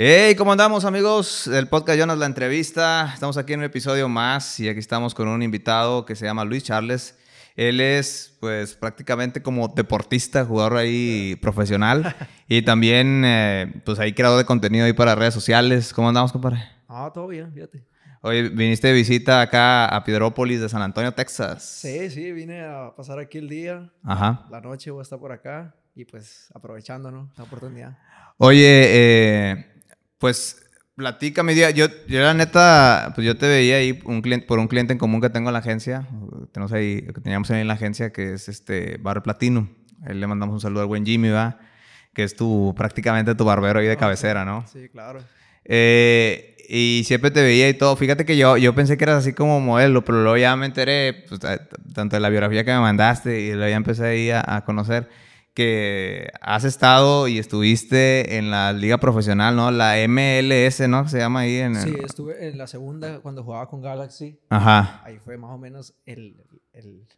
Hey, ¿cómo andamos amigos del podcast Jonas La Entrevista? Estamos aquí en un episodio más y aquí estamos con un invitado que se llama Luis Charles. Él es pues prácticamente como deportista, jugador ahí profesional y también eh, pues ahí creador de contenido ahí para redes sociales. ¿Cómo andamos, compadre? Ah, todo bien, fíjate. Hoy viniste de visita acá a Piedrópolis de San Antonio, Texas. Sí, sí, vine a pasar aquí el día. Ajá. La noche voy a estar por acá y pues aprovechando, ¿no? La oportunidad. Oye, eh, pues platícame, yo, yo, yo la neta, pues yo te veía ahí un cliente, por un cliente en común que tengo en la agencia, tenemos ahí, que teníamos ahí en la agencia, que es este Barrio Platino. A él le mandamos un saludo al buen Jimmy, ¿va? Que es tu, prácticamente tu barbero ahí de cabecera, ¿no? Sí, claro. Eh, y siempre te veía y todo. Fíjate que yo, yo pensé que eras así como modelo, pero luego ya me enteré, pues, tanto de la biografía que me mandaste y luego ya empecé ahí a, a conocer que has estado y estuviste en la liga profesional, ¿no? La MLS, ¿no? Se llama ahí en... Sí, estuve en la segunda cuando jugaba con Galaxy. Ajá. Ahí fue más o menos el, el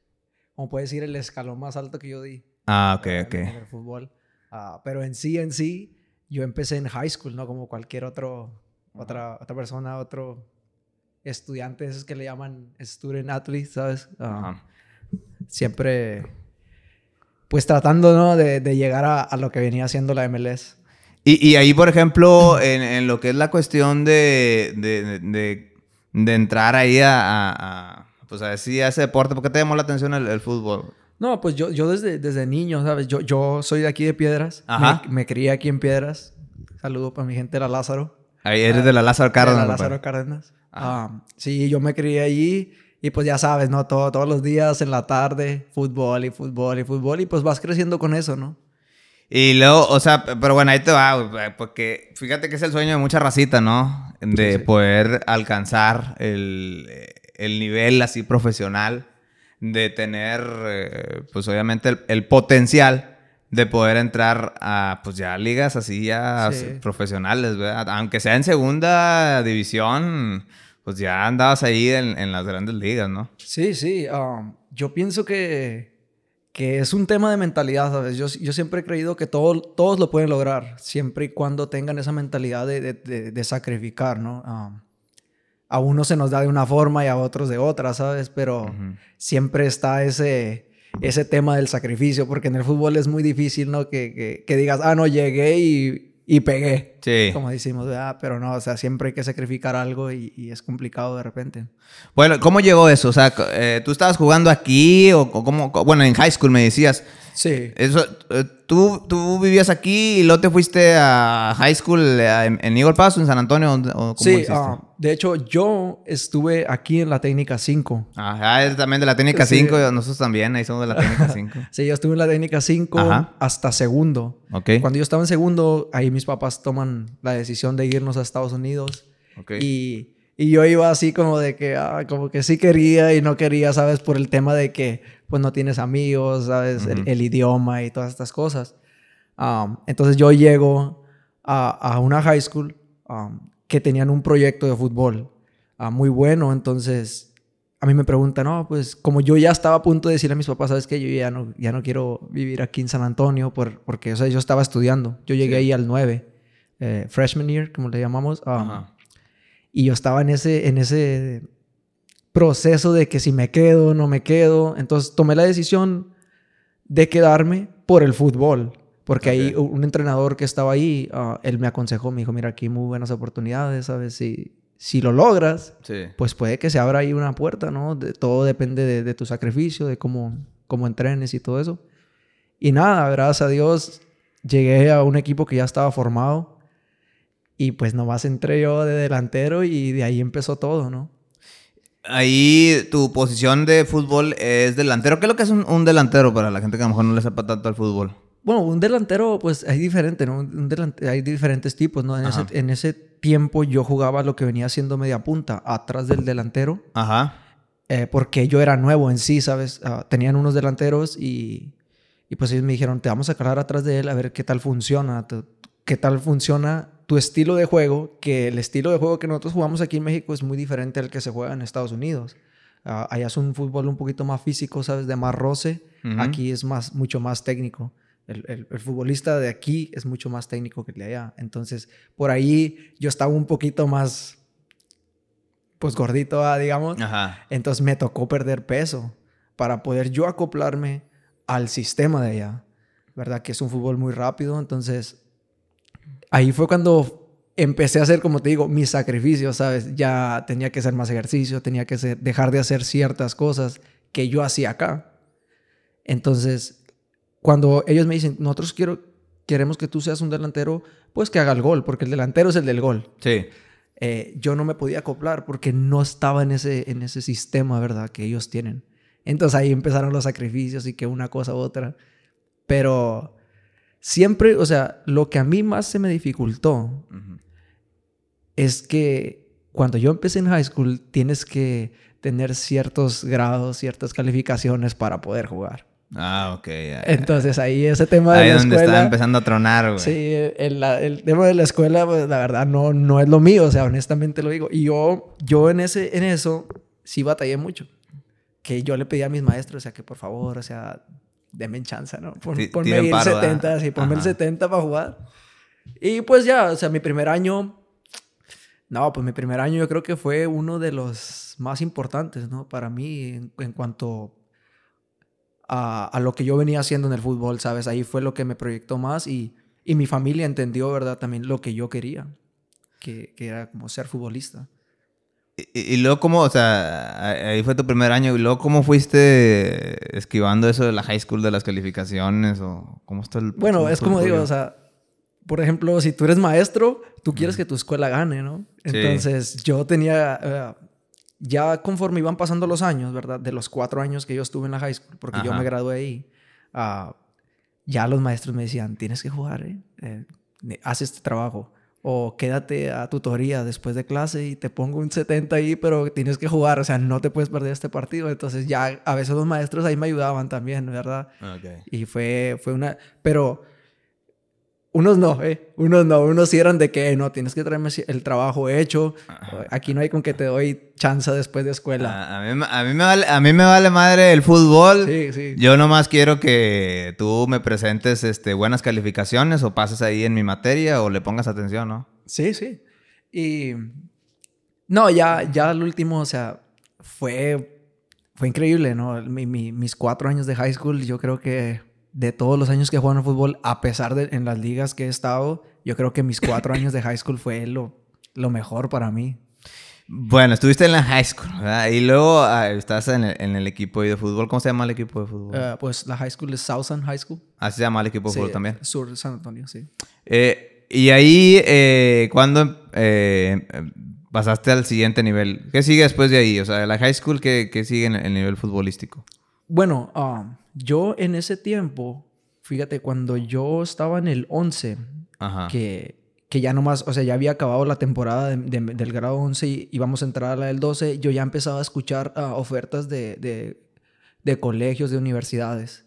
¿cómo puedes decir? El escalón más alto que yo di. Ah, ok, ok. En el fútbol. Ah, pero en sí, en sí, yo empecé en high school, ¿no? Como cualquier otro, otra, otra persona, otro estudiante, esos que le llaman student athlete, ¿sabes? Ah, siempre pues tratando ¿no? de, de llegar a, a, lo que venía haciendo la MLS. Y, y ahí, por ejemplo, en, en, lo que es la cuestión de, de, de, entrar ahí a, a, pues a, decir, a ese deporte, ¿por qué te llamó la atención el, el, fútbol? No, pues yo, yo desde, desde niño, ¿sabes? Yo, yo soy de aquí de Piedras, Ajá. Me, me crié aquí en Piedras. Saludo para mi gente de la Lázaro. Ahí eres de la Lázaro Cárdenas. De la Lázaro Cárdenas. Um, sí, yo me crié allí. Y pues ya sabes, ¿no? Todo, todos los días en la tarde, fútbol y fútbol y fútbol. Y pues vas creciendo con eso, ¿no? Y luego, o sea, pero bueno, ahí te va, porque fíjate que es el sueño de mucha racita, ¿no? De sí, sí. poder alcanzar el, el, nivel así profesional, de tener, eh, pues obviamente, el, el, potencial de poder entrar a, pues ya ligas así ya sí. profesionales, ¿verdad? Aunque sea en segunda división, pues ya andabas ahí en, en, las grandes ligas, ¿no? Sí, sí. Um, yo pienso que, que, es un tema de mentalidad, ¿sabes? Yo, yo siempre he creído que todo, todos lo pueden lograr, siempre y cuando tengan esa mentalidad de, de, de, de sacrificar, ¿no? Um, a unos se nos da de una forma y a otros de otra, ¿sabes? Pero uh -huh. siempre está ese, ese tema del sacrificio, porque en el fútbol es muy difícil, ¿no? Que, que, que digas, ah, no, llegué y y pegué. Sí. Como decimos, ¿verdad? Pero no, o sea, siempre hay que sacrificar algo y, y es complicado de repente. Bueno, ¿cómo llegó eso? O sea, eh, ¿tú estabas jugando aquí o, o cómo? Bueno, en high school me decías. Sí. Eso, eh, ¿tú, ¿Tú vivías aquí y luego te fuiste a high school eh, en, en Eagle Pass o en San Antonio? ¿O sí, uh, de hecho, yo estuve aquí en la técnica 5. Ajá, es también de la técnica sí. 5. Nosotros también, ahí somos de la técnica 5. sí, yo estuve en la técnica 5 hasta segundo. Okay. Cuando yo estaba en segundo, ahí mis papás toman la decisión de irnos a Estados Unidos. Okay. Y, y, yo iba así como de que, ah, como que sí quería y no quería, ¿sabes? Por el tema de que, pues, no tienes amigos, ¿sabes? Uh -huh. el, el, idioma y todas estas cosas. Um, entonces yo llego a, a una high school um, que tenían un proyecto de fútbol uh, muy bueno. Entonces a mí me preguntan, no, pues como yo ya estaba a punto de decirle a mis papás, sabes que yo ya no, ya no quiero vivir aquí en San Antonio por, porque o sea, yo estaba estudiando. Yo llegué sí. ahí al 9, eh, freshman year, como le llamamos. Um, y yo estaba en ese, en ese proceso de que si me quedo no me quedo. Entonces tomé la decisión de quedarme por el fútbol. Porque okay. ahí un entrenador que estaba ahí, uh, él me aconsejó, me dijo, mira, aquí hay muy buenas oportunidades, ¿sabes? Si, si lo logras, sí. pues puede que se abra ahí una puerta, ¿no? De, todo depende de, de, tu sacrificio, de cómo, cómo entrenes y todo eso. Y nada, gracias a Dios, llegué a un equipo que ya estaba formado y pues nomás entré yo de delantero y de ahí empezó todo, ¿no? Ahí tu posición de fútbol es delantero. ¿Qué es lo que es un, un delantero para la gente que a lo mejor no le sepa tanto al fútbol? Bueno, un delantero, pues hay diferente, ¿no? Un delante, hay diferentes tipos, ¿no? En ese, en ese, tiempo yo jugaba lo que venía siendo media punta, atrás del delantero. Ajá. Eh, porque yo era nuevo en sí, ¿sabes? Uh, tenían unos delanteros y, y pues ellos me dijeron, te vamos a calar atrás de él a ver qué tal funciona, qué tal funciona tu estilo de juego, que el estilo de juego que nosotros jugamos aquí en México es muy diferente al que se juega en Estados Unidos. Uh, allá es un fútbol un poquito más físico, ¿sabes? De más roce. Uh -huh. Aquí es más, mucho más técnico. El, el, futbolista de aquí es mucho más técnico que el de allá. Entonces, por ahí yo estaba un poquito más, pues gordito, ah, digamos. Entonces me tocó perder peso para poder yo acoplarme al sistema de allá. ¿Verdad? Que es un fútbol muy rápido. Entonces, ahí fue cuando empecé a hacer, como te digo, mis sacrificios, ¿sabes? Ya tenía que hacer más ejercicio, tenía que dejar de hacer ciertas cosas que yo hacía acá. Entonces, cuando ellos me dicen, nosotros quiero, queremos que tú seas un delantero, pues que haga el gol, porque el delantero es el del gol. Sí. Eh, yo no me podía acoplar porque no estaba en ese, en ese sistema, ¿verdad? Que ellos tienen. Entonces ahí empezaron los sacrificios y que una cosa u otra. Pero siempre, o sea, lo que a mí más se me dificultó es que cuando yo empecé en high school tienes que tener ciertos grados, ciertas calificaciones para poder jugar. Ah, ok. Entonces ahí ese tema de ahí la donde estaba empezando a tronar, güey. Sí, el, el, tema de la escuela, pues la verdad no, no es lo mío, o sea, honestamente lo digo. Y yo, yo en, ese, en eso sí batallé mucho. Que yo le pedí a mis maestros, o sea, que por favor, o sea, denme chance, ¿no? ponme el 70, sí, ponme el 70 para jugar. Y pues ya, o sea, mi primer año no, pues mi primer año yo creo que fue uno de los más importantes, ¿no? Para mí en, cuanto a, lo que yo venía haciendo en el fútbol, ¿sabes? Ahí fue lo que me proyectó más y, y mi familia entendió, ¿verdad? También lo que yo quería, que, que era como ser futbolista. Y, y, luego, ¿cómo, o sea, ahí fue tu primer año, y luego, ¿cómo fuiste esquivando eso de la high school, de las calificaciones, o cómo está el... Bueno, es como digo, o sea, por ejemplo, si tú eres maestro, tú quieres que tu escuela gane, ¿no? Entonces, yo tenía, eh, ya conforme iban pasando los años, ¿verdad? De los cuatro años que yo estuve en la high school, porque yo me gradué ahí, uh, ya los maestros me decían, tienes que jugar, ¿eh? ¿eh? haz este trabajo. O quédate a tutoría después de clase y te pongo un 70 ahí, pero tienes que jugar, o sea, no te puedes perder este partido. Entonces ya a veces los maestros ahí me ayudaban también, ¿verdad? Okay. Y fue, fue una... Pero unos no, ¿eh? Unos no, unos sí eran de que no, tienes que traerme el trabajo hecho. Aquí no hay con que te doy chance después de escuela. Ah, a, mí, a, mí, me vale, a mí me vale madre el fútbol. Sí, sí. Yo nomás quiero que tú me presentes este, buenas calificaciones o pases ahí en mi materia o le pongas atención, ¿no? Sí, sí. Y. No, ya, ya el último, o sea, fue. Fue increíble, ¿no? mis cuatro años de high school, yo creo que de todos los años que he jugado en fútbol, a pesar de en las ligas que he estado, yo creo que mis cuatro años de high school fue lo, lo mejor para mí. Bueno, estuviste en la high school, ¿verdad? Y luego ah, estás en el, equipo de fútbol. ¿Cómo se llama el equipo de fútbol? Eh, pues la high school es Southern High School. Así se llama el equipo de fútbol también. Sur de San Antonio, sí. Eh, y ahí, eh, ¿cuándo pasaste al siguiente nivel? ¿Qué sigue después de ahí? O sea, la high school, ¿qué, qué sigue en el nivel futbolístico? Bueno, um, yo en ese tiempo, fíjate, cuando yo estaba en el 11, que que ya nomás, o sea, ya había acabado la temporada del grado 11 y íbamos a entrar a la del 12, yo ya empezaba a escuchar ah, ofertas de, de, colegios, de universidades,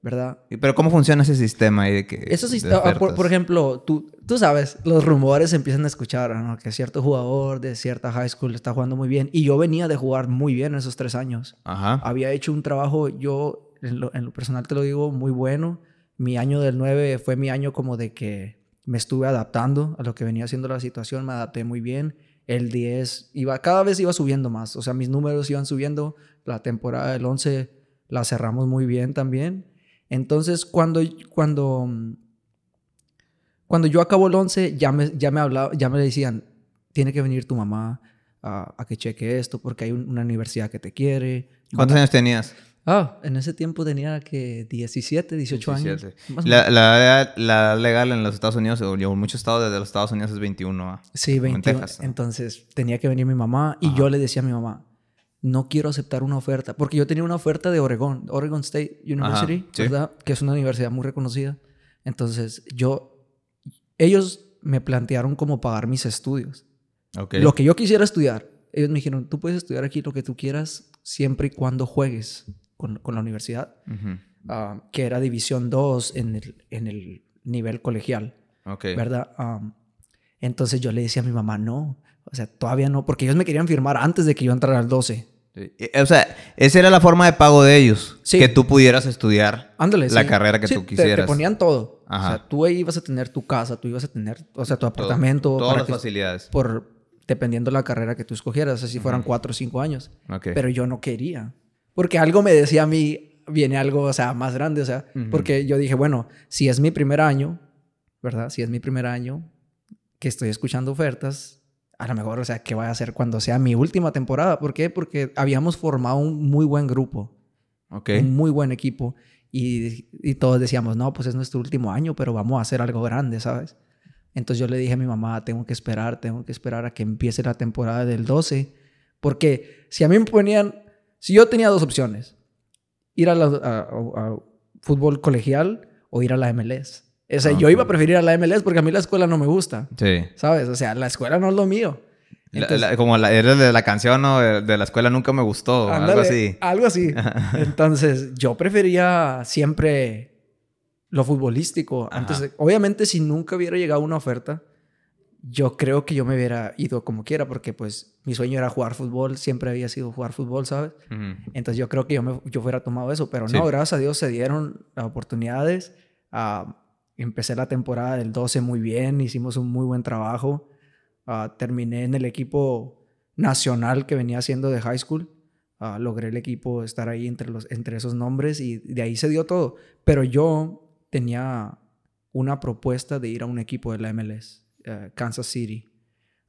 ¿verdad? Pero ¿cómo funciona ese sistema? de que, Eso ah, por, ejemplo, tú, tú sabes, los rumores empiezan a escuchar, ¿no? Que cierto jugador de cierta high school está jugando muy bien. Y yo venía de jugar muy bien esos tres años. Ajá. Había hecho un trabajo, yo en lo, en lo personal te lo digo, muy bueno. Mi año del 9 fue mi año como de que me estuve adaptando a lo que venía siendo la situación, me adapté muy bien. El 10 iba, cada vez iba subiendo más, o sea, mis números iban subiendo. La temporada del 11 la cerramos muy bien también. Entonces, cuando, cuando, cuando yo acabo el 11, ya me, ya me, hablaba, ya me decían, tiene que venir tu mamá a, a que cheque esto porque hay una universidad que te quiere. ¿Cuántos años tenías? Ah, en ese tiempo tenía que 17, 18 años. La, la, edad legal en los Estados Unidos, o en muchos estados de los Estados Unidos es 21. Sí, 21. Entonces tenía que venir mi mamá y yo le decía a mi mamá, no quiero aceptar una oferta, porque yo tenía una oferta de Oregon, Oregon State University, ¿verdad? Que es una universidad muy reconocida. Entonces yo, ellos me plantearon como pagar mis estudios. Lo que yo quisiera estudiar, ellos me dijeron, tú puedes estudiar aquí lo que tú quieras siempre y cuando juegues con, la universidad, ah, que era División 2 en el, en el nivel colegial. ¿Verdad? entonces yo le decía a mi mamá, no, o sea, todavía no, porque ellos me querían firmar antes de que yo entrara al 12. O sea, esa era la forma de pago de ellos. Que tú pudieras estudiar la carrera que tú quisieras. Te, te, ponían todo. O sea, tú ahí ibas a tener tu casa, tú ibas a tener, o sea, tu apartamento. todas las facilidades. Por, dependiendo de la carrera que tú escogieras, así fueran cuatro o cinco años. Pero yo no quería. Porque algo me decía a mí, viene algo, o sea, más grande, o sea, porque yo dije, bueno, si es mi primer año, ¿verdad? Si es mi primer año que estoy escuchando ofertas, a lo mejor, o sea, ¿qué voy a hacer cuando sea mi última temporada? ¿Por qué? Porque habíamos formado un muy buen grupo. Un muy buen equipo. Y, y, todos decíamos, no, pues es nuestro último año, pero vamos a hacer algo grande, ¿sabes? Entonces yo le dije a mi mamá, tengo que esperar, tengo que esperar a que empiece la temporada del 12. Porque si a mí me ponían, si yo tenía dos opciones, ir a, a fútbol colegial o ir a la MLS. O sea, yo iba a preferir a la MLS porque a mí la escuela no me gusta. Sí. ¿Sabes? O sea, la escuela no es lo mío. como la, eres de la canción o de, la escuela nunca me gustó. algo así. Algo así. Entonces, yo prefería siempre lo futbolístico. Antes obviamente, si nunca hubiera llegado una oferta, yo creo que yo me hubiera ido como quiera porque pues mi sueño era jugar fútbol, siempre había sido jugar fútbol, ¿sabes? Entonces yo creo que yo, me, yo fuera tomado eso, pero no, gracias a Dios se dieron las oportunidades. a empecé la temporada del 12 muy bien, hicimos un muy buen trabajo. Ah, terminé en el equipo nacional que venía haciendo de high school. Ah, logré el equipo estar ahí entre, los, entre esos nombres y de ahí se dio todo. Pero yo tenía una propuesta de ir a un equipo de la MLS, eh, Kansas City.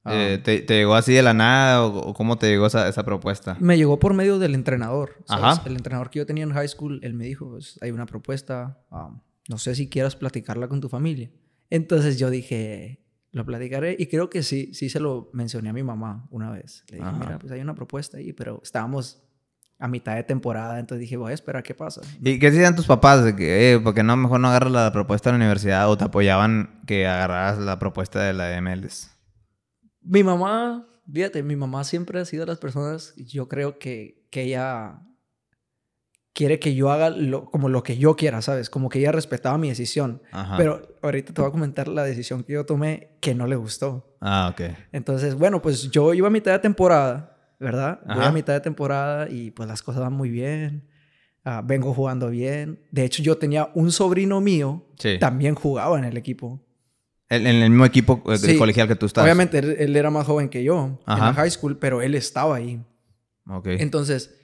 Ah, eh, ¿te, llegó así de la nada o, cómo te llegó esa, esa, propuesta? Me llegó por medio del entrenador. Ajá. El entrenador que yo tenía en high school, él me dijo, pues, hay una propuesta, no sé si quieras platicarla con tu familia. Entonces yo dije, lo platicaré y creo que sí, sí se lo mencioné a mi mamá una vez. Le dije, mira, pues hay una propuesta ahí, pero estábamos a mitad de temporada, entonces dije, voy a esperar qué pasa. ¿Y qué decían tus papás? De que, eh, porque no, mejor no agarras la propuesta de la universidad o te apoyaban que agarraras la propuesta de la de MLS? Mi mamá, fíjate, mi mamá siempre ha sido de las personas, yo creo que, que ella quiere que yo haga lo, como lo que yo quiera, ¿sabes? Como que ella respetaba mi decisión. Pero ahorita te voy a comentar la decisión que yo tomé que no le gustó. Ah, ok. Entonces, bueno, pues yo iba a mitad de temporada, ¿verdad? Voy a mitad de temporada y pues las cosas van muy bien. Ah, vengo jugando bien. De hecho, yo tenía un sobrino mío, también jugaba en el equipo. En el mismo equipo eh, colegial que tú estabas. Obviamente, él, era más joven que yo en la high school, pero él estaba ahí. Ok. Entonces,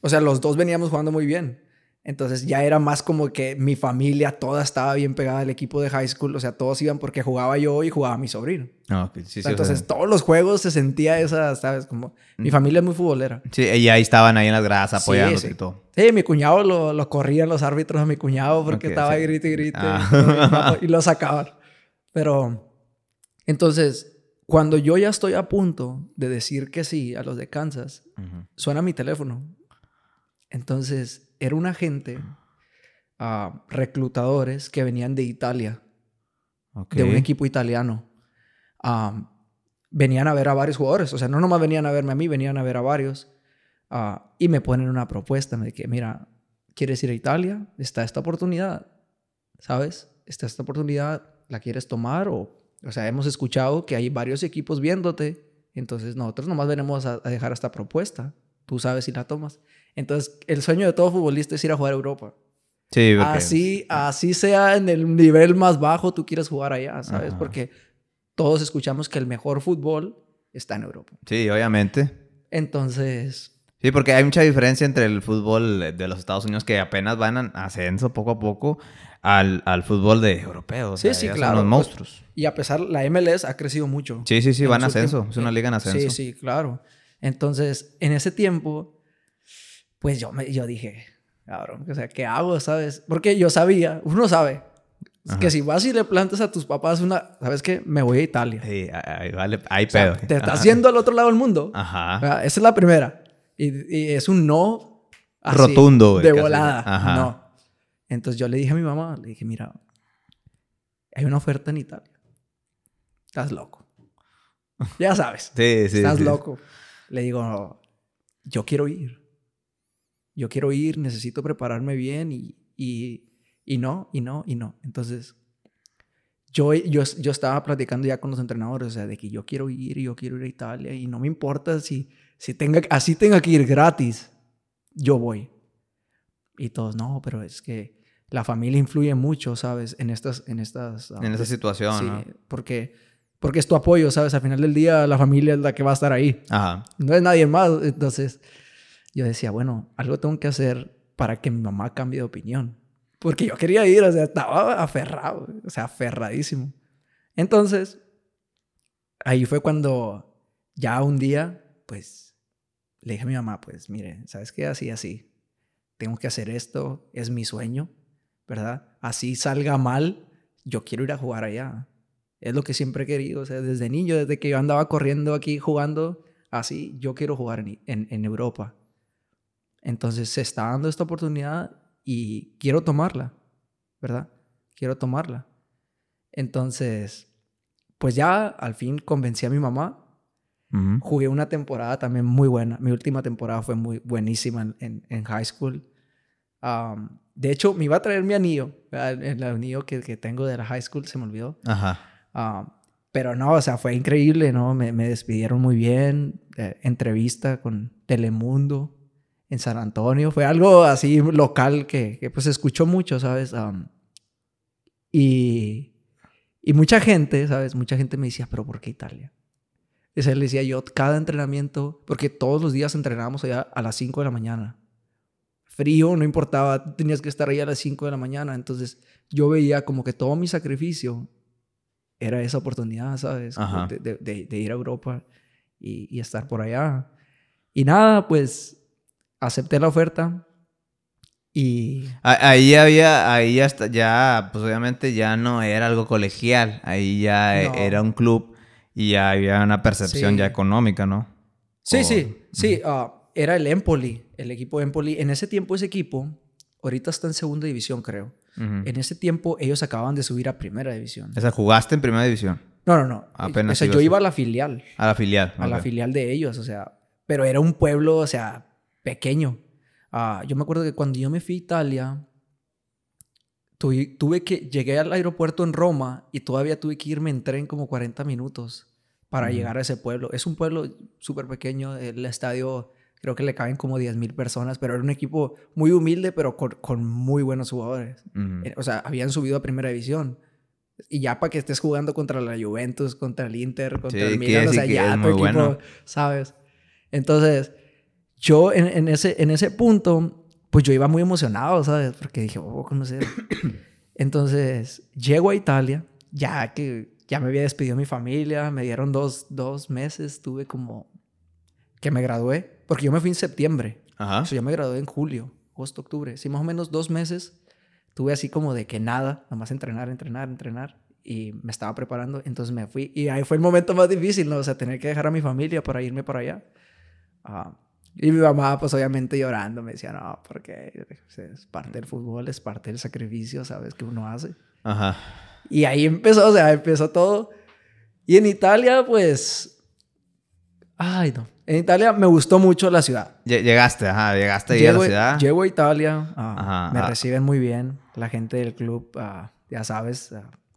o sea, los dos veníamos jugando muy bien. Entonces ya era más como que mi familia toda estaba bien pegada al equipo de high school. O sea, todos iban porque jugaba yo y jugaba mi sobrino. Ah, sí, sí, entonces todos los juegos se sentía esa, ¿sabes? Como mi mm. familia es muy futbolera. Sí, y ahí estaban ahí en las gradas apoyando y todo. Sí, mi cuñado lo, lo, corrían los árbitros a mi cuñado porque estaba ahí grite y grite ah. y, lo sacaban. Pero entonces, cuando yo ya estoy a punto de decir que sí a los de Kansas, suena mi teléfono entonces, era un agente, uh, reclutadores que venían de Italia, de un equipo italiano. venían a ver a varios jugadores, o sea, no nomás venían a verme a mí, venían a ver a varios. Ah, y me ponen una propuesta de que, mira, ¿quieres ir a Italia? Está esta oportunidad, ¿sabes? Está esta oportunidad, ¿la quieres tomar? O, o sea, hemos escuchado que hay varios equipos viéndote, entonces nosotros nomás venimos a dejar esta propuesta. Tú sabes si la tomas. Entonces, el sueño de todo futbolista es ir a jugar a Europa. Sí, así, así sea en el nivel más bajo, tú quieres jugar allá, ¿sabes? Porque todos escuchamos que el mejor fútbol está en Europa. Sí, obviamente. Entonces... Sí, porque hay mucha diferencia entre el fútbol de los Estados Unidos que apenas van en ascenso poco a poco al, al fútbol de europeos. Sí, sí, claro. Son los pues, monstruos. y a pesar, la MLS ha crecido mucho. Sí, sí, sí, van en ascenso. Es una liga en ascenso. Sí, sí, claro. Entonces, en ese tiempo, pues yo, me, yo dije, cabrón, o sea, ¿qué hago, sabes? Porque yo sabía, uno sabe, que si vas y le plantas a tus papás una, ¿sabes qué? Me voy a Italia. Sí, ahí vale, ahí pedo. te estás yendo al otro lado del mundo. Ajá. Esa es la primera. Y, es un no rotundo, De volada. Ajá. No. Entonces yo le dije a mi mamá, le dije, mira, hay una oferta en Italia. Estás loco. Ya sabes. sí, sí. Estás loco. Le digo, yo quiero ir yo quiero ir, necesito prepararme bien y, y, y no, y no, y no. Entonces, yo, yo, yo estaba platicando ya con los entrenadores, o sea, de que yo quiero ir y yo quiero ir a Italia y no me importa si, si tenga, así tenga que ir gratis, yo voy. Y todos, no, pero es que la familia influye mucho, ¿sabes? En estas... En, estas, en esa situación, sí, ¿no? porque, porque es tu apoyo, ¿sabes? Al final del día la familia es la que va a estar ahí. Ajá. No es nadie más. Entonces yo decía, bueno, algo tengo que hacer para que mi mamá cambie de opinión. Porque yo quería ir, o sea, estaba aferrado, o sea, aferradísimo. Entonces, ahí fue cuando ya un día, pues, le dije a mi mamá, pues, mire, ¿sabes qué? Así, así. Tengo que hacer esto, es mi sueño ¿verdad? Así salga mal, yo quiero ir a jugar allá. Es lo que siempre he querido, o sea, desde niño, desde que yo andaba corriendo aquí jugando, así, yo quiero jugar en, en, Europa. Entonces se está dando esta oportunidad y quiero tomarla, ¿verdad? Quiero tomarla. Entonces, pues ya al fin convencí a mi mamá. Jugué una temporada también muy buena. Mi última temporada fue muy buenísima en, en, high school. De hecho, me iba a traer mi anillo, el anillo que, que, tengo de la high school, se me olvidó. Ajá. Pero no, o sea, fue increíble, ¿no? Me, me despidieron muy bien. Eh, entrevista con Telemundo en San Antonio. Fue algo así local que, que pues escuchó mucho, ¿sabes? y, y mucha gente, ¿sabes? Mucha gente me decía, pero ¿por qué Italia? Y le decía yo, cada entrenamiento, porque todos los días entrenábamos allá a las 5 de la mañana frío, no importaba, tenías que estar ahí a las 5 de la mañana. Entonces yo veía como que todo mi sacrificio era esa oportunidad, ¿sabes? De, de, ir a Europa y, y, estar por allá. Y nada, pues acepté la oferta y... Ahí había, ahí hasta ya, pues obviamente ya no era algo colegial, ahí ya era un club y ya había una percepción ya económica, ¿no? Sí, sí, sí. Uh, era el Empoli, el equipo Empoli. En ese tiempo, ese equipo, ahorita está en segunda división, creo. En ese tiempo, ellos acababan de subir a primera división. O sea, ¿jugaste en primera división? No, no, no. Apenas. O sea, yo iba a la filial. A la filial. A la filial de ellos, o sea. Pero era un pueblo, o sea, pequeño. Ah, yo me acuerdo que cuando yo me fui a Italia, tuve, tuve que. Llegué al aeropuerto en Roma y todavía tuve que irme en tren como 40 minutos para llegar a ese pueblo. Es un pueblo súper pequeño. El estadio Creo que le caben como 10.000 personas, pero era un equipo muy humilde, pero con, muy buenos jugadores. Eh, o sea, habían subido a primera división. Y ya para que estés jugando contra la Juventus, contra el Inter, contra el Milan, o sea, ya tu equipo, ¿sabes? Entonces, yo en, ese, en ese punto, pues yo iba muy emocionado, ¿sabes? Porque dije, oh, conocer. Entonces, llego a Italia, ya que ya me había despedido mi familia, me dieron dos, dos meses, tuve como que me gradué. Porque yo me fui en septiembre. Ajá. O sea, yo me gradué en julio, agosto, octubre. Sí, más o menos dos meses tuve así como de que nada, nomás entrenar, entrenar, entrenar. Y me estaba preparando, entonces me fui. Y ahí fue el momento más difícil, ¿no? O sea, tener que dejar a mi familia para irme para allá. Ah, y mi mamá, pues obviamente llorando, me decía, no, porque es parte del fútbol, es parte del sacrificio, ¿sabes? Que uno hace. Ajá. Y ahí empezó, o sea, empezó todo. Y en Italia, pues... Ay, no. En Italia me gustó mucho la ciudad. Llegaste, ajá, llegaste ahí a la ciudad. Llego a Italia, ah, me ah. reciben muy bien. La gente del club, ah, ya sabes,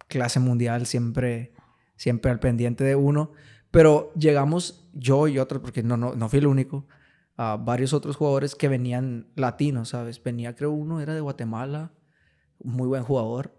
clase mundial, siempre, siempre al pendiente de uno. Pero llegamos yo y otros, porque no, no, no fui el único, a varios otros jugadores que venían latinos, ¿sabes? Venía, creo, uno era de Guatemala, muy buen jugador,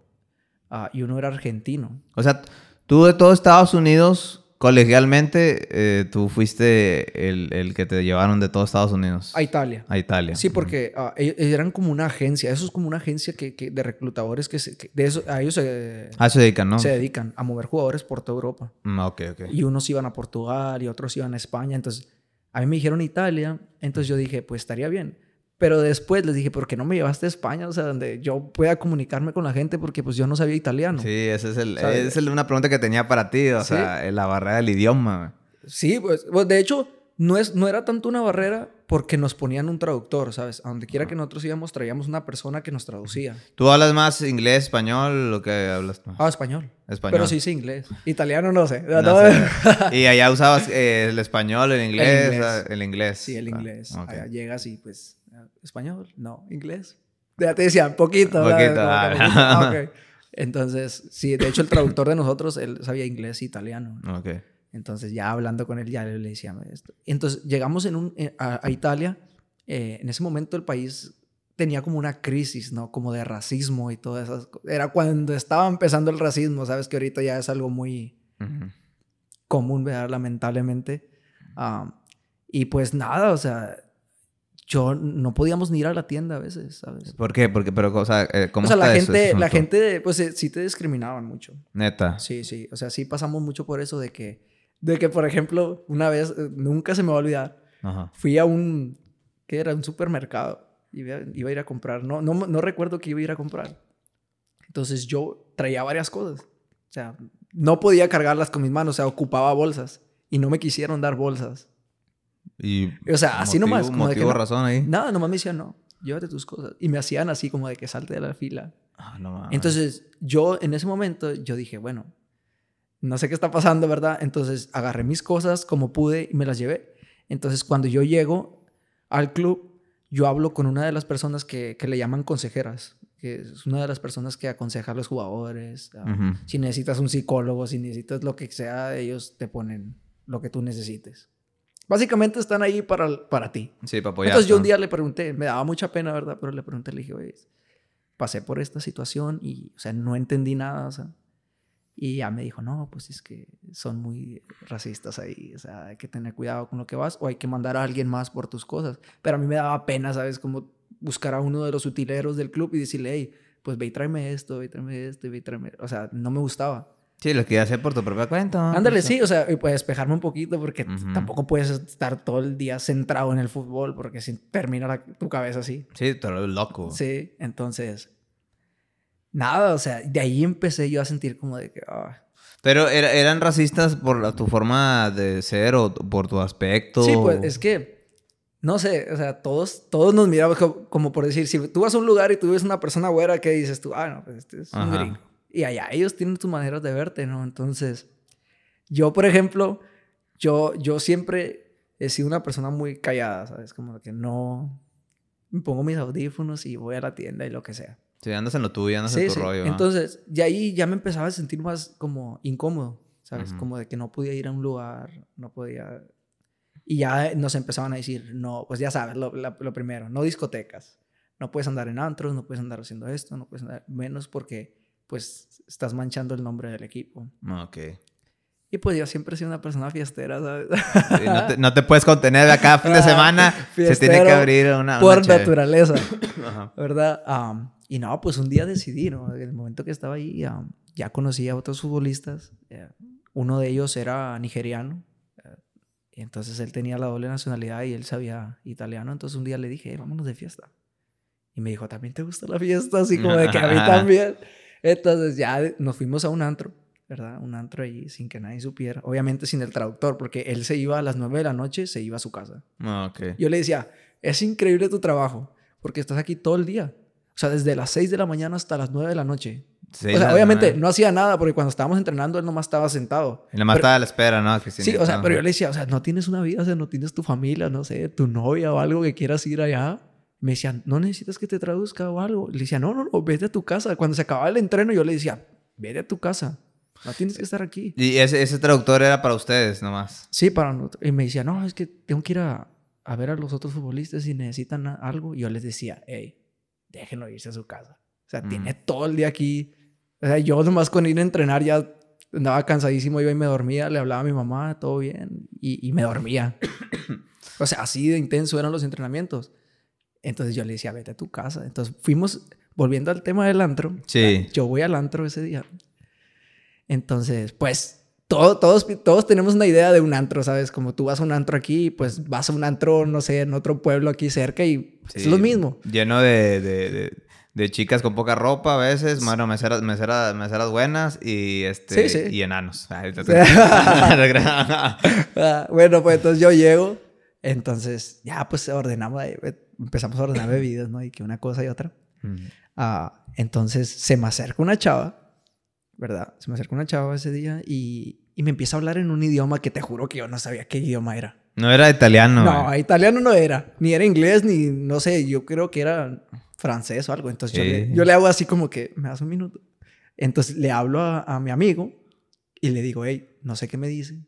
y uno era argentino. O sea, tú de todo Estados Unidos Colegialmente, eh, tú fuiste el, el, que te llevaron de todos Estados Unidos. A Italia. A Italia. Sí, porque uh, eran como una agencia. Eso es como una agencia que, que de reclutadores que, se, de eso, a ellos se, ah, se dedican, ¿no? Se dedican a mover jugadores por toda Europa. Mm, ok, ok. Y unos iban a Portugal y otros iban a España. Entonces, a mí me dijeron Italia. Entonces yo dije, pues estaría bien. Pero después les dije, ¿por qué no me llevaste a España? O sea, donde yo pueda comunicarme con la gente porque pues yo no sabía italiano. Sí, esa es, el, es una pregunta que tenía para ti, o sea, la barrera del idioma. Sí, pues, pues, de hecho no, es, no era tanto una barrera porque nos ponían un traductor, ¿sabes? A donde quiera que nosotros íbamos traíamos una persona que nos traducía. ¿Tú hablas más inglés, español, lo que hablas más? Ah, español. Español. Pero sí, sí, inglés. Italiano no sé. y allá usabas eh, el español, el inglés, el inglés. Sí, el ah, inglés. Allá llegas y pues ¿Español? No. ¿Inglés? Ya te decía, poquito. Poquito. Ah, Entonces, sí, de hecho el traductor de nosotros, él sabía inglés e italiano. Ok. Entonces ya hablando con él, ya le decía esto. Entonces llegamos en un, eh, a, Italia. Eh, en ese momento el país tenía como una crisis, ¿no? Como de racismo y todo eso. Era cuando estaba empezando el racismo, sabes que ahorita ya es algo muy común, ¿verdad? Lamentablemente. y pues nada, o sea, yo no podíamos ni ir a la tienda a veces, ¿sabes? ¿Por qué? Porque, pero, o sea, eh, ¿cómo o sea, la gente, la gente, pues eh, sí te discriminaban mucho. Neta. Sí, sí. O sea, sí pasamos mucho por eso de que, de que, por ejemplo, una vez, eh, nunca se me va a olvidar, fui a un, ¿qué era? Un supermercado. Iba, iba a ir a comprar. No, no, no recuerdo que iba a ir a comprar. Entonces yo traía varias cosas. O sea, no podía cargarlas con mis manos, o sea, ocupaba bolsas. Y no me quisieron dar bolsas. Y o sea, así nomás. Como de que, razón ahí. Nada, nomás me decían, no, llévate tus cosas. Y me hacían así como de que salte de la fila. Ah, no Entonces, yo en ese momento, yo dije, bueno, no sé qué está pasando, ¿verdad? Entonces, agarré mis cosas como pude y me las llevé. Entonces, cuando yo llego al club, yo hablo con una de las personas que, que le llaman consejeras, que es una de las personas que aconseja a los jugadores. Ah, si necesitas un psicólogo, si necesitas lo que sea, ellos te ponen lo que tú necesites. Básicamente están ahí para, para ti. Sí, para apoyar. Entonces yo un día le pregunté, me daba mucha pena, ¿verdad? Pero le pregunté, le dije, oye, pasé por esta situación y, o sea, no entendí nada, o sea. Y ya me dijo, no, pues es que son muy racistas ahí, o sea, hay que tener cuidado con lo que vas o hay que mandar a alguien más por tus cosas. Pero a mí me daba pena, ¿sabes? Como buscar a uno de los utileros del club y decirle, hey, pues ve y tráeme esto, ve y tráeme esto, ve y tráeme... O sea, no me gustaba. Sí, lo quería hacer por tu propia cuenta. Ándale, sí, o sea, y puedes despejarme un poquito porque tampoco puedes estar todo el día centrado en el fútbol porque si termina tu cabeza así. Sí, te lo loco. Sí, entonces, nada, o sea, de ahí empecé yo a sentir como de que... Ah. Pero eran racistas por tu forma de ser o por tu aspecto. Sí, pues es que, no sé, o sea, todos, todos nos miramos como, por decir, si tú vas a un lugar y tú ves una persona güera, ¿qué dices tú? Ah, no, pues este es un gringo. Y allá ellos tienen sus maneras de verte, ¿no? Entonces, yo, por ejemplo, yo, yo siempre he sido una persona muy callada, ¿sabes? Como que no me pongo mis audífonos y voy a la tienda y lo que sea. Sí, andas en lo tuyo, andas en tu sí. rollo. Entonces, y ahí ya me empezaba a sentir más como incómodo, ¿sabes? Como de que no podía ir a un lugar, no podía... Y ya nos empezaban a decir, no, pues ya sabes, lo, lo primero, no discotecas. No puedes andar en antros, no puedes andar haciendo esto, no puedes andar menos porque pues estás manchando el nombre del equipo. Ok. Y pues yo siempre he sido una persona fiestera, ¿sabes? no, te, puedes contener de acá fin de semana. se tiene que abrir una. por naturaleza. ¿Verdad? y no, pues un día decidí, ¿no? En el momento que estaba ahí, ya conocí a otros futbolistas. Eh, uno de ellos era nigeriano. Eh, y entonces él tenía la doble nacionalidad y él sabía italiano. Entonces un día le dije, vámonos de fiesta. Y me dijo, ¿también te gusta la fiesta? Así como de que a mí también. Entonces ya nos fuimos a un antro, ¿verdad? Un antro ahí sin que nadie supiera. Obviamente sin el traductor, porque él se iba a las 9 de la noche, se iba a su casa. Ah, Yo le decía, es increíble tu trabajo, porque estás aquí todo el día. O sea, desde las 6 de la mañana hasta las 9 de la noche. o sea, obviamente no hacía nada porque cuando estábamos entrenando él nomás estaba sentado. Y nomás estaba a la espera, ¿no? sí, o sea, pero yo le decía, o sea, no tienes una vida, o sea, no tienes tu familia, no sé, tu novia o algo que quieras ir allá me decían, no necesitas que te traduzca o algo. le decía, no, no, no, vete a tu casa. Cuando se acababa el entreno, yo le decía, vete a tu casa. No tienes que estar aquí. ¿Y ese, ese traductor era para ustedes nomás? Sí, para nosotros. Y me decía, no, es que tengo que ir a, a ver a los otros futbolistas si necesitan algo. Y yo les decía, hey, déjenlo irse a su casa. O sea, tiene mm. todo el día aquí. O sea, yo nomás con ir a entrenar ya andaba cansadísimo, iba y me dormía, le hablaba a mi mamá, todo bien, y, y me dormía. o sea, así de intenso eran los entrenamientos. Entonces yo le decía, vete a tu casa. Entonces fuimos, volviendo al tema del antro. Sí. Yo voy al antro ese día. Entonces, pues, todo, todos, todos tenemos una idea de un antro, ¿sabes? Como tú vas a un antro aquí, pues vas a un antro, no sé, en otro pueblo aquí cerca y es lo mismo. Lleno de, de, de, chicas con poca ropa a veces, bueno, meseras, meseras, meseras buenas y, este, y enanos. Ah, bueno, pues entonces yo llego. Entonces, ya pues ordenamos, empezamos a ordenar bebidas, ¿no? Y que una cosa y otra. Ah, entonces se me acerca una chava, ¿verdad? Se me acerca una chava ese día y, y, me empieza a hablar en un idioma que te juro que yo no sabía qué idioma era. No era italiano. No, italiano no era. Ni era inglés, ni no sé, yo creo que era francés o algo. Entonces yo, le, yo, le, hago así como que, ¿me das un minuto? Entonces le hablo a, mi amigo y le digo, hey, no sé qué me dicen.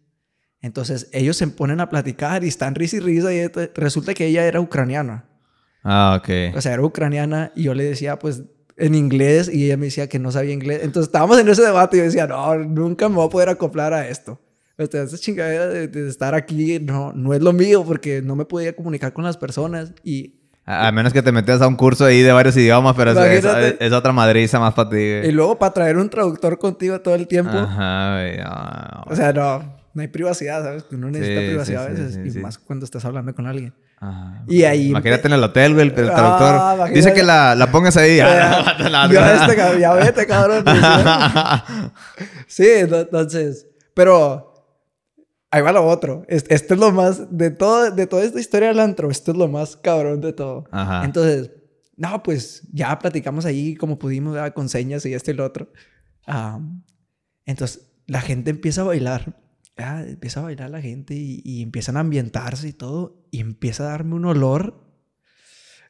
Entonces ellos se ponen a platicar y están risa y risa y resulta que ella era ucraniana. Ah, ok. O sea, era ucraniana y yo le decía, pues, en inglés y ella me decía que no sabía inglés. Entonces estábamos en ese debate y yo decía, no, nunca me voy a poder acoplar a esto. Esta chingadera de, estar aquí no, no es lo mío porque no me podía comunicar con las personas y... A, menos que te metas a un curso ahí de varios idiomas, pero es, es, otra madriza más para ti. Y luego para traer un traductor contigo todo el tiempo. Ajá, O sea, no, no hay privacidad, ¿sabes? Uno necesita privacidad a veces y más cuando estás hablando con alguien. Ajá. Y ahí... Imagínate en el hotel, güey, el, traductor. Ah, dice que la, la, pongas ahí. Ya, ya, este, ya vete, cabrón. sí, entonces... Pero Ahí va lo otro. Esto es lo más, de, todo, de toda esta historia del antro, esto es lo más cabrón de todo. Entonces, no, pues ya platicamos ahí como pudimos, con señas y esto y lo otro. entonces, la gente empieza a bailar. Empieza a bailar la gente y, empiezan a ambientarse y todo. Y empieza a darme un olor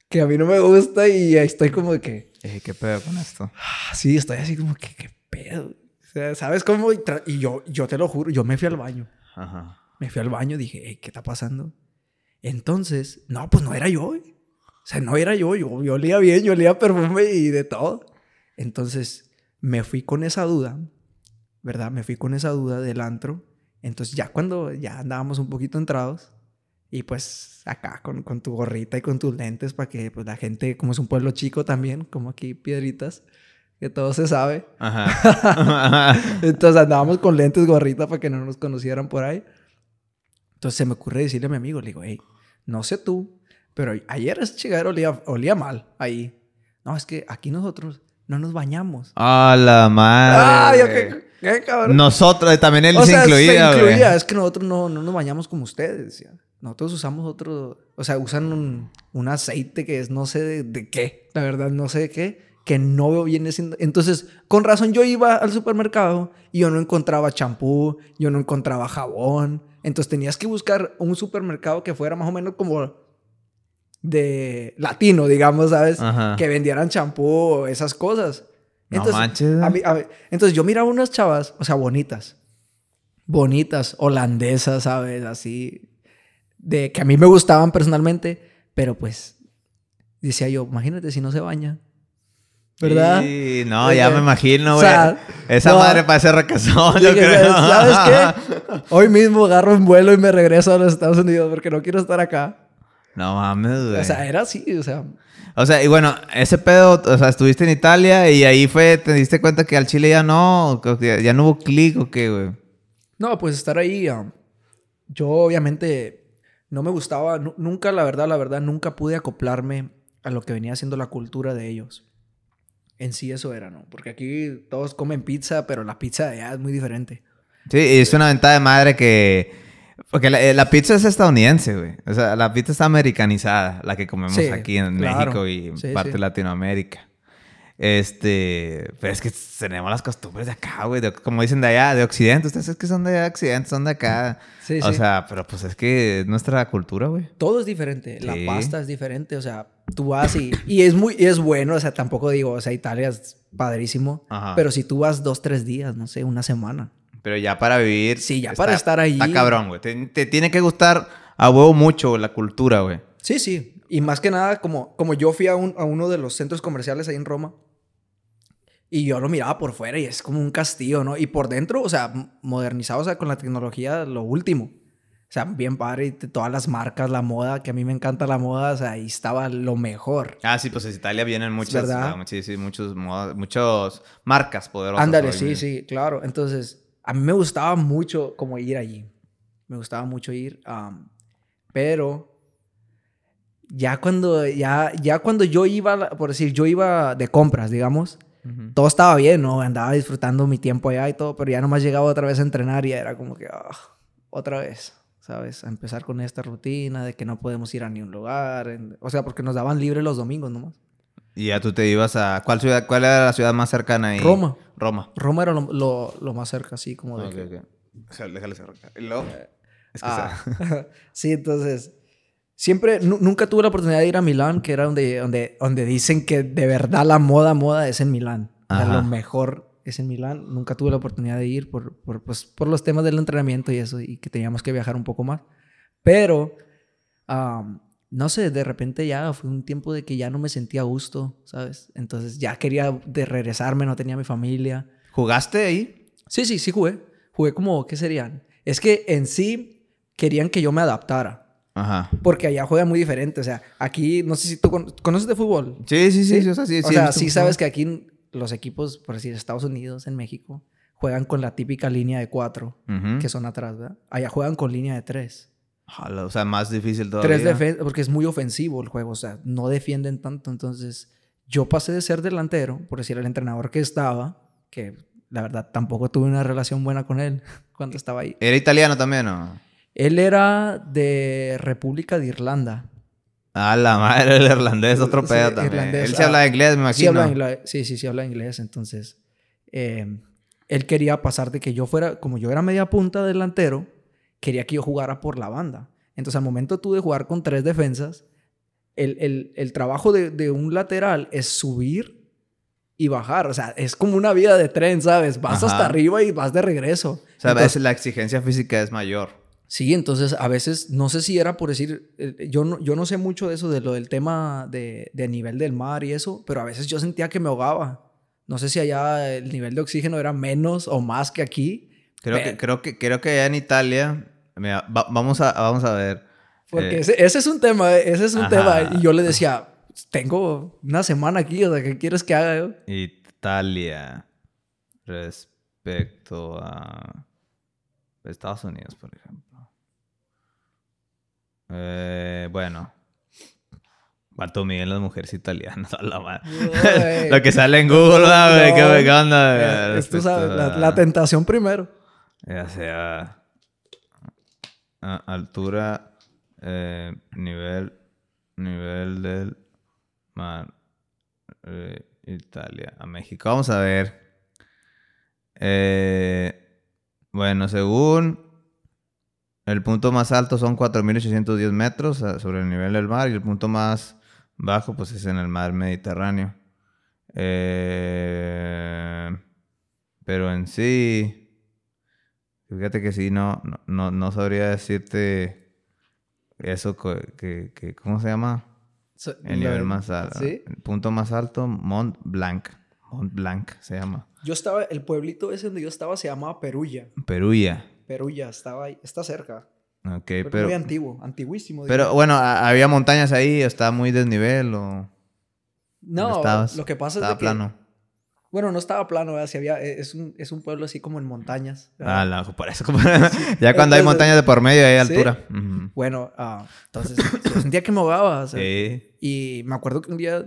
que a mí no me gusta y ahí estoy como de que... Eh, ¿Qué pedo con esto? Ah, sí, estoy así como que, ¿qué pedo? O sea, ¿sabes cómo? Y yo, yo te lo juro, yo me fui al baño. Me fui al baño, dije, ¿qué está pasando? Entonces, no, pues no era yo. O sea, no era yo. Yo, yo olía bien, yo olía perfume y de todo. Entonces, me fui con esa duda, ¿verdad? Me fui con esa duda del antro. Entonces, ya cuando ya andábamos un poquito entrados, y pues acá con, con tu gorrita y con tus lentes para que pues, la gente, como es un pueblo chico también, como aquí piedritas, que todo se sabe. Ajá. Entonces andábamos con lentes, gorrita para que no nos conocieran por ahí. Entonces se me ocurre decirle a mi amigo, le digo, hey, no sé tú, pero ayer ese chigadero olía, olía mal ahí. No, es que aquí nosotros no nos bañamos. ¡Ah, la madre! ¡Ay, qué, qué cabrón! Nosotros, también él se incluía, se incluía. Es que nosotros no, no nos bañamos como ustedes, decía. Nosotros usamos otro... O sea, usan un, un aceite que es no sé de, de qué. La verdad, no sé de qué que no viene siendo... Entonces, con razón yo iba al supermercado y yo no encontraba champú, yo no encontraba jabón. Entonces tenías que buscar un supermercado que fuera más o menos como de latino, digamos, ¿sabes? Que vendieran champú o esas cosas. Entonces, no manches. entonces yo miraba unas chavas, o sea, bonitas. Bonitas, holandesas, ¿sabes? Así. De que a mí me gustaban personalmente, pero pues decía yo, imagínate si no se baña. ¿Verdad? Sí, no, ya me imagino, güey. Esa madre parece recasón, yo creo. ¿Sabes qué? Hoy mismo agarro un vuelo y me regreso a los Estados Unidos porque no quiero estar acá. No mames, güey. O sea, era así, o sea. O sea, y bueno, ese pedo, o sea, estuviste en Italia y ahí fue, te diste cuenta que al Chile ya no, ya no hubo clic o qué, güey. No, pues estar ahí, um, yo obviamente no me gustaba, nunca, la verdad, la verdad, nunca pude acoplarme a lo que venía siendo la cultura de ellos en sí eso era, ¿no? Porque aquí todos comen pizza, pero la pizza de allá es muy diferente. Sí, y es una ventaja de madre que... Porque la, eh, pizza es estadounidense, güey. O sea, la pizza está americanizada, la que comemos aquí en México y parte de Latinoamérica. Este, pero es que tenemos las costumbres de acá, güey, como dicen de allá, de Occidente. Ustedes es que son de Occidente, son de acá. Sí, o sea, pero pues es que es nuestra cultura, güey. Todo es diferente. La pasta es diferente. O sea, tú vas y, y es muy, y es bueno. O sea, tampoco digo, o sea, Italia es padrísimo. Pero si tú vas dos, tres días, no sé, una semana. Pero ya para vivir. Sí, ya para estar ahí. Está cabrón, güey. Te, tiene que gustar a huevo mucho la cultura, güey. Sí, sí. Y más que nada, como, como yo fui a, un, a uno de los centros comerciales ahí en Roma. Y yo lo miraba por fuera y es como un castillo, ¿no? Y por dentro, o sea, modernizado, o sea, con la tecnología, lo último. O sea, bien padre, todas las marcas, la moda, que a mí me encanta la moda, o sea, ahí estaba lo mejor. Ah, sí, pues en Italia vienen muchas, ¿verdad? sí, sí, muchos, muchos marcas poderosas. Ándale, sí, sí, claro. Entonces, a mí me gustaba mucho como ir allí. Me gustaba mucho ir, pero ya cuando, ya, ya cuando yo iba, por decir, yo iba de compras, digamos, todo estaba bien, ¿no? Andaba disfrutando mi tiempo allá y todo, pero ya nomás llegaba otra vez a entrenar y era como que, ah, otra vez, ¿sabes? A empezar con esta rutina de que no podemos ir a ningún lugar. O sea, porque nos daban libre los domingos nomás. Y ya tú te ibas a... ¿Cuál ciudad, cuál era la ciudad más cercana ahí? Roma. Roma. Roma era lo, lo, más cerca, así como de... Okay, O sea, déjale cerca. ¿Y luego? Es que ah. sí, entonces Siempre, nunca tuve la oportunidad de ir a Milán, que era donde, donde, donde dicen que de verdad la moda, moda es en Milán. lo mejor es en Milán. Nunca tuve la oportunidad de ir por, por, pues, por los temas del entrenamiento y eso, y que teníamos que viajar un poco más. Pero, no sé, de repente ya fue un tiempo de que ya no me sentía a gusto, ¿sabes? Entonces ya quería de regresarme, no tenía mi familia. ¿Jugaste ahí? Sí, sí, sí jugué. Jugué como, ¿qué serían? Es que en sí querían que yo me adaptara. Ajá. Porque allá juega muy diferente. O sea, aquí, no sé si tú conoces de fútbol. Sí, sí, sí. sí, o sea, sí, o sea, sí sabes que aquí los equipos, por decir, Estados Unidos, en México, juegan con la típica línea de cuatro, que son atrás, ¿verdad? Allá juegan con línea de tres. O sea, más difícil todavía. Tres porque es muy ofensivo el juego, o sea, no defienden tanto. Entonces, yo pasé de ser delantero, por decir, el entrenador que estaba, que la verdad tampoco tuve una relación buena con él cuando estaba ahí. ¿Era italiano también o...? Él era de República de Irlanda. Ah, la madre, el irlandés, otro pedo también. él sí habla inglés, me imagino. Sí, habla inglés, sí, sí, sí, habla inglés. Entonces, eh, él quería pasar de que yo fuera, como yo era media punta delantero, quería que yo jugara por la banda. Entonces, al momento tú de jugar con tres defensas, el, el, el trabajo de, de, un lateral es subir y bajar. O sea, es como una vida de tren, ¿sabes? Vas hasta arriba y vas de regreso. O sea, a veces la exigencia física es mayor. Sí, entonces a veces, no sé si era por decir, eh, yo no, yo no sé mucho de eso, de lo del tema de, de, nivel del mar y eso, pero a veces yo sentía que me ahogaba. No sé si allá el nivel de oxígeno era menos o más que aquí. Creo, que, creo, que, creo que allá en Italia, vamos, a, vamos a ver. Porque eh, ese, ese, es un tema, eh, ese es un tema. Y yo le decía, tengo una semana aquí, o sea, ¿qué quieres que haga yo? Italia respecto a Estados Unidos, por ejemplo. Eh, bueno. ¿Cuánto miden las mujeres italianas? Lo que sale en Google, güey. ¿Qué, onda? Esto sabes, la, tentación primero. Ya sea... altura, eh, nivel, nivel del mar, eh, Italia, a México. Vamos a ver. Eh, bueno, según el punto más alto son 4.810 metros sobre el nivel del mar y el punto más bajo pues es en el mar Mediterráneo. Eh, pero en sí, fíjate que sí, no, no, no sabría decirte eso que, que ¿cómo se llama? el nivel más alto. El punto más alto, Mont Blanc. Mont Blanc se llama. Yo estaba, el pueblito ese donde yo estaba se llamaba Perulla. Perulla. Perulla, estaba ahí, está cerca. Ok, pero... Muy antiguo, antiguísimo. Pero bueno, ¿había montañas ahí? ¿Estaba muy desnivel o...? No, lo que pasa es que... plano. Bueno, no estaba plano, ¿verdad? había, e, es, un, es un pueblo así como en montañas. Ah, no, por eso. ya cuando hay montañas de por medio hay altura. Bueno, uh, entonces yo sentía que me ahogaba. sí. Y me acuerdo que un día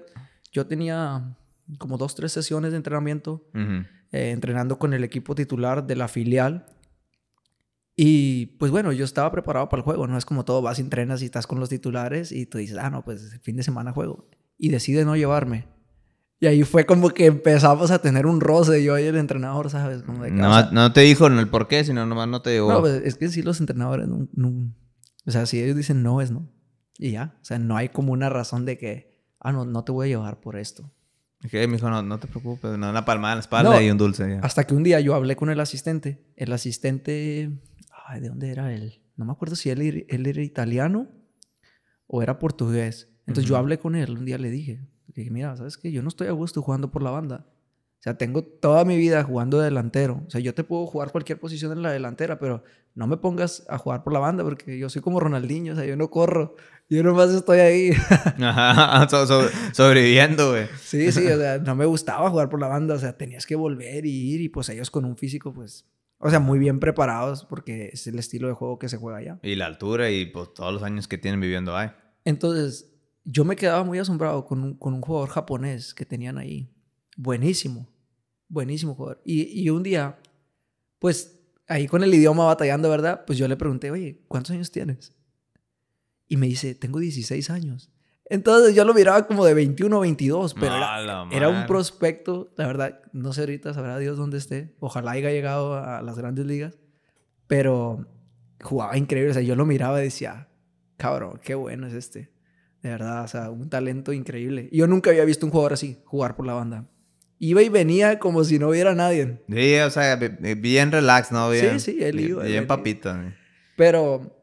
yo tenía como dos, tres sesiones de entrenamiento eh, entrenando con el equipo titular de la filial. Y pues bueno, yo estaba preparado para el juego. No es como todo, vas y entrenas y estás con los titulares y tú dices, ah, no, pues el fin de semana juego. Y decide no llevarme. Y ahí fue como que empezamos a tener un roce yo y el entrenador, ¿sabes? Como de no, no te dijo el por qué, sino nomás no te llevó. No, pues es que sí los entrenadores no, O sea, si ellos dicen no, es no. Y ya. O sea, no hay como una razón de que, ah, no, no te voy a llevar por esto. Ok, me dijo, no, no te preocupes, una palmada en la espalda y un dulce. Hasta que un día yo hablé con el asistente. El asistente ¿de dónde era él? No me acuerdo si él, él era italiano o era portugués. Entonces yo hablé con él, un día le dije, le dije, mira, ¿sabes qué? Yo no estoy a gusto jugando por la banda. O sea, tengo toda mi vida jugando delantero. O sea, yo te puedo jugar cualquier posición en la delantera, pero no me pongas a jugar por la banda porque yo soy como Ronaldinho. O sea, yo no corro. Yo nomás estoy ahí. Ajá, sobreviviendo, güey. Sí, sí. O sea, no me gustaba jugar por la banda. O sea, tenías que volver y ir. Y pues ellos con un físico, pues o sea, muy bien preparados porque es el estilo de juego que se juega allá. Y la altura y pues todos los años que tienen viviendo ahí. Entonces, yo me quedaba muy asombrado con un, con un jugador japonés que tenían ahí. Buenísimo. Buenísimo jugador. Y, y un día, pues ahí con el idioma batallando, ¿verdad? Pues yo le pregunté, oye, ¿cuántos años tienes? Y me dice, tengo 16 años. Entonces yo lo miraba como de 21 o 22, pero era, un prospecto, la verdad, no sé ahorita, sabrá Dios dónde esté. Ojalá haya llegado a las grandes ligas, pero jugaba increíble. O sea, yo lo miraba y decía, cabrón, qué bueno es este. De verdad, o sea, un talento increíble. Yo nunca había visto un jugador así, jugar por la banda. iba y venía como si no hubiera nadie. Sí, o sea, bien relax, ¿no? sí, sí, él iba. Bien, papito. Pero,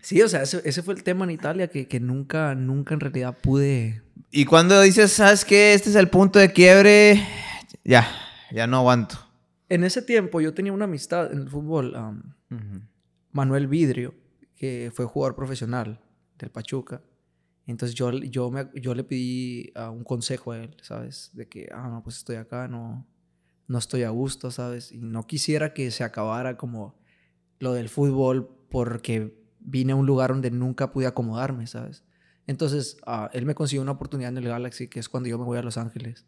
sí, o sea, ese, fue el tema en Italia que, que, nunca, nunca en realidad pude... Y cuando dices, ¿sabes qué? Este es el punto de quiebre, ya, ya no aguanto. En ese tiempo yo tenía una amistad en el fútbol, Manuel Vidrio, que fue jugador profesional del Pachuca. Entonces yo, yo, me, yo le pedí uh, un consejo a él, ¿sabes? De que, ah, no, pues estoy acá, no, no estoy a gusto, ¿sabes? Y no quisiera que se acabara como lo del fútbol porque vine a un lugar donde nunca pude acomodarme, ¿sabes? Entonces, uh, él me consiguió una oportunidad en el Galaxy, que es cuando yo me voy a Los Ángeles.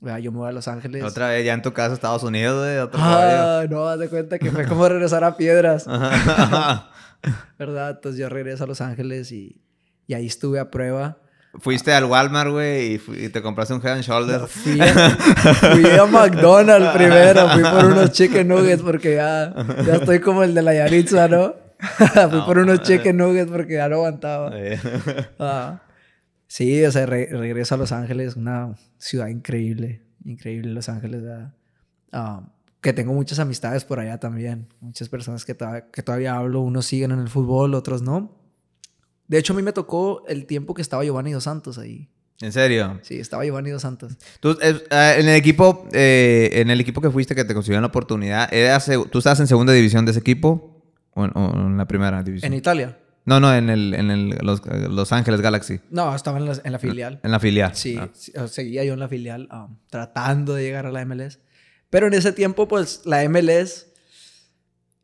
Yo me voy a Los Ángeles. Otra vez, ya en tu casa, Estados Unidos, güey. ah, no, haz de cuenta que fue como regresar a Piedras. ¿Verdad? Entonces yo regreso a Los Ángeles y y ahí estuve a prueba. Fuiste al Walmart, güey, y, te compraste un Head and Shoulders. fui, a, McDonald's primero. Fui por unos chicken nuggets porque ya, ya estoy como el de la Yaritza, ¿no? fui por unos chicken nuggets porque ya no aguantaba. Ah. Sí, o sea, regreso a Los Ángeles, una ciudad increíble. Increíble Los Ángeles, ah, que tengo muchas amistades por allá también. Muchas personas que, que todavía hablo. Unos siguen en el fútbol, otros no. De hecho, a mí me tocó el tiempo que estaba Giovanni Dos Santos ahí. ¿En serio? Sí, estaba Giovanni Dos Santos. Tú, eh, en el equipo, eh, en el equipo que fuiste, que te consiguieron la oportunidad, ¿tú estabas en segunda división de ese equipo o en, la primera división? En Italia. No, no, en el, en el los, Ángeles Galaxy. No, estaba en la, en la filial. En la filial. Sí, ah. seguía yo en la filial um, tratando de llegar a la MLS. Pero en ese tiempo, pues, la MLS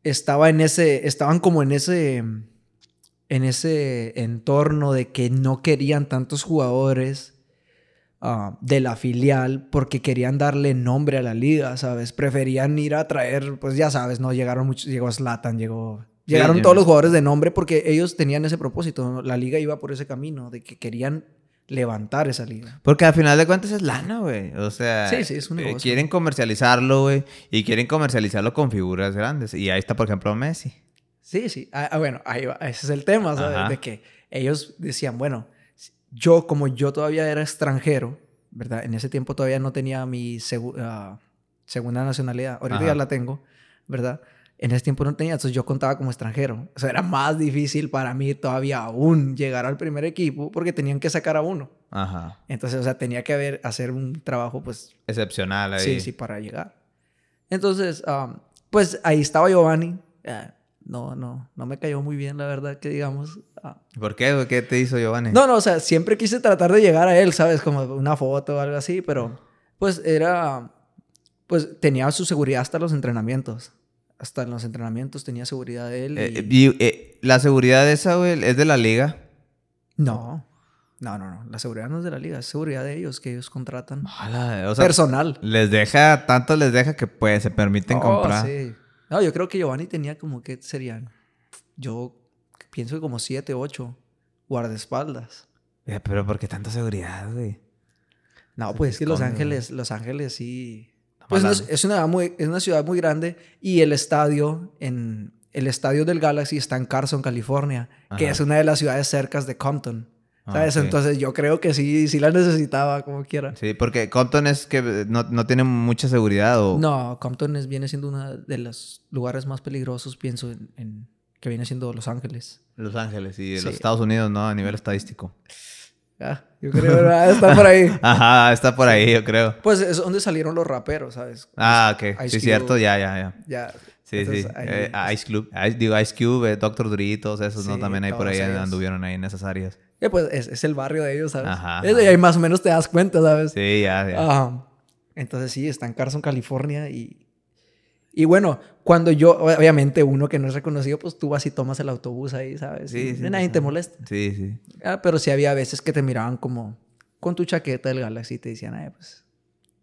estaba en ese, estaban como en ese en ese entorno de que no querían tantos jugadores ah, de la filial porque querían darle nombre a la liga, ¿sabes? Preferían ir a traer, pues ya sabes, ¿no? Llegaron muchos, llegó Slatan, llegó... Llegaron todos los jugadores de nombre porque ellos tenían ese propósito. La liga iba por ese camino de que querían levantar esa liga. Porque al final de cuentas es lana, güey. O sea, sí, sí, es un eh, quieren comercializarlo, güey. Y quieren comercializarlo con figuras grandes. Y ahí está, por ejemplo, Messi. Sí, sí. Ah, ah, bueno, ahí va. ese es el tema, ¿sabes? De que ellos decían, bueno, yo como yo todavía era extranjero, ¿verdad? En ese tiempo todavía no tenía mi ah, segunda nacionalidad. Ahorita ya la tengo, ¿verdad? En ese tiempo no tenía, entonces yo contaba como extranjero. O sea, era más difícil para mí todavía aún llegar al primer equipo porque tenían que sacar a uno. Ajá. Entonces, o sea, tenía que haber, hacer un trabajo, pues... Excepcional ahí. Sí, sí, para llegar. Entonces, pues ahí estaba Giovanni no, no, no me cayó muy bien, la verdad, que digamos. Ah. ¿Por qué? ¿Qué te hizo Giovanni? No, no, o sea, siempre quise tratar de llegar a él, ¿sabes? Como una foto o algo así, pero pues era, pues tenía su seguridad hasta los entrenamientos. Hasta en los entrenamientos tenía seguridad de él. Eh, y... Eh, ¿La seguridad de esa, güey, es de la liga? No. No, no, no. La seguridad no es de la liga, es seguridad de ellos que ellos contratan. Personal. Les deja, tanto les deja que pues se permiten oh, comprar. Sí. No, yo creo que Giovanni tenía como que serían. Yo pienso que como siete, ocho guardaespaldas. pero ¿por qué tanta seguridad, güey? No, pues es que Los Ángeles, Los Ángeles sí. Pues es, una, muy, es una ciudad muy grande y el estadio en el estadio del Galaxy está en Carson, California, que es una de las ciudades cercas de Compton. Ah, ¿Sabes? Entonces yo creo que sí, sí la necesitaba como quiera. Sí, porque Compton es que no, no tiene mucha seguridad o... No, Compton es, viene siendo uno de los lugares más peligrosos, pienso, en, que viene siendo Los Ángeles. Los Ángeles y los Estados Unidos, ¿no? A nivel estadístico. Ah, yo creo, ¿verdad? Está por ahí. Ajá, está por ahí, yo creo. Pues es donde salieron los raperos, ¿sabes? Ah, ok. sí, cierto, ya, ya, ya. Ya. Sí, sí. Eh, Ice Club. digo, Ice Cube, eh, Doctor Dre, todos esos, ¿no? También ahí por ahí anduvieron ahí en esas áreas. Eh, pues es, el barrio de ellos, ¿sabes? Ajá, Y ahí más o menos te das cuenta, ¿sabes? Sí, ya, ya. entonces sí, está en Carson, California y... Y bueno, cuando yo, obviamente uno que no es reconocido, pues tú vas y tomas el autobús ahí, ¿sabes? Sí, sí. Nadie te molesta. Sí, sí. Ah, pero sí había veces que te miraban como con tu chaqueta del Galaxy y te decían, ay, pues,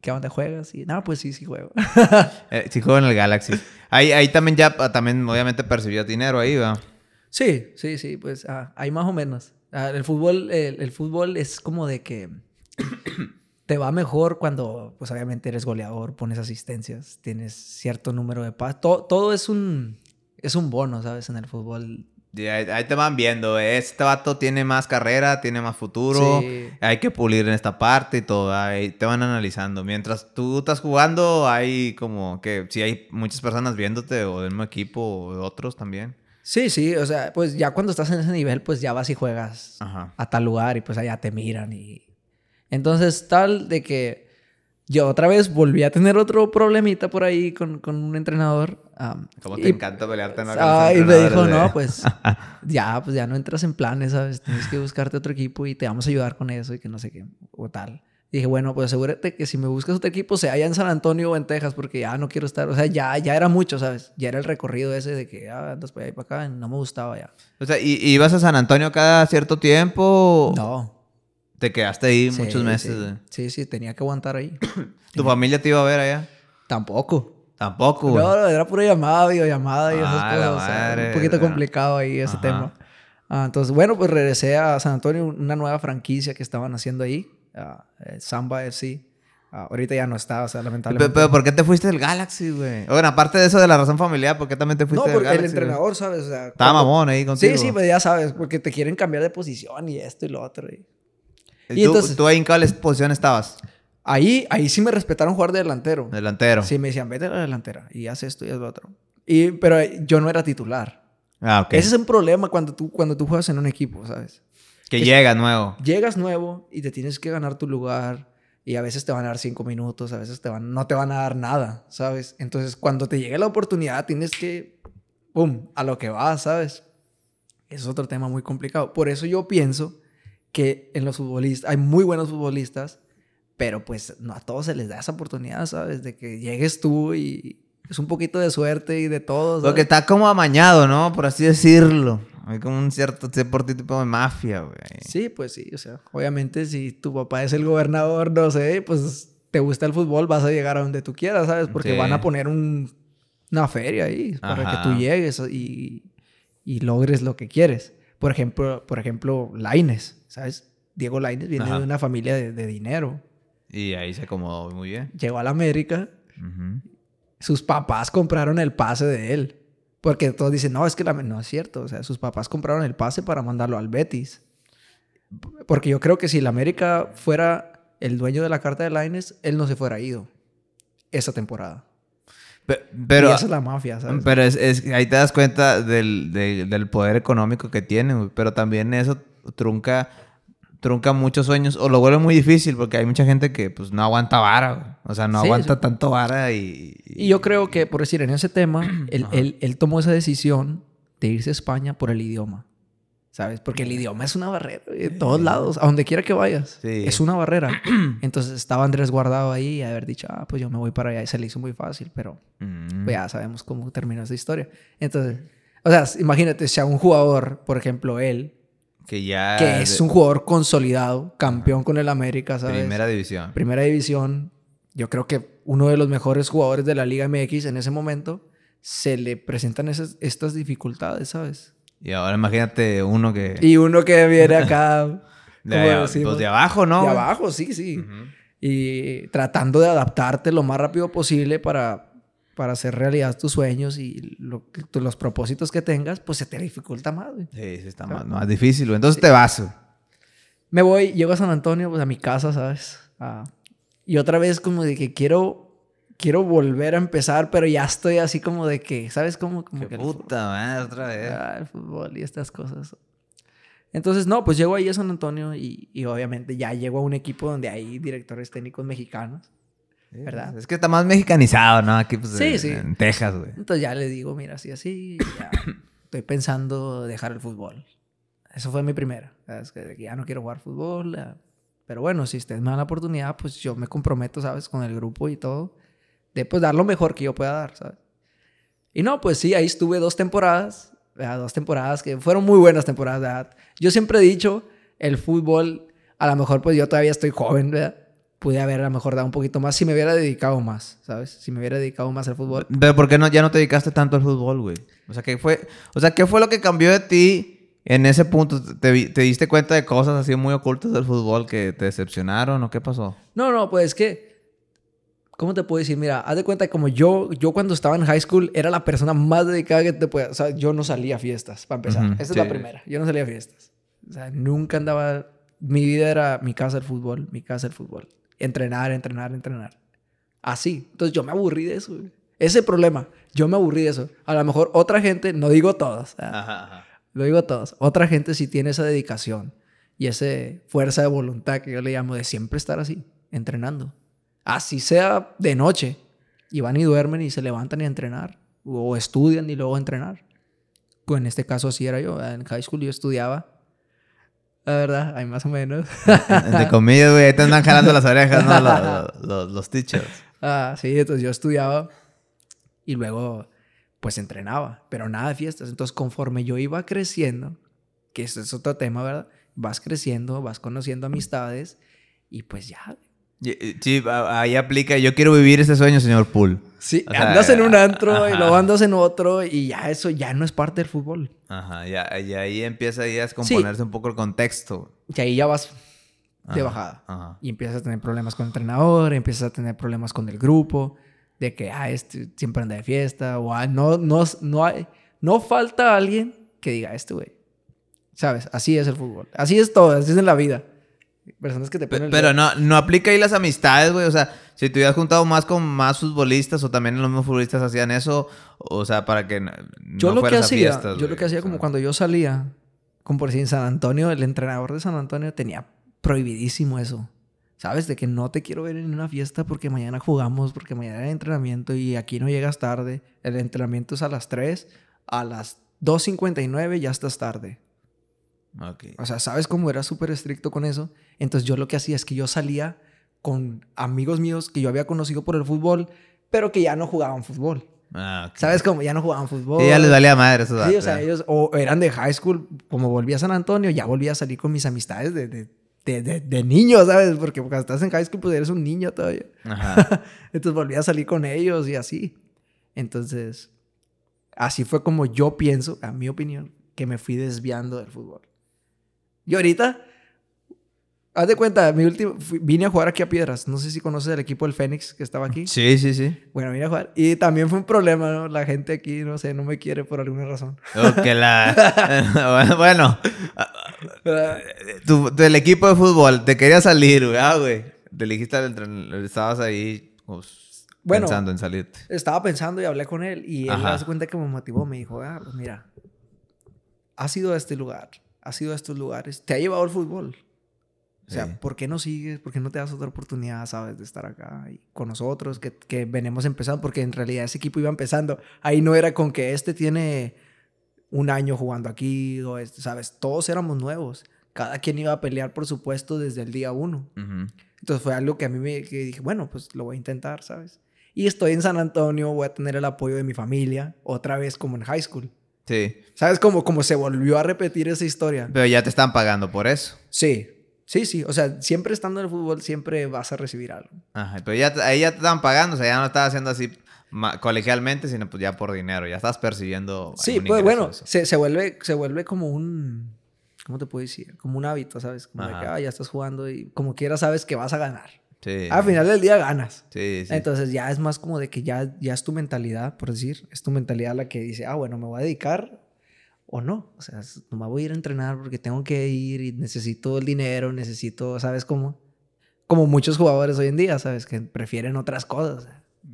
¿qué onda juegas? Y no, pues sí, sí juego. eh, sí juego en el Galaxy. Ahí, ahí también ya, también obviamente percibía dinero ahí, ¿va? Sí, sí, sí, pues ah, ahí más o menos. Ah, el fútbol, el, fútbol es como de que te va mejor cuando, pues obviamente eres goleador, pones asistencias, tienes cierto número de pases. Todo, todo, es un es un bono, ¿sabes? En el fútbol ahí te van viendo, este vato tiene más carrera, tiene más futuro, hay que pulir en esta parte y todo, ahí te van analizando. Mientras tú estás jugando, hay como que si hay muchas personas viéndote o del mismo equipo o de otros también. Sí, sí, o sea, pues ya cuando estás en ese nivel, pues ya vas y juegas a tal lugar y pues allá te miran y... Entonces, tal de que yo otra vez volví a tener otro problemita por ahí con, con un entrenador. ¿Cómo te encanta pelearte en ah, Y me dijo, no, pues ya, pues ya no entras en planes, ¿sabes? Tienes que buscarte otro equipo y te vamos a ayudar con eso y que no sé qué, o tal. Y dije, bueno, pues asegúrate que si me buscas otro equipo, sea allá en San Antonio o en Texas, porque ya no quiero estar. O sea, ya, ya era mucho, ¿sabes? Ya era el recorrido ese de que ah, andas para allá y para acá, no me gustaba ya. O sea, ¿y ibas a San Antonio cada cierto tiempo? No. Te quedaste ahí muchos meses. Sí. sí, tenía que aguantar ahí. ¿Tu familia te iba a ver allá? Tampoco. Tampoco, güey. No, era pura llamada, videollamada y esas ah, cosas. un poquito complicado ahí ese tema. Ah, entonces, bueno, pues regresé a San Antonio, una nueva franquicia que estaban haciendo ahí, uh, Samba FC. ahorita ya no está, o sea, lamentablemente. Pero, ¿por qué te fuiste del Galaxy, güey? Bueno, aparte de eso de la razón familiar, ¿por qué también te fuiste del Galaxy? No, porque el entrenador, ¿sabes? O sea, Estaba mamón ahí contigo. Sí, sí, pues ya sabes, porque te quieren cambiar de posición y esto y lo otro. Y... ¿Y, tú, entonces, ahí en cuál posición estabas? Ahí, ahí sí me respetaron jugar de delantero. Delantero. Sí, me decían, vete a la delantera y haz esto y haz lo otro. Y, pero yo no era titular. Ah, ok. Ese es un problema cuando tú, cuando tú juegas en un equipo, ¿sabes? Que, llegas nuevo. Llegas nuevo y te tienes que ganar tu lugar. Y a veces te van a dar cinco minutos, a veces te van, no te van a dar nada, ¿sabes? Entonces, cuando te llegue la oportunidad, tienes que, ¡pum!, a lo que vas, ¿sabes? Es otro tema muy complicado. Por eso yo pienso que en los futbolistas, hay muy buenos futbolistas, pero pues no a todos se les da esa oportunidad, ¿sabes? De que llegues tú y es un poquito de suerte y de todo. Lo que está como amañado, ¿no? Por así decirlo. Hay como un cierto tipo de mafia, güey. Sí, pues sí. O sea, obviamente si tu papá es el gobernador, no sé, pues te gusta el fútbol, vas a llegar a donde tú quieras, ¿sabes? Porque van a poner una feria ahí para que tú llegues y, y logres lo que quieres. Por ejemplo, por ejemplo, Laines, ¿sabes? Diego Laines viene de una familia de, dinero. Y ahí se acomodó muy bien. Llegó a la América. Sus papás compraron el pase de él. Porque todos dicen, no, es que la... no es cierto. O sea, sus papás compraron el pase para mandarlo al Betis. Porque yo creo que si la América fuera el dueño de la carta de Laines, él no se fuera ido esa temporada. Pero, y esa es la mafia, ¿sabes? Pero es, ahí te das cuenta del, del poder económico que tiene, pero también eso trunca, trunca muchos sueños o lo vuelve muy difícil porque hay mucha gente que pues no aguanta vara, o sea, no aguanta tanto vara y, y, yo creo que, por decir, en ese tema, él, él, él tomó esa decisión de irse a España por el idioma. ¿sabes? Porque el idioma es una barrera en todos lados, a donde quiera que vayas. Es una barrera. Entonces estaba Andrés guardado ahí y haber dicho, ah, pues yo me voy para allá y se le hizo muy fácil, pero mm. pues ya sabemos cómo terminó esa historia. Entonces, o sea, imagínate, si a un jugador, por ejemplo, él, que ya... Que es un jugador consolidado, campeón con el América, ¿sabes? Primera división. Primera división. Yo creo que uno de los mejores jugadores de la Liga MX en ese momento, se le presentan esas, estas dificultades, ¿sabes? Y ahora imagínate uno que... Y uno que viene acá... de, pues de abajo, ¿no? De abajo, sí, sí. Y tratando de adaptarte lo más rápido posible para, para hacer realidad tus sueños y los propósitos que tengas, pues se te dificulta más, Sí, sí, está más, difícil. Entonces te vas. Me voy, llego a San Antonio, pues a mi casa, ¿sabes? Ah, y otra vez como de que quiero quiero volver a empezar, pero ya estoy así como de que, ¿sabes cómo? Como Qué puta, man, otra vez. Ah, el fútbol y estas cosas. Entonces, no, pues llego ahí a San Antonio y, y obviamente ya llego a un equipo donde hay directores técnicos mexicanos. ¿Verdad? Es que está más mexicanizado, ¿no? Aquí pues, sí, sí. en Texas, güey. Entonces ya le digo, mira, así, así, ya estoy pensando dejar el fútbol. Eso fue mi primera. Es que ya no quiero jugar fútbol. Pero bueno, si ustedes me dan la oportunidad, pues yo me comprometo, ¿sabes? Con el grupo y todo de pues dar lo mejor que yo pueda dar, ¿sabes? Y no, pues sí, ahí estuve dos temporadas, dos temporadas que fueron muy buenas temporadas, ¿verdad? Yo siempre he dicho, el fútbol, a lo mejor pues yo todavía estoy joven, ¿verdad? Pude haber a lo mejor dado un poquito más si me hubiera dedicado más, ¿sabes? Si me hubiera dedicado más al fútbol. Pero ¿por qué no, ya no te dedicaste tanto al fútbol, güey? O sea, ¿qué fue, o sea, ¿qué fue lo que cambió de ti en ese punto? ¿Te, ¿Te diste cuenta de cosas así muy ocultas del fútbol que te decepcionaron o qué pasó? No, no, pues es que ¿Cómo te puedo decir? Mira, haz de cuenta como yo, yo cuando estaba en high school era la persona más dedicada que te pueda... O sea, yo no salía a fiestas, para empezar. Ujú, Esa es sí. la primera. Yo no salía a fiestas. O sea, nunca andaba... Mi vida era mi casa el fútbol, mi casa el fútbol. Entrenar, entrenar, entrenar. Así. Entonces yo me aburrí de eso. güey. Ese problema. Yo me aburrí de eso. A lo mejor otra gente, no digo ¿ah? Ajá, ajá. lo digo todos. Otra gente sí tiene esa dedicación y esa fuerza de voluntad que yo le llamo de siempre estar así, entrenando. Así sea de noche. Y van y duermen y se levantan y a entrenar. O estudian y luego a entrenar. En este caso así era yo. En high school yo estudiaba. La verdad, hay más o menos. Entre comillas, güey, ahí te andan jalando las orejas, ¿no? Los, los- los- teachers. Ah, sí, entonces yo estudiaba y luego pues entrenaba, pero nada de fiestas. Entonces conforme yo iba creciendo, que ese es otro tema, ¿verdad? Vas creciendo, vas conociendo amistades y pues ya. Y- Sí, ahí aplica. Yo quiero vivir ese sueño, señor Pool. Sí, O sea, andas en un antro y luego andas en otro y ya eso ya no es parte del fútbol. Ajá, ya, y ahí empieza ahí a descomponerse un poco el contexto. Y ahí ya vas de Ajá, bajada. Ajá. Y empiezas a tener problemas con el entrenador, empiezas a tener problemas con el grupo, de que, ah, este siempre anda de fiesta, o ah, no, no, no, hay, no falta alguien que diga, este güey. ¿Sabes? Así es el fútbol. Así es todo, así es en la vida. Personas que te ponen... Pero no, no aplica ahí las amistades, güey. O sea, si te hubieras juntado más con más futbolistas o también los mismos futbolistas hacían eso, o sea, para que no, Yo no lo que a hacía, fiestas, yo lo que hacía o como cuando yo salía, como por decir en San Antonio, el entrenador de San Antonio tenía prohibidísimo eso. ¿Sabes? De que no te quiero ver en una fiesta porque mañana jugamos, porque mañana hay entrenamiento y aquí no llegas tarde. El entrenamiento es a las 3, a las 2.59 ya estás tarde. O sea, ¿sabes cómo era súper estricto con eso? Entonces yo lo que hacía es que yo salía con amigos míos que yo había conocido por el fútbol, pero que ya no jugaban fútbol. Ah. ¿Sabes cómo? Ya no jugaban fútbol. Sí, ya les valía madre eso. Sí, o sea, ellos o eran de high school, como volví a San Antonio, ya volví a salir con mis amistades de, de, de, de, de niño, ¿sabes? Porque cuando estás en high school, pues eres un niño todavía. Ajá. Entonces volví a salir con ellos y así. Entonces, así fue como yo pienso, a mi opinión, que me fui desviando del fútbol. Y ahorita, haz de cuenta, mi último, fui- vine a jugar aquí a Piedras. No sé si conoces el equipo del Fénix que estaba aquí. Sí, sí, sí. Bueno, vine a jugar. Y también fue un problema, ¿no? La gente aquí, no sé, no me quiere por alguna razón. Que la... bueno, tu, del equipo de fútbol, te quería salir, güey. Ah, güey. Te entren- estabas ahí pues, Bueno. pensando en salirte. Estaba pensando y hablé con él y él hace cuenta que me motivó. Me dijo, ah, pues mira, has ido a este lugar, has ido a estos lugares, te ha llevado el fútbol. O sea, Sí. ¿por qué no sigues? ¿Por qué no te das otra oportunidad, sabes, de estar acá y con nosotros, que, que venimos empezando? Porque en realidad ese equipo iba empezando. Ahí no era con que este tiene un año jugando aquí o este, ¿sabes? Todos éramos nuevos. Cada quien iba a pelear por su puesto desde el día uno. Ujú. Entonces fue algo que a mí me que dije, bueno, pues lo voy a intentar, ¿sabes? Y estoy en San Antonio, voy a tener el apoyo de mi familia, otra vez como en high school. Sí. ¿Sabes cómo, cómo se volvió a repetir esa historia? Pero ya te están pagando por eso. Sí, sí, sí. O sea, siempre estando en el fútbol, siempre vas a recibir algo. Ajá. Pero ya, te- ahí ya te están pagando. O sea, ya no estás haciendo así colegialmente, sino pues ya por dinero. Ya estás percibiendo. Sí, pues bueno, se, se vuelve, se vuelve como un... ¿Cómo te puedo decir? Como un hábito, ¿sabes? Como de que, ah, ya estás jugando y como quieras sabes que vas a ganar. Sí. Al final del día ganas. Sí, sí. Entonces ya es más como de que ya, ya es tu mentalidad, por decir, es tu mentalidad la que dice, ah, bueno, me voy a dedicar o no. O sea, no me voy a ir a entrenar porque tengo que ir y necesito el dinero, necesito, ¿sabes cómo? Como muchos jugadores hoy en día, ¿sabes? Que prefieren otras cosas.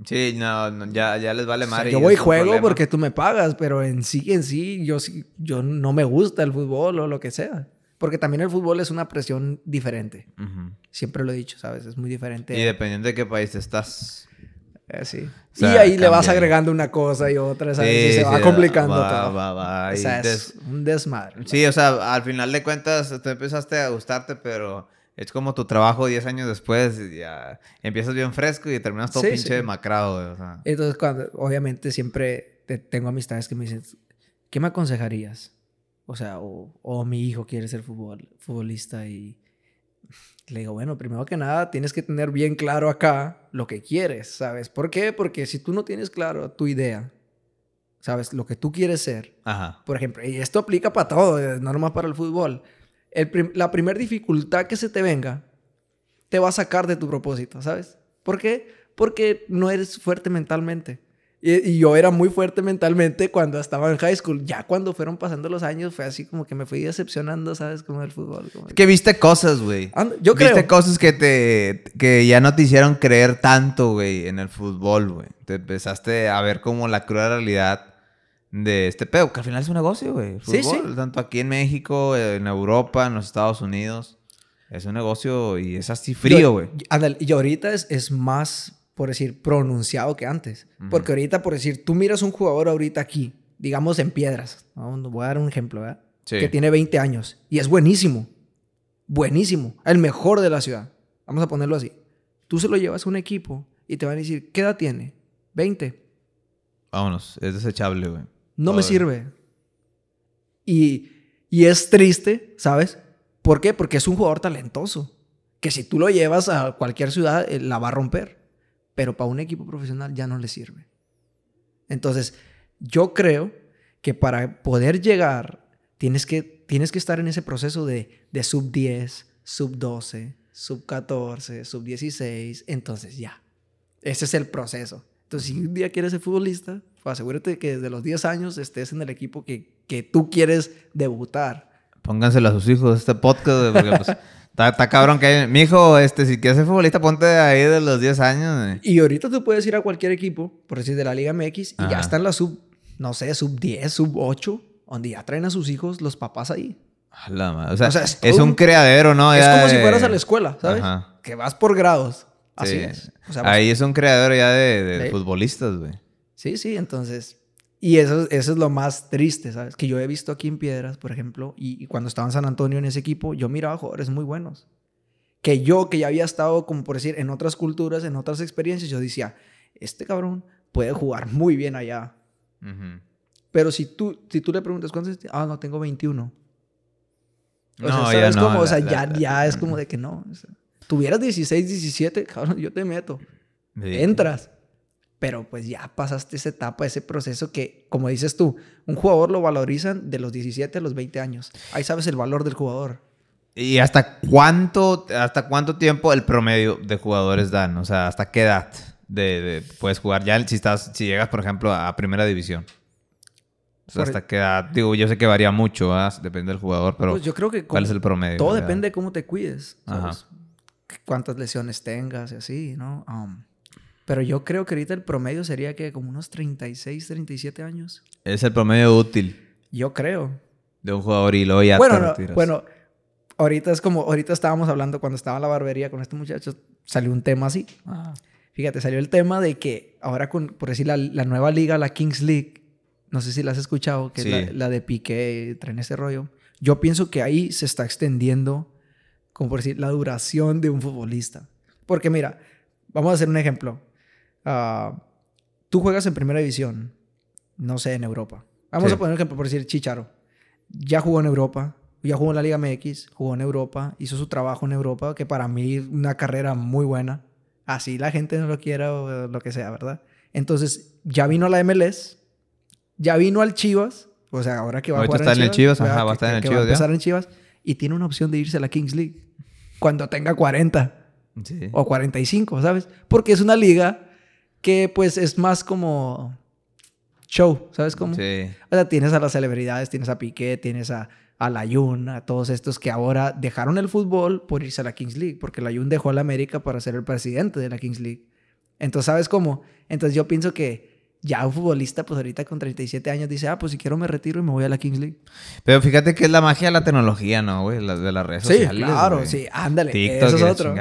Sí, no, no, ya, ya les vale O sea, madre. yo voy y juego problema. porque tú me pagas, pero en sí, en sí, yo, sí- yo no me gusta el fútbol o lo que sea. Porque también el fútbol es una presión diferente. Ujú. Siempre lo he dicho, ¿sabes? Es muy diferente. Y dependiendo de qué país estás. Eh, sí. sea, y ahí le vas cambia. agregando una cosa y otra, ¿sabes? y Sí, se va sí, complicando va, todo. va, va, o y sea, des- es un desmadre. Sí, o sea, al final de cuentas tú empezaste a gustarte, pero es como tu trabajo 10 años después. y ya empiezas bien fresco y terminas todo Sí, pinche demacrado, o sea. Entonces, cuando, obviamente, siempre te- tengo amistades que me dicen, ¿qué me aconsejarías? O sea, o, o mi hijo quiere ser fútbol, futbolista y le digo, bueno, primero que nada, tienes que tener bien claro acá lo que quieres, ¿sabes? ¿Por qué? Porque si tú no tienes claro tu idea, ¿sabes? Lo que tú quieres ser, Ajá. Por ejemplo, y esto aplica para todo, no nomás para el fútbol. El prim- la primera dificultad que se te venga te va a sacar de tu propósito, ¿sabes? ¿Por qué? porque no eres fuerte mentalmente. Y, yo era muy fuerte mentalmente cuando estaba en high school. Ya cuando fueron pasando los años fue así como que me fui decepcionando, ¿sabes? Como del fútbol. Es que viste cosas, güey. Yo creo. Viste cosas que te... Que ya no te hicieron creer tanto, güey, en el fútbol, güey. Te empezaste a ver como la cruda realidad de este pedo. Que al final es un negocio, güey. Sí, sí. Tanto aquí en México, en Europa, en los Estados Unidos. Es un negocio y es así frío, güey. Y ahorita es, es más por decir, pronunciado que antes. Porque ahorita, por decir, tú miras un jugador ahorita aquí, digamos en Piedras, voy a dar un ejemplo, ¿verdad? Que tiene 20 años y es buenísimo. Buenísimo. El mejor de la ciudad. Vamos a ponerlo así. Tú se lo llevas a un equipo y te van a decir, ¿qué edad tiene? 20. Vámonos, es desechable, güey. No me sirve. Y, y es triste, ¿sabes? ¿Por qué? Porque es un jugador talentoso. Que si tú lo llevas a cualquier ciudad, eh, la va a romper pero para un equipo profesional ya no le sirve. Entonces, yo creo que para poder llegar, tienes que, tienes que estar en ese proceso de, sub 10, sub 12, sub 14, sub 16, entonces ya. Ese es el proceso. Entonces, si un día quieres ser futbolista, pues asegúrate que desde los 10 años estés en el equipo que, que tú quieres debutar. Pónganselo a sus hijos este podcast, porque pues, Está, cabrón que... Mi hijo, este, si quieres ser futbolista, ponte ahí de los 10 años. Y ahorita tú puedes ir a cualquier equipo, por decir, de la Liga MX, y ya está en la sub, no sé, sub 10, sub 8, donde ya traen a sus hijos los papás ahí. O sea, es, un creadero, ¿no? Es como si fueras a la escuela, ¿sabes? Que vas por grados. Así es. ahí es un creadero ya de, futbolistas, güey. Sí, sí, entonces y eso, eso es lo más triste, ¿sabes? Que yo he visto aquí en Piedras, por ejemplo, y, cuando estaba en San Antonio en ese equipo, yo miraba jugadores muy buenos. Que yo, que ya había estado, como por decir, en otras culturas, en otras experiencias, yo decía, este cabrón puede jugar muy bien allá. Pero si tú, si tú le preguntas, ¿cuántos? Ah, no, tengo 21. O no, sea, ¿sabes cómo? o sea, ya, ya es como de que no. tuvieras 16, 17, cabrón, yo te meto. Entras. Pero pues ya pasaste esa etapa, ese proceso que, como dices tú, un jugador lo valorizan de los 17 a los 20 años. Ahí sabes el valor del jugador. ¿Y hasta cuánto, hasta cuánto tiempo el promedio de jugadores dan? O sea, ¿hasta qué edad de, puedes jugar? Ya si, estás, si llegas, por ejemplo, a primera división. O sea, ¿hasta qué edad? Digo, yo sé que varía mucho, depende del jugador, pero pues yo creo que ¿cuál es el promedio? Todo depende de cómo te cuides. Cuántas lesiones tengas y así, ¿no? Um, pero yo creo que ahorita el promedio sería que como unos 36, 37 años. Es el promedio útil. Yo creo. De un jugador y luego ya bueno, bueno, ahorita es como, ahorita estábamos hablando cuando estaba en la barbería con este muchacho, salió un tema así. Ah. Fíjate, salió el tema de que ahora con, por decir, la, nueva liga, la Kings League, no sé si la has escuchado, que es la, de Piqué, traen ese rollo. Yo pienso que ahí se está extendiendo, como por decir, la duración de un futbolista. Porque mira, vamos a hacer un ejemplo. Ah, tú juegas en primera división, no sé, en Europa. Vamos a poner un ejemplo por decir Chicharo. Ya jugó en Europa, ya jugó en la Liga MX, jugó en Europa, hizo su trabajo en Europa, que para mí es una carrera muy buena. Así la gente no lo quiera o lo que sea, ¿verdad? Entonces, ya vino a la MLS, ya vino al Chivas, o sea, ahora que va a jugar en, el Chivas, ajá, va a estar en el Chivas, va a empezar en Chivas y tiene una opción de irse a la Kings League cuando tenga 40 o 45, ¿sabes? Porque es una liga que pues es más como show, ¿sabes cómo? Sí. O sea, tienes a las celebridades, tienes a Piqué, tienes a, a la Jun, a todos estos que ahora dejaron el fútbol por irse a la Kings League, porque la Jun dejó a la América para ser el presidente de la Kings League. Entonces, ¿sabes cómo? Entonces yo pienso que ya un futbolista, pues ahorita con 37 años, dice, ah, pues si quiero me retiro y me voy a la Kings League. Pero fíjate que es la magia de la tecnología, ¿no, güey? de las redes sociales. Sí, claro, sí, ándale. eso es otro.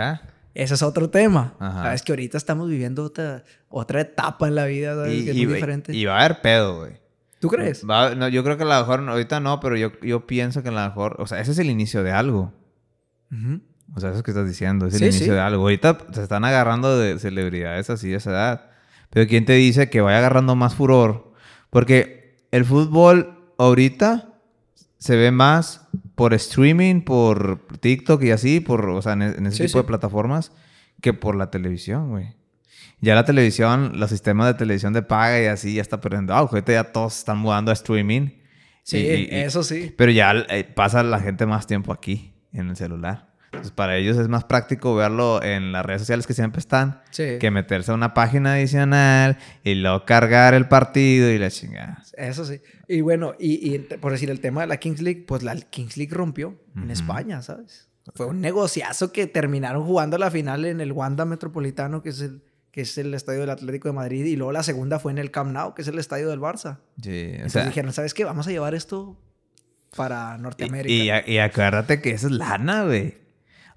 Ese es otro tema. Sabes que ahorita estamos viviendo otra, otra etapa en la vida, ¿sabes? que es muy diferente. Y va a haber pedo, güey. ¿Tú crees? no, yo creo que a lo mejor, ahorita no, pero yo, yo pienso que a lo mejor, o sea, ese es el inicio de algo. O sea, eso que estás diciendo, es el inicio de algo. Ahorita se están agarrando de celebridades así de esa edad. Pero ¿quién te dice que vaya agarrando más furor? Porque el fútbol ahorita se ve más por streaming, por TikTok y así, por, o sea, en, ese tipo de plataformas, que por la televisión, güey. Ya la televisión, los sistemas de televisión de paga y así ya está perdiendo Ah, Ahorita ya todos están mudando a streaming. Sí, eso sí. Pero ya eh, pasa la gente más tiempo aquí, en el celular. Para ellos es más práctico verlo en las redes sociales que siempre están que meterse a una página adicional y luego cargar el partido y la chingada. Eso sí. Y bueno, y, por decir el tema de la Kings League, pues la Kings League rompió en España, ¿sabes? Fue un negociazo que terminaron jugando la final en el Wanda Metropolitano, que es el, que es el estadio del Atlético de Madrid, y luego la segunda fue en el Camp Nou, que es el estadio del Barça. Sí, Entonces dijeron, ¿sabes qué? Vamos a llevar esto para Norteamérica. Y, y, acuérdate que eso es lana, güey.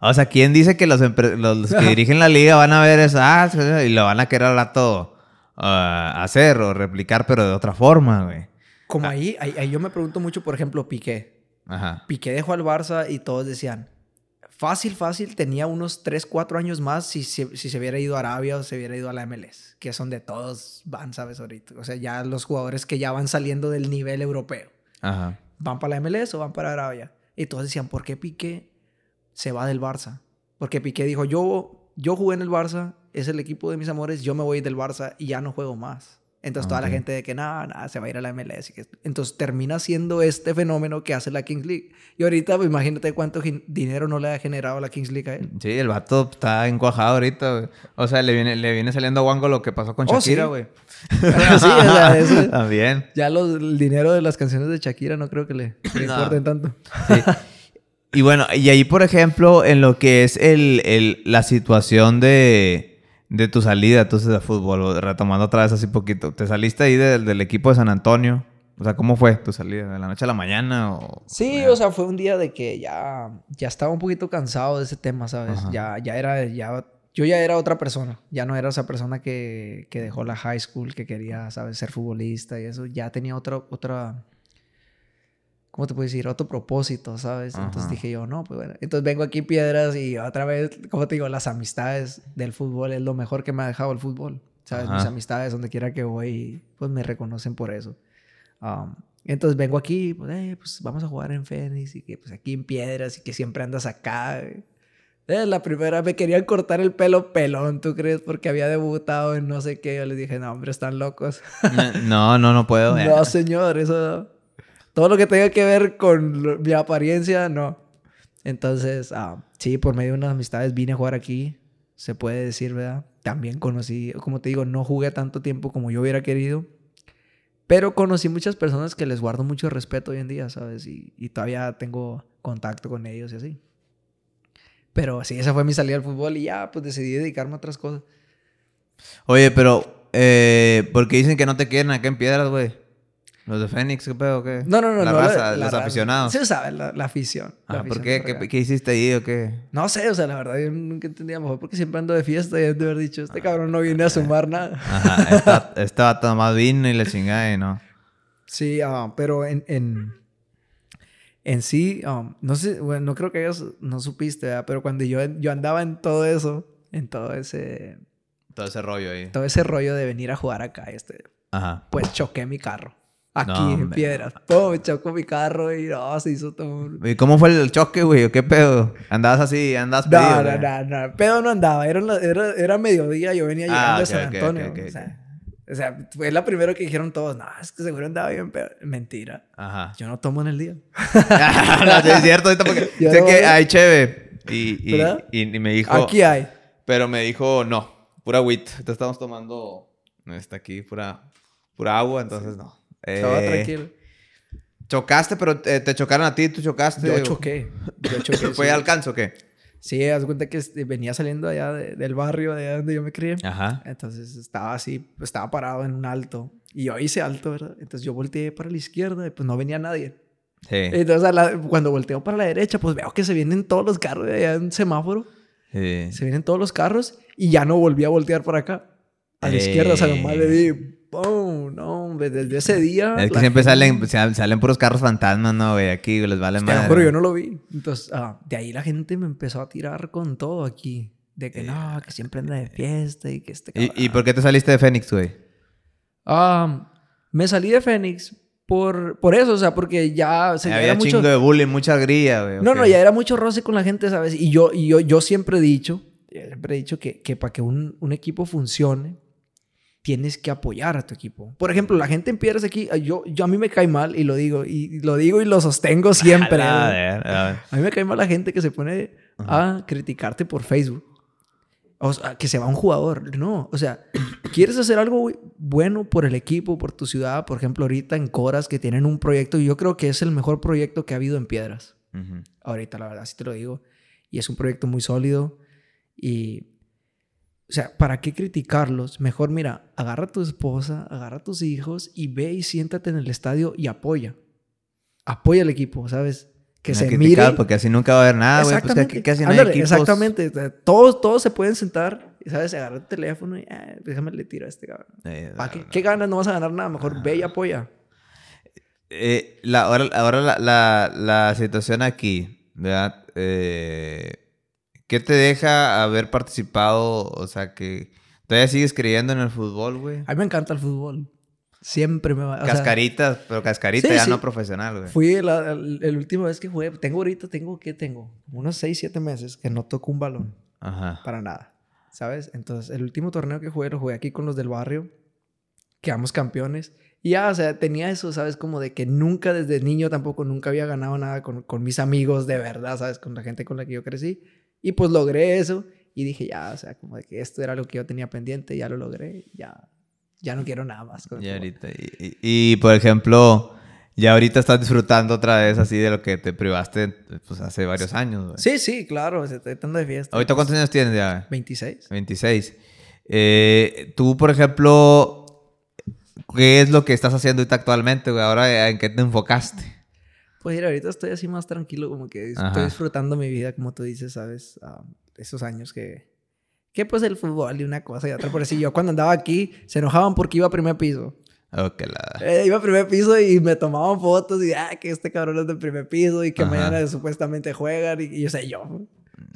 O sea, ¿quién dice que los, los, que dirigen la liga van a ver eso ah, y lo van a querer a todo ah, hacer o replicar, pero de otra forma, güey? Como ah. ahí, ahí, yo me pregunto mucho, por ejemplo, Piqué. Ajá. Piqué dejó al Barça y todos decían, fácil, fácil, tenía unos 3, 4 años más si, si, si, se hubiera ido a Arabia o se hubiera ido a la MLS, que es donde todos van, ¿sabes? Ahorita. O sea, ya los jugadores que ya van saliendo del nivel europeo. Ajá. ¿Van para la MLS o van para Arabia? Y todos decían, ¿por qué Piqué se va del Barça. Porque Piqué dijo, yo, yo jugué en el Barça, es el equipo de mis amores, yo me voy del Barça y ya no juego más. Entonces toda la gente de que nada, nada, se va a ir a la MLS. Entonces termina siendo este fenómeno que hace la Kings League. Y ahorita, pues, imagínate cuánto dinero no le ha generado la Kings League a él. Sí, el vato está encuajado ahorita, O sea, le viene, le viene saliendo a Wango lo que pasó con oh, Shakira, güey. sí, o sea, eso, También. Ya el dinero de las canciones de Shakira no creo que le, le importen tanto. Sí. Y bueno, y ahí, por ejemplo, en lo que es el, el, la situación de, de tu salida, entonces, de fútbol, retomando otra vez así poquito, ¿te saliste ahí del equipo de San Antonio? O sea, ¿cómo fue tu salida? ¿De la noche a la mañana? O, sí, o sea, fue un día de que ya, ya estaba un poquito cansado de ese tema, ¿sabes? Ya, ya era, ya, yo ya era otra persona. Ya no era esa persona que, que dejó la high school, que quería, ¿sabes? Ser futbolista y eso. Ya tenía otra, otra, ¿cómo te puedo decir? Otro propósito, ¿sabes? Entonces dije yo, no, pues bueno. Entonces vengo aquí Piedras y otra vez, como te digo, las amistades del fútbol es lo mejor que me ha dejado el fútbol. ¿Sabes? Mis amistades, donde quiera que voy, pues me reconocen por eso. Um, entonces vengo aquí, pues, eh, pues, vamos a jugar en Fénix y que pues aquí en Piedras y que siempre andas acá. Eh, la primera me querían cortar el pelo pelón, ¿tú crees? Porque había debutado en no sé qué. Yo les dije, no, hombre, están locos. no, no, no puedo. no, señor, eso todo lo que tenga que ver con mi apariencia, no. Entonces, ah, sí, por medio de unas amistades vine a jugar aquí, se puede decir, ¿verdad? También conocí, como te digo, no jugué tanto tiempo como yo hubiera querido, pero conocí muchas personas que les guardo mucho respeto hoy en día, ¿sabes? Y, todavía tengo contacto con ellos y así. Pero sí, esa fue mi salida al fútbol y ya, pues decidí dedicarme a otras cosas. Oye, pero, eh, ¿por qué dicen que no te quieren acá en Piedras, güey? ¿Los de Fénix qué pedo qué? No, no, no. La raza, los aficionados. Sí, sabe, la, la afición. Ah, ¿Por qué? ¿Qué, hiciste ahí o qué? No sé, o sea, la verdad, yo nunca entendía mejor porque siempre ando de fiesta y de haber dicho, este cabrón no viene a sumar nada. Ajá, esta, esta más vino y le chingada y no. Sí, uh, pero en, en, en sí, um, no sé, bueno, no creo que ellos no supiste, ¿verdad? pero cuando yo, yo andaba en todo eso, en todo ese... Todo ese rollo ahí. Todo ese rollo de venir a jugar acá, este... Ajá. Pues choqué mi carro. Aquí en Piedras. Todo me chocó mi carro y no, se hizo todo. ¿Y cómo fue el choque, güey? ¿Qué pedo? ¿Andabas así? ¿Andabas pedido? No, no, no, no. Pedo no andaba. Era, era, era mediodía. Yo venía llegando ah, de San Antonio. o, sea, o, sea, fue la primera que dijeron todos. No, es que seguro andaba bien pedo. Mentira. Ajá. Yo no tomo en el día. no, sí, es cierto. Porque sé que hay cheve. Y, y, y, me dijo... Aquí hay. Pero me dijo, no. Pura wheat. Entonces estamos tomando... Está aquí pura, pura agua. Entonces, no. Estaba eh, tranquilo. Chocaste, pero eh, te chocaron a ti, tú chocaste. Yo choqué. Yo choqué. ¿Fue sí. alcanzo o qué? Sí, haz cuenta que este, venía saliendo allá del barrio, de donde yo me crié. Ajá. Entonces estaba así, estaba parado en un alto. Y yo hice alto, ¿verdad? Entonces yo volteé para la izquierda y pues no venía nadie. Sí. Entonces cuando volteo para la derecha, pues veo que se vienen todos los carros de allá en semáforo. Sí. Se vienen todos los carros y ya no volví a voltear para acá. A la izquierda, o sea, nomás le di ¡Pum! Desde ese día. Es que siempre salen, salen puros carros fantasmas, ¿no, güey? Aquí les vale más. Pero yo no lo vi. Entonces, ah, de ahí la gente me empezó a tirar con todo aquí. De que no, que siempre anda de fiesta y que este. ¿Y, ¿Y, por qué te saliste de Fénix, güey? Ah, me salí de Fénix por, por eso, o sea, porque ya... Se, Había mucho... chingo de bullying, mucha grilla, güey. No, no, ya era mucho roce con la gente, ¿sabes? Y yo, y yo, yo siempre he dicho, siempre he dicho que, que para que un, un equipo funcione tienes que apoyar a tu equipo. Por ejemplo, la gente en Piedras aquí, yo, yo a mí me cae mal y lo digo, y lo digo y lo sostengo siempre. A, mí me cae mal la gente que se pone a criticarte por Facebook. O sea, que se va un jugador. No, o sea, quieres hacer algo bueno por el equipo, por tu ciudad. Por ejemplo, ahorita en Coras que tienen un proyecto, y yo creo que es el mejor proyecto que ha habido en Piedras. Ahorita, la verdad, sí te lo digo. Y es un proyecto muy sólido. Y o sea, ¿para qué criticarlos? Mejor, mira, agarra a tu esposa, agarra a tus hijos y ve y siéntate en el estadio y apoya. Apoya al equipo, ¿sabes? Que se mire. Porque así nunca va a haber nada, güey. Pues, ¿qué, qué Ándale, exactamente. Todos, todos se pueden sentar, ¿sabes? Agarra el teléfono y ah, déjame le tiro a este cabrón. Eh, qué? ¿Qué ganas? No vas a ganar nada. Mejor ve y apoya. Eh, la, ahora ahora la, la, la situación aquí, ¿verdad? Eh ¿Qué te deja haber participado? O sea, que todavía sigues creyendo en el fútbol, güey. A mí me encanta el fútbol. Siempre me va. Cascaritas, pero cascarita ya no profesional, güey. Fui la, el, último vez que jugué. Tengo ahorita, tengo, ¿qué tengo? Unos 6, 7 meses que no toco un balón. Ajá. Para nada. ¿Sabes? Entonces, el último torneo que jugué lo jugué aquí con los del barrio. Quedamos campeones. Y ya, o sea, tenía eso, ¿sabes? Como de que nunca desde niño tampoco, nunca había ganado nada con, con mis amigos de verdad, ¿sabes? Con la gente con la que yo crecí. Y pues logré eso y dije, ya, o sea, como de que esto era lo que yo tenía pendiente, ya lo logré, ya, ya no quiero nada más. Y, ahorita, y, por ejemplo, ya ahorita estás disfrutando otra vez así de lo que te privaste pues, hace varios años. Sí, sí, claro, estando de fiesta. ¿Ahorita cuántos años tienes ya? 26. 26. Eh, tú, por ejemplo, ¿qué es lo que estás haciendo ahorita actualmente, güey? Ahora, ¿en qué te enfocaste? Pues mira, ahorita estoy así más tranquilo, como que estoy disfrutando mi vida, como tú dices, ¿sabes? esos años que... Que pues el fútbol y una cosa y otra. Por eso yo cuando andaba aquí, se enojaban porque iba a primer piso. Ok, la... Eh, iba a primer piso y me tomaban fotos y, ah, que este cabrón es del primer piso y que mañana supuestamente juegan. Y, yo sé, yo,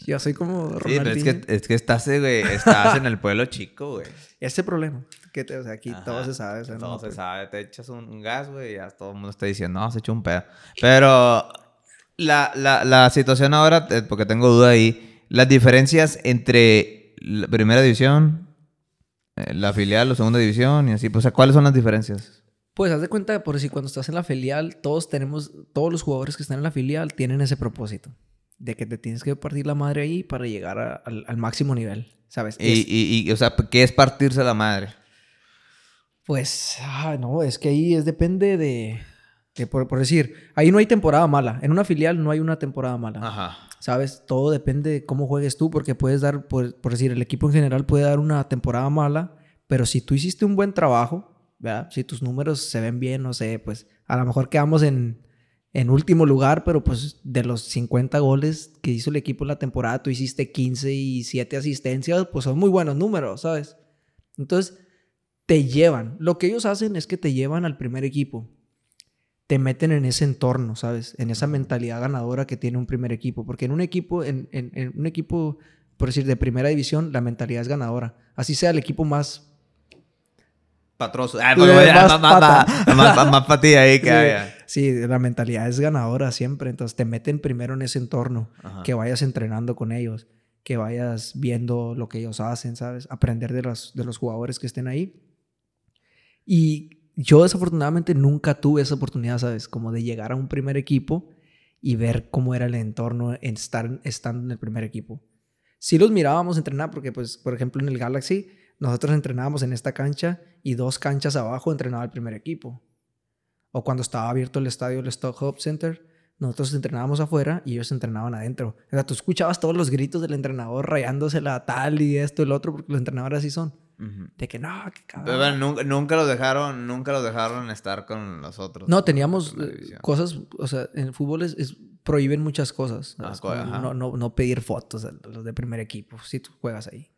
yo soy como Sí, pero es que, es que estás, güey, estás en el pueblo chico, güey. Ese problema. Que te, o sea, aquí todo se sabe. todo se sabe. Te echas un, gas, güey, y ya todo el mundo está diciendo, no, se echó un pedo. Pero la, la, la situación ahora, eh, porque tengo duda ahí, las diferencias entre la primera división, eh, la filial, la segunda división y así, pues, ¿cuáles son las diferencias? Pues haz de cuenta, por si cuando estás en la filial, todos tenemos, todos los jugadores que están en la filial tienen ese propósito de que te tienes que partir la madre ahí para llegar al, al, máximo nivel, ¿sabes? Y, y, y, o sea, ¿qué es partirse la madre? Pues, ah, no, es que ahí es depende de, por, decir, ahí no hay temporada mala. En una filial no hay una temporada mala. Ajá. ¿Sabes? Todo depende de cómo juegues tú, porque puedes dar, por, decir, el equipo en general puede dar una temporada mala, pero si tú hiciste un buen trabajo, ¿verdad? Si tus números se ven bien, no sé, pues a lo mejor quedamos en, en último lugar, pero pues de los 50 goles que hizo el equipo en la temporada, tú hiciste 15 y 7 asistencias, pues son muy buenos números, ¿sabes? Entonces, te llevan. Lo que ellos hacen es que te llevan al primer equipo. Te meten en ese entorno, ¿sabes? En esa mentalidad ganadora que tiene un primer equipo. Porque en un equipo, en, un equipo, por decir, de primera división, la mentalidad es ganadora. Así sea el equipo más patroso. Ah, más, más, para ti ahí que sí, haya. Sí, la mentalidad es ganadora siempre. Entonces te meten primero en ese entorno, que vayas entrenando con ellos, que vayas viendo lo que ellos hacen, ¿sabes? Aprender de los, de los jugadores que estén ahí. Y yo desafortunadamente nunca tuve esa oportunidad, ¿sabes? Como de llegar a un primer equipo y ver cómo era el entorno en estar estando en el primer equipo. Sí los mirábamos entrenar porque, pues, por ejemplo, en el Galaxy, nosotros entrenábamos en esta cancha y dos canchas abajo entrenaba el primer equipo. O cuando estaba abierto el estadio, el Stock Hub Center, nosotros entrenábamos afuera y ellos entrenaban adentro. O sea, tú escuchabas todos los gritos del entrenador rayándose la tal y esto y el otro, porque los entrenadores así son. De que no, que cabrón. Pero, nunca, nunca los dejaron, nunca los dejaron estar con los otros. No, teníamos eh, cosas, o sea, en el fútbol es, prohíben muchas cosas. Ah, no, no, no, pedir fotos a los de primer equipo, si tú juegas ahí.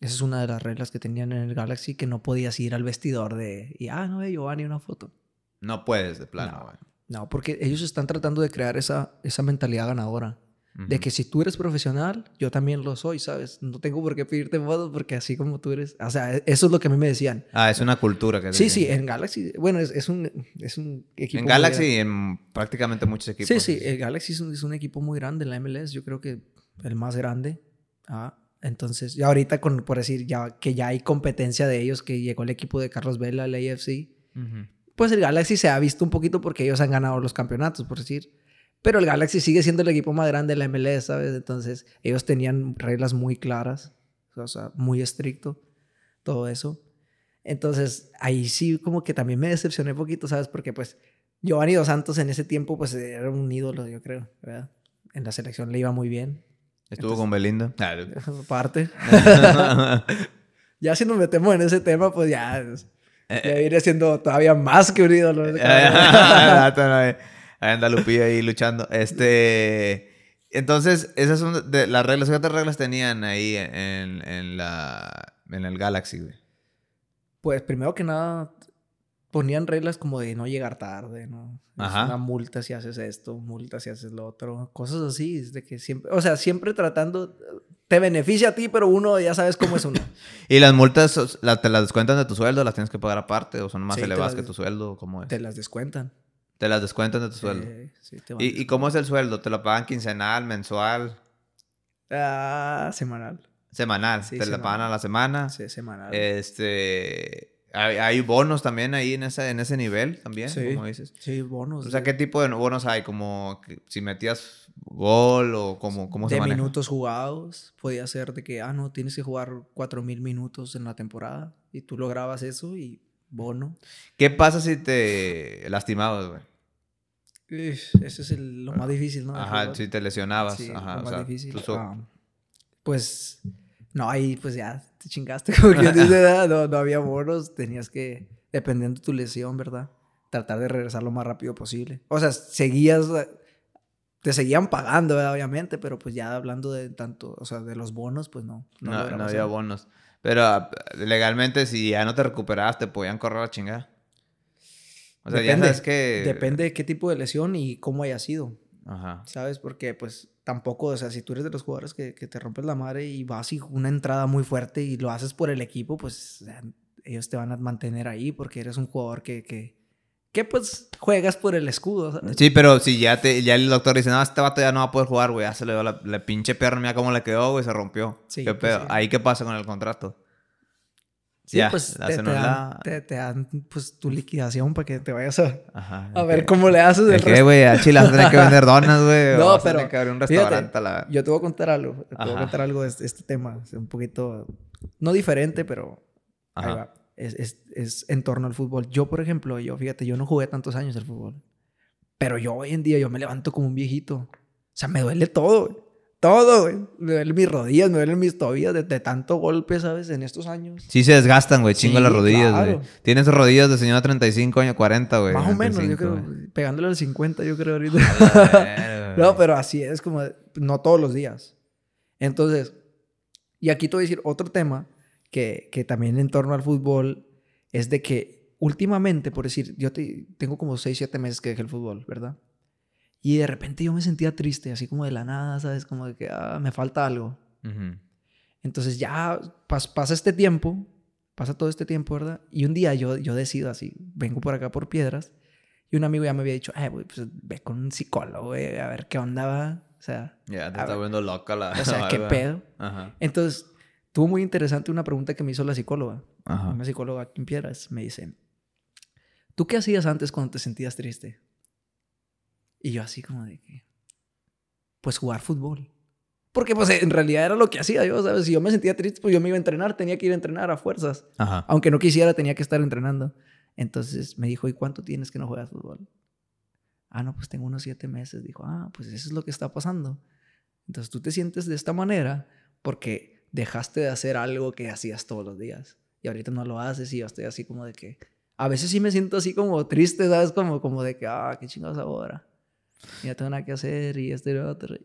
Esa es una de las reglas que tenían en el Galaxy, que no podías ir al vestidor de, y, ah, no, Giovanni, una foto. No puedes, de plano. No, no, porque ellos están tratando de crear esa, esa mentalidad ganadora. De que si tú eres profesional, yo también lo soy, ¿sabes? No tengo por qué pedirte fotos porque así como tú eres... O sea, eso es lo que a mí me decían. Ah, es una cultura que... Sí, sí, en Galaxy... Bueno, es, es, un, es un equipo... En Galaxy y en prácticamente muchos equipos. Sí, sí, el Galaxy es un, es un, equipo muy grande, la MLS, yo creo que el más grande. Ah, entonces, y ahorita, con, por decir, ya que ya hay competencia de ellos, que llegó el equipo de Carlos Vela al AFC, pues el Galaxy se ha visto un poquito porque ellos han ganado los campeonatos, por decir. Pero el Galaxy sigue siendo el equipo más grande de la MLS, ¿sabes? Entonces, ellos tenían reglas muy claras, o sea, muy estricto, todo eso. Entonces, ahí sí como que también me decepcioné un poquito, ¿sabes? Porque pues Giovanni Dos Santos en ese tiempo pues era un ídolo, yo creo, ¿verdad? En la selección le iba muy bien. Estuvo con Belinda. Aparte. ya si nos metemos en ese tema, pues ya, ya eh, iré siendo todavía más que un ídolo. Anda Lupilla ahí luchando. Este. Entonces, esas son de, las reglas. ¿Qué otras reglas tenían ahí en, en, la, en el Galaxy, güey? Pues primero que nada, ponían reglas como de no llegar tarde, ¿no? Ajá. una multa si haces esto, multa si haces lo otro, cosas así, de que siempre, o sea, siempre tratando, te beneficia a ti, pero uno ya sabes cómo es uno. ¿Y las multas te las descuentan de tu sueldo, las tienes que pagar aparte o son más elevadas que tu sueldo? ¿Cómo es? Te las descuentan. Te las descuentan de tu sueldo. Sí, te ¿Y, ¿Y cómo es el sueldo? ¿Te lo pagan quincenal, mensual? Ah, semanal. Semanal. ¿Te la pagan a la semana? Sí, semanal. Este... ¿Hay, bonos también ahí en ese, en ese nivel también, sí, como dices? Sí, bonos. O sea, ¿qué tipo de bonos hay? Como si metías gol o como, cómo se De minutos jugados. Podía ser de que, ah, no, tienes que jugar 4.000 minutos en la temporada. Y tú lograbas eso y bono. ¿Qué pasa si te lastimabas, güey? Eso es lo más difícil, ¿no? Ajá, si te lesionabas. Ajá, lo más difícil. Ah, pues, no, ahí pues ya te chingaste. Como que ah, no, no había bonos. Tenías que, dependiendo de tu lesión, ¿verdad? Tratar de regresar lo más rápido posible. O sea, seguías te seguían pagando, obviamente, pero pues ya hablando de tanto, o sea, de los bonos, pues no. No, no, había bonos. Pero ah, legalmente, si ya no te recuperas, te podían correr a chingar. O sea, depende, ya sabes que... Depende de qué tipo de lesión y cómo haya sido. Ajá. ¿Sabes? Porque, pues, tampoco, o sea, si tú eres de los jugadores que, que te rompes la madre y vas y una entrada muy fuerte y lo haces por el equipo, pues ellos te van a mantener ahí porque eres un jugador que, que que pues juegas por el escudo. Sí, pero si ya te, ya el doctor dice, no, este vato ya no va a poder jugar, güey, ya se le dio la, pinche pierna, mira cómo le quedó, güey, se rompió. Sí, ¿Qué pues pedo? Ahí qué pasa con el contrato. Sí, pues te, dan, pues tu liquidación para que te vayas a, a ver cómo le haces. El qué, güey? A Chile tener que vender donas, güey. No, pero. que abrir un restaurante la... Yo te voy a contar algo. Te voy a contar algo de este, este tema. Es un poquito. No diferente, pero. Ahí va es, es, en torno al fútbol. Yo, por ejemplo, yo, fíjate, yo no jugué tantos años el fútbol. Pero yo hoy en día, yo me levanto como un viejito. O sea, me duele todo, Todo, güey. Me duelen mis rodillas, me duelen mis tobillas de, tanto golpe, ¿sabes? En estos años. Sí se desgastan, güey. Chingo las rodillas, güey. Tienes rodillas de señora 35 años, 40, güey. Más o menos, yo creo. Pegándole al 50, yo creo ahorita. no, pero así es como... No todos los días. Entonces... Y aquí te voy a decir otro tema que, que también en torno al fútbol es de que últimamente, por decir, yo te, tengo como 6, 7 meses que dejé el fútbol, ¿verdad? Y de repente yo me sentía triste, así como de la nada, ¿sabes? Como de que ah, me falta algo. Entonces ya pasa este tiempo, pasa todo este tiempo, ¿verdad? Y un día yo, yo decido así, vengo por acá por piedras, y un amigo ya me había dicho, eh, pues ve con un psicólogo, güey, a ver qué onda va. O sea, ya te está viendo loca la. O sea, qué pedo. Entonces Estuvo muy interesante una pregunta que me hizo la psicóloga. Una psicóloga aquí en Piedras. Me dice, ¿tú qué hacías antes cuando te sentías triste? Y yo así como de que, pues jugar fútbol. Porque pues en realidad era lo que hacía yo, ¿sabes? Si yo me sentía triste, pues yo me iba a entrenar, tenía que ir a entrenar a fuerzas. Aunque no quisiera, tenía que estar entrenando. Entonces me dijo, ¿y cuánto tienes que no juegas fútbol? Ah, no, pues tengo unos siete meses. Dijo, ah, pues eso es lo que está pasando. Entonces tú te sientes de esta manera porque dejaste de hacer algo que hacías todos los días y ahorita no lo haces y yo estoy así como de que a veces sí me siento así como triste, ¿sabes? Como, como de que, ah, qué chingados ahora. Ya tengo nada que hacer y esto y lo otro.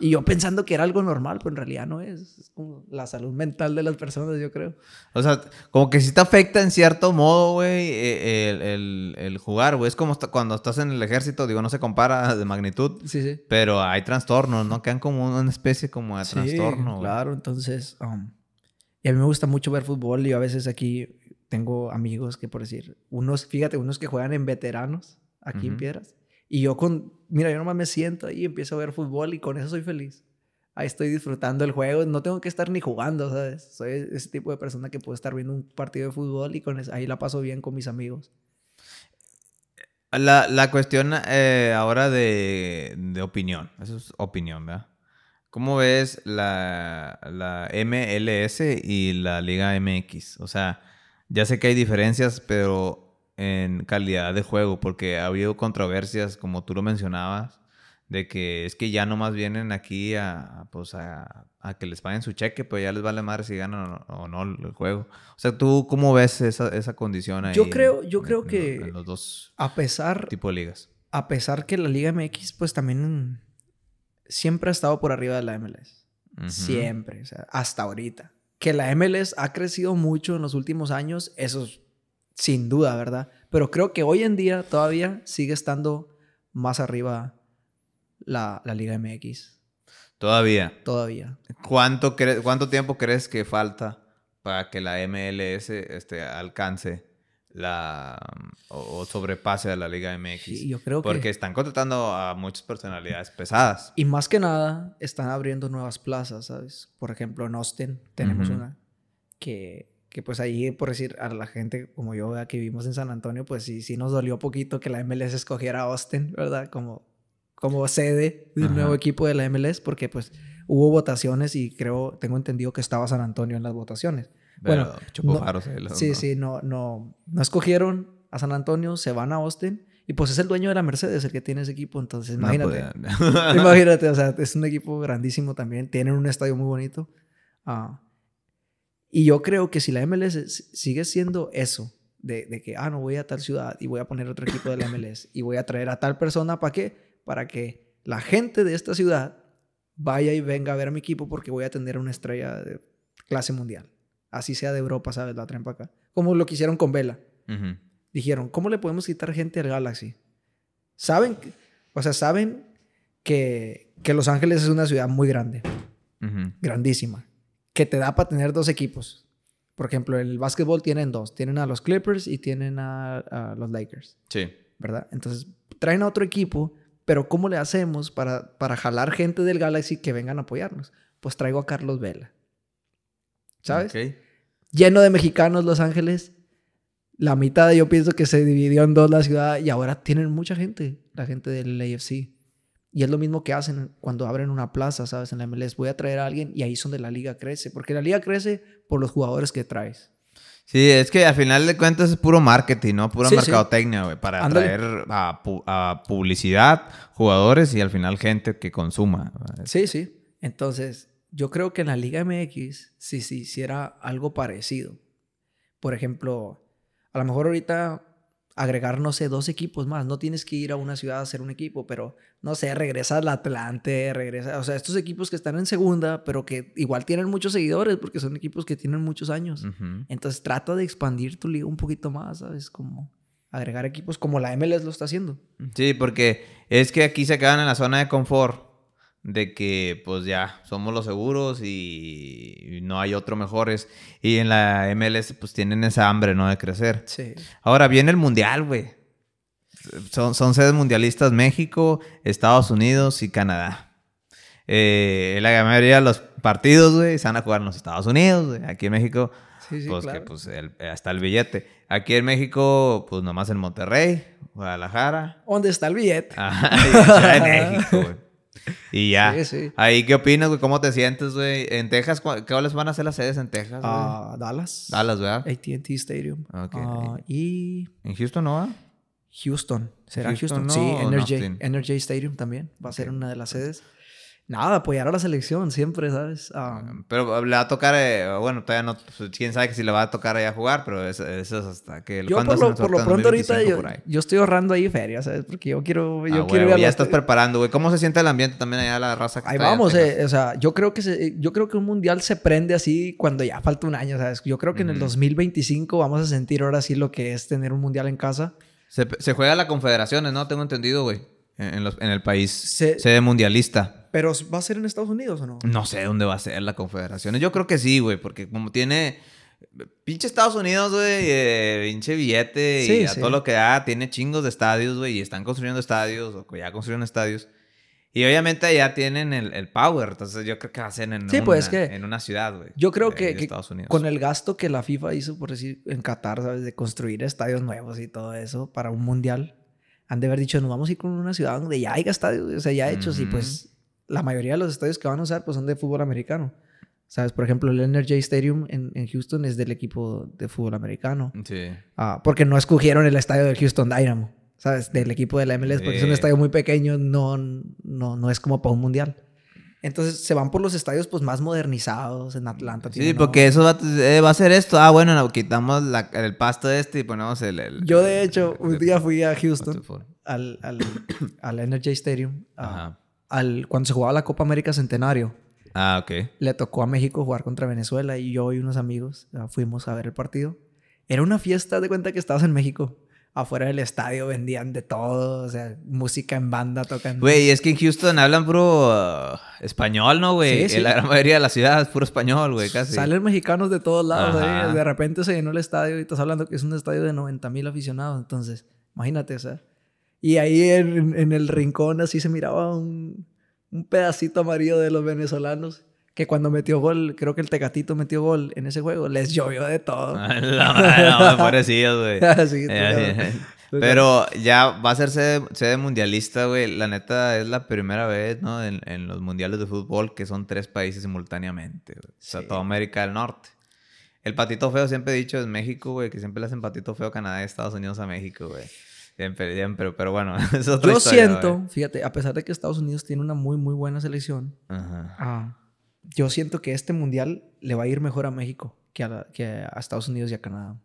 Y yo pensando que era algo normal, pero en realidad no es. Es como la salud mental de las personas, yo creo. O sea, como que sí te afecta en cierto modo, güey, e, el, el, el, jugar, güey. Es como cuando estás en el ejército, digo, no se compara de magnitud. Sí, sí. Pero hay trastornos, ¿no? Quedan como una especie como de sí, trastorno. Claro, entonces. Um, y a mí me gusta mucho ver fútbol y a veces aquí tengo amigos que, por decir, unos, fíjate, unos que juegan en veteranos aquí en Piedras y yo con, mira, yo nomás me siento ahí empiezo a ver fútbol y con eso soy feliz. ahí estoy disfrutando el juego, no tengo que estar ni jugando, ¿sabes? Soy ese tipo de persona que puede estar viendo un partido de fútbol y con ahí la paso bien con mis amigos. La, la cuestión eh, ahora de, de, opinión, eso es opinión, ¿verdad? ¿Cómo ves la, la MLS y la Liga MX? O sea, ya sé que hay diferencias, pero en calidad de juego, porque ha habido controversias, como tú lo mencionabas, de que es que ya nomás vienen aquí a, pues a, que les paguen su cheque, pues ya les vale madre si ganan o no, el juego. O sea, ¿tú cómo ves esa, esa condición ahí? Yo creo, yo creo que en los dos a pesar, tipo de ligas. A pesar que la Liga MX pues también siempre ha estado por arriba de la MLS. Siempre, o sea, hasta ahorita. Que la MLS ha crecido mucho en los últimos años, eso es sin duda, ¿verdad? Pero creo que hoy en día todavía sigue estando más arriba la, Liga MX. Todavía. Todavía. ¿Cuánto, ¿Cuánto tiempo crees que falta para que la MLS este, alcance la o, sobrepase a la Liga MX? yo creo Porque están contratando a muchas personalidades pesadas. Y más que nada, están abriendo nuevas plazas, ¿sabes? Por ejemplo, en Austin tenemos una que, que, pues ahí, por decir, a la gente como yo, que vivimos en San Antonio, pues sí, sí nos dolió poquito que la MLS escogiera Austin, ¿verdad? Como como sede de un nuevo equipo de la MLS porque pues hubo votaciones y creo, tengo entendido que estaba San Antonio en las votaciones. bueno, sí, sí, no, no, no escogieron a San Antonio, se van a Austin y pues es el dueño de la Mercedes el que tiene ese equipo, entonces imagínate. imagínate, o sea, es un equipo grandísimo también, tienen un estadio muy bonito. Ah, y yo creo que si la MLS sigue siendo eso, de, de, que, ah, no voy a tal ciudad y voy a poner otro equipo de la MLS y voy a traer a tal persona, ¿para qué? para que la gente de esta ciudad vaya y venga a ver a mi equipo porque voy a tener una estrella de clase mundial. Así sea de Europa, ¿sabes? La traen para acá. Como lo que hicieron con Vela. Dijeron, ¿cómo le podemos quitar gente al Galaxy? Saben, o sea, saben que, que, Los Ángeles es una ciudad muy grande. Grandísima. Que te da para tener dos equipos. Por ejemplo, el básquetbol tienen dos. Tienen a los Clippers y tienen a, a los Lakers. Sí. ¿Verdad? Entonces, traen a otro equipo pero ¿cómo le hacemos para, para jalar gente del Galaxy que vengan a apoyarnos? Pues traigo a Carlos Vela. ¿Sabes? Lleno de mexicanos Los Ángeles. La mitad yo pienso que se dividió en dos la ciudad y ahora tienen mucha gente, la gente del AFC. Y es lo mismo que hacen cuando abren una plaza, ¿sabes? En la MLS. Voy a traer a alguien y ahí es donde la liga crece. Porque la liga crece por los jugadores que traes. Sí, es que al final de cuentas es puro marketing, ¿no? Pura mercadotecnia, güey, para atraer a, publicidad, jugadores y al final gente que consuma. Sí, sí. Entonces, yo creo que en la Liga MX, si se hiciera algo parecido, por ejemplo, a lo mejor ahorita agregar, no sé, dos equipos más. No tienes que ir a una ciudad a hacer un equipo, pero no sé, regresa al Atlante, regresa. O sea, estos equipos que están en segunda, pero que igual tienen muchos seguidores porque son equipos que tienen muchos años. Entonces trata de expandir tu liga un poquito más, ¿sabes? Como agregar equipos como la MLS lo está haciendo. Sí, porque es que aquí se quedan en la zona de confort de que pues ya somos los seguros y no hay otro mejores. Y en la MLS pues tienen esa hambre, ¿no? De crecer. Sí. Ahora viene el Mundial, güey. Son, son sedes mundialistas México, Estados Unidos y Canadá. Eh, la mayoría de los partidos, güey, se van a jugar en los Estados Unidos, güey. Aquí en México, sí, sí, pues que pues hasta el billete. Aquí en México, pues nomás en Monterrey, Guadalajara. ¿Dónde está el billete? Ajá, en México, güey. Y ya. Sí, sí. Ahí, ¿qué opinas, güey? ¿Cómo te sientes, güey? En Texas, ¿cuáles van a ser las sedes en Texas? Ah, Dallas. Dallas, ¿verdad? ATT Stadium. Ok. Ah, y. ¿En Houston no va? Houston. ¿Será Houston? sí, Energy, Energy Stadium también va a ser una de las sedes. Nada, apoyar a la selección siempre, ¿sabes? Ah, pero le va a tocar, eh, bueno, todavía no, pues, quién sabe que si le va a tocar allá jugar, pero eso, es hasta que... Yo por lo, por lo pronto ahorita yo, yo, estoy ahorrando ahí feria, ¿sabes? Porque yo quiero, yo ah, quiero Ya estás preparando, güey. ¿Cómo se siente el ambiente también allá la raza? Que ahí vamos, eh, o sea, yo creo, que se, yo creo que un mundial se prende así cuando ya falta un año, ¿sabes? Yo creo que en el 2025 vamos a sentir ahora sí lo que es tener un mundial en casa. Se, se juega la confederaciones, ¿no? Tengo entendido, güey. En, los, en, el país sede mundialista. ¿Pero va a ser en Estados Unidos o no? No sé dónde va a ser la confederación. Yo creo que sí, güey, porque como tiene pinche Estados Unidos, güey, eh, pinche billete y a todo lo que da, tiene chingos de estadios, güey, y están construyendo estadios, o ya construyeron estadios. Y obviamente allá tienen el, el, power, entonces yo creo que hacen en, sí, una, pues que en una ciudad, güey. Yo creo que, que con el gasto que la FIFA hizo, por decir, en Qatar, ¿sabes? De construir estadios nuevos y todo eso para un mundial, han de haber dicho, nos vamos a ir con una ciudad donde ya hay estadios, o sea, ya hechos, y pues la mayoría de los estadios que van a usar pues son de fútbol americano. ¿Sabes? Por ejemplo, el Energy Stadium en, en, Houston es del equipo de fútbol americano. Sí. Ah, porque no escogieron el estadio del Houston Dynamo. ¿sabes? Del equipo de la MLS, porque es un estadio muy pequeño, no, no, no es como para un mundial. Entonces se van por los estadios pues más modernizados en Atlanta. Sí, porque eso va, eh, va, a ser esto. Ah, bueno, quitamos la, el pasto este y ponemos el... Yo de hecho un día fui a Houston al, al, al, Energy Stadium al, cuando se jugaba la Copa América Centenario. Ah, ok. Le tocó a México jugar contra Venezuela y yo y unos amigos ah, fuimos a ver el partido. Era una fiesta de cuenta que estabas en México afuera del estadio vendían de todo, o sea, música en banda tocando. Güey, es que en Houston hablan puro uh, español, ¿no, güey? Sí, En la gran mayoría de la ciudad es puro español, güey, casi. Salen mexicanos de todos lados ahí. De repente se llenó el estadio y estás hablando que es un estadio de 90 mil aficionados. Entonces, imagínate, o sea. Y ahí en, en el rincón así se miraba un, un pedacito amarillo de los venezolanos que cuando metió gol, creo que el Tecatito metió gol en ese juego, les llovió de todo. no, parecido, güey. sí, eh, Pero ya va a ser sede, mundialista, güey. La neta es la primera vez, ¿no? En, en, los mundiales de fútbol que son tres países simultáneamente, O sea, toda América del Norte. El patito feo siempre he dicho es México, güey, que siempre le hacen patito feo Canadá, Estados Unidos a México, güey. Siempre, siempre, pero bueno, es otra Yo siento, fíjate, a pesar de que Estados Unidos tiene una muy, muy buena selección, Ajá. Ah, yo siento que este mundial le va a ir mejor a México que a, que a Estados Unidos y a Canadá.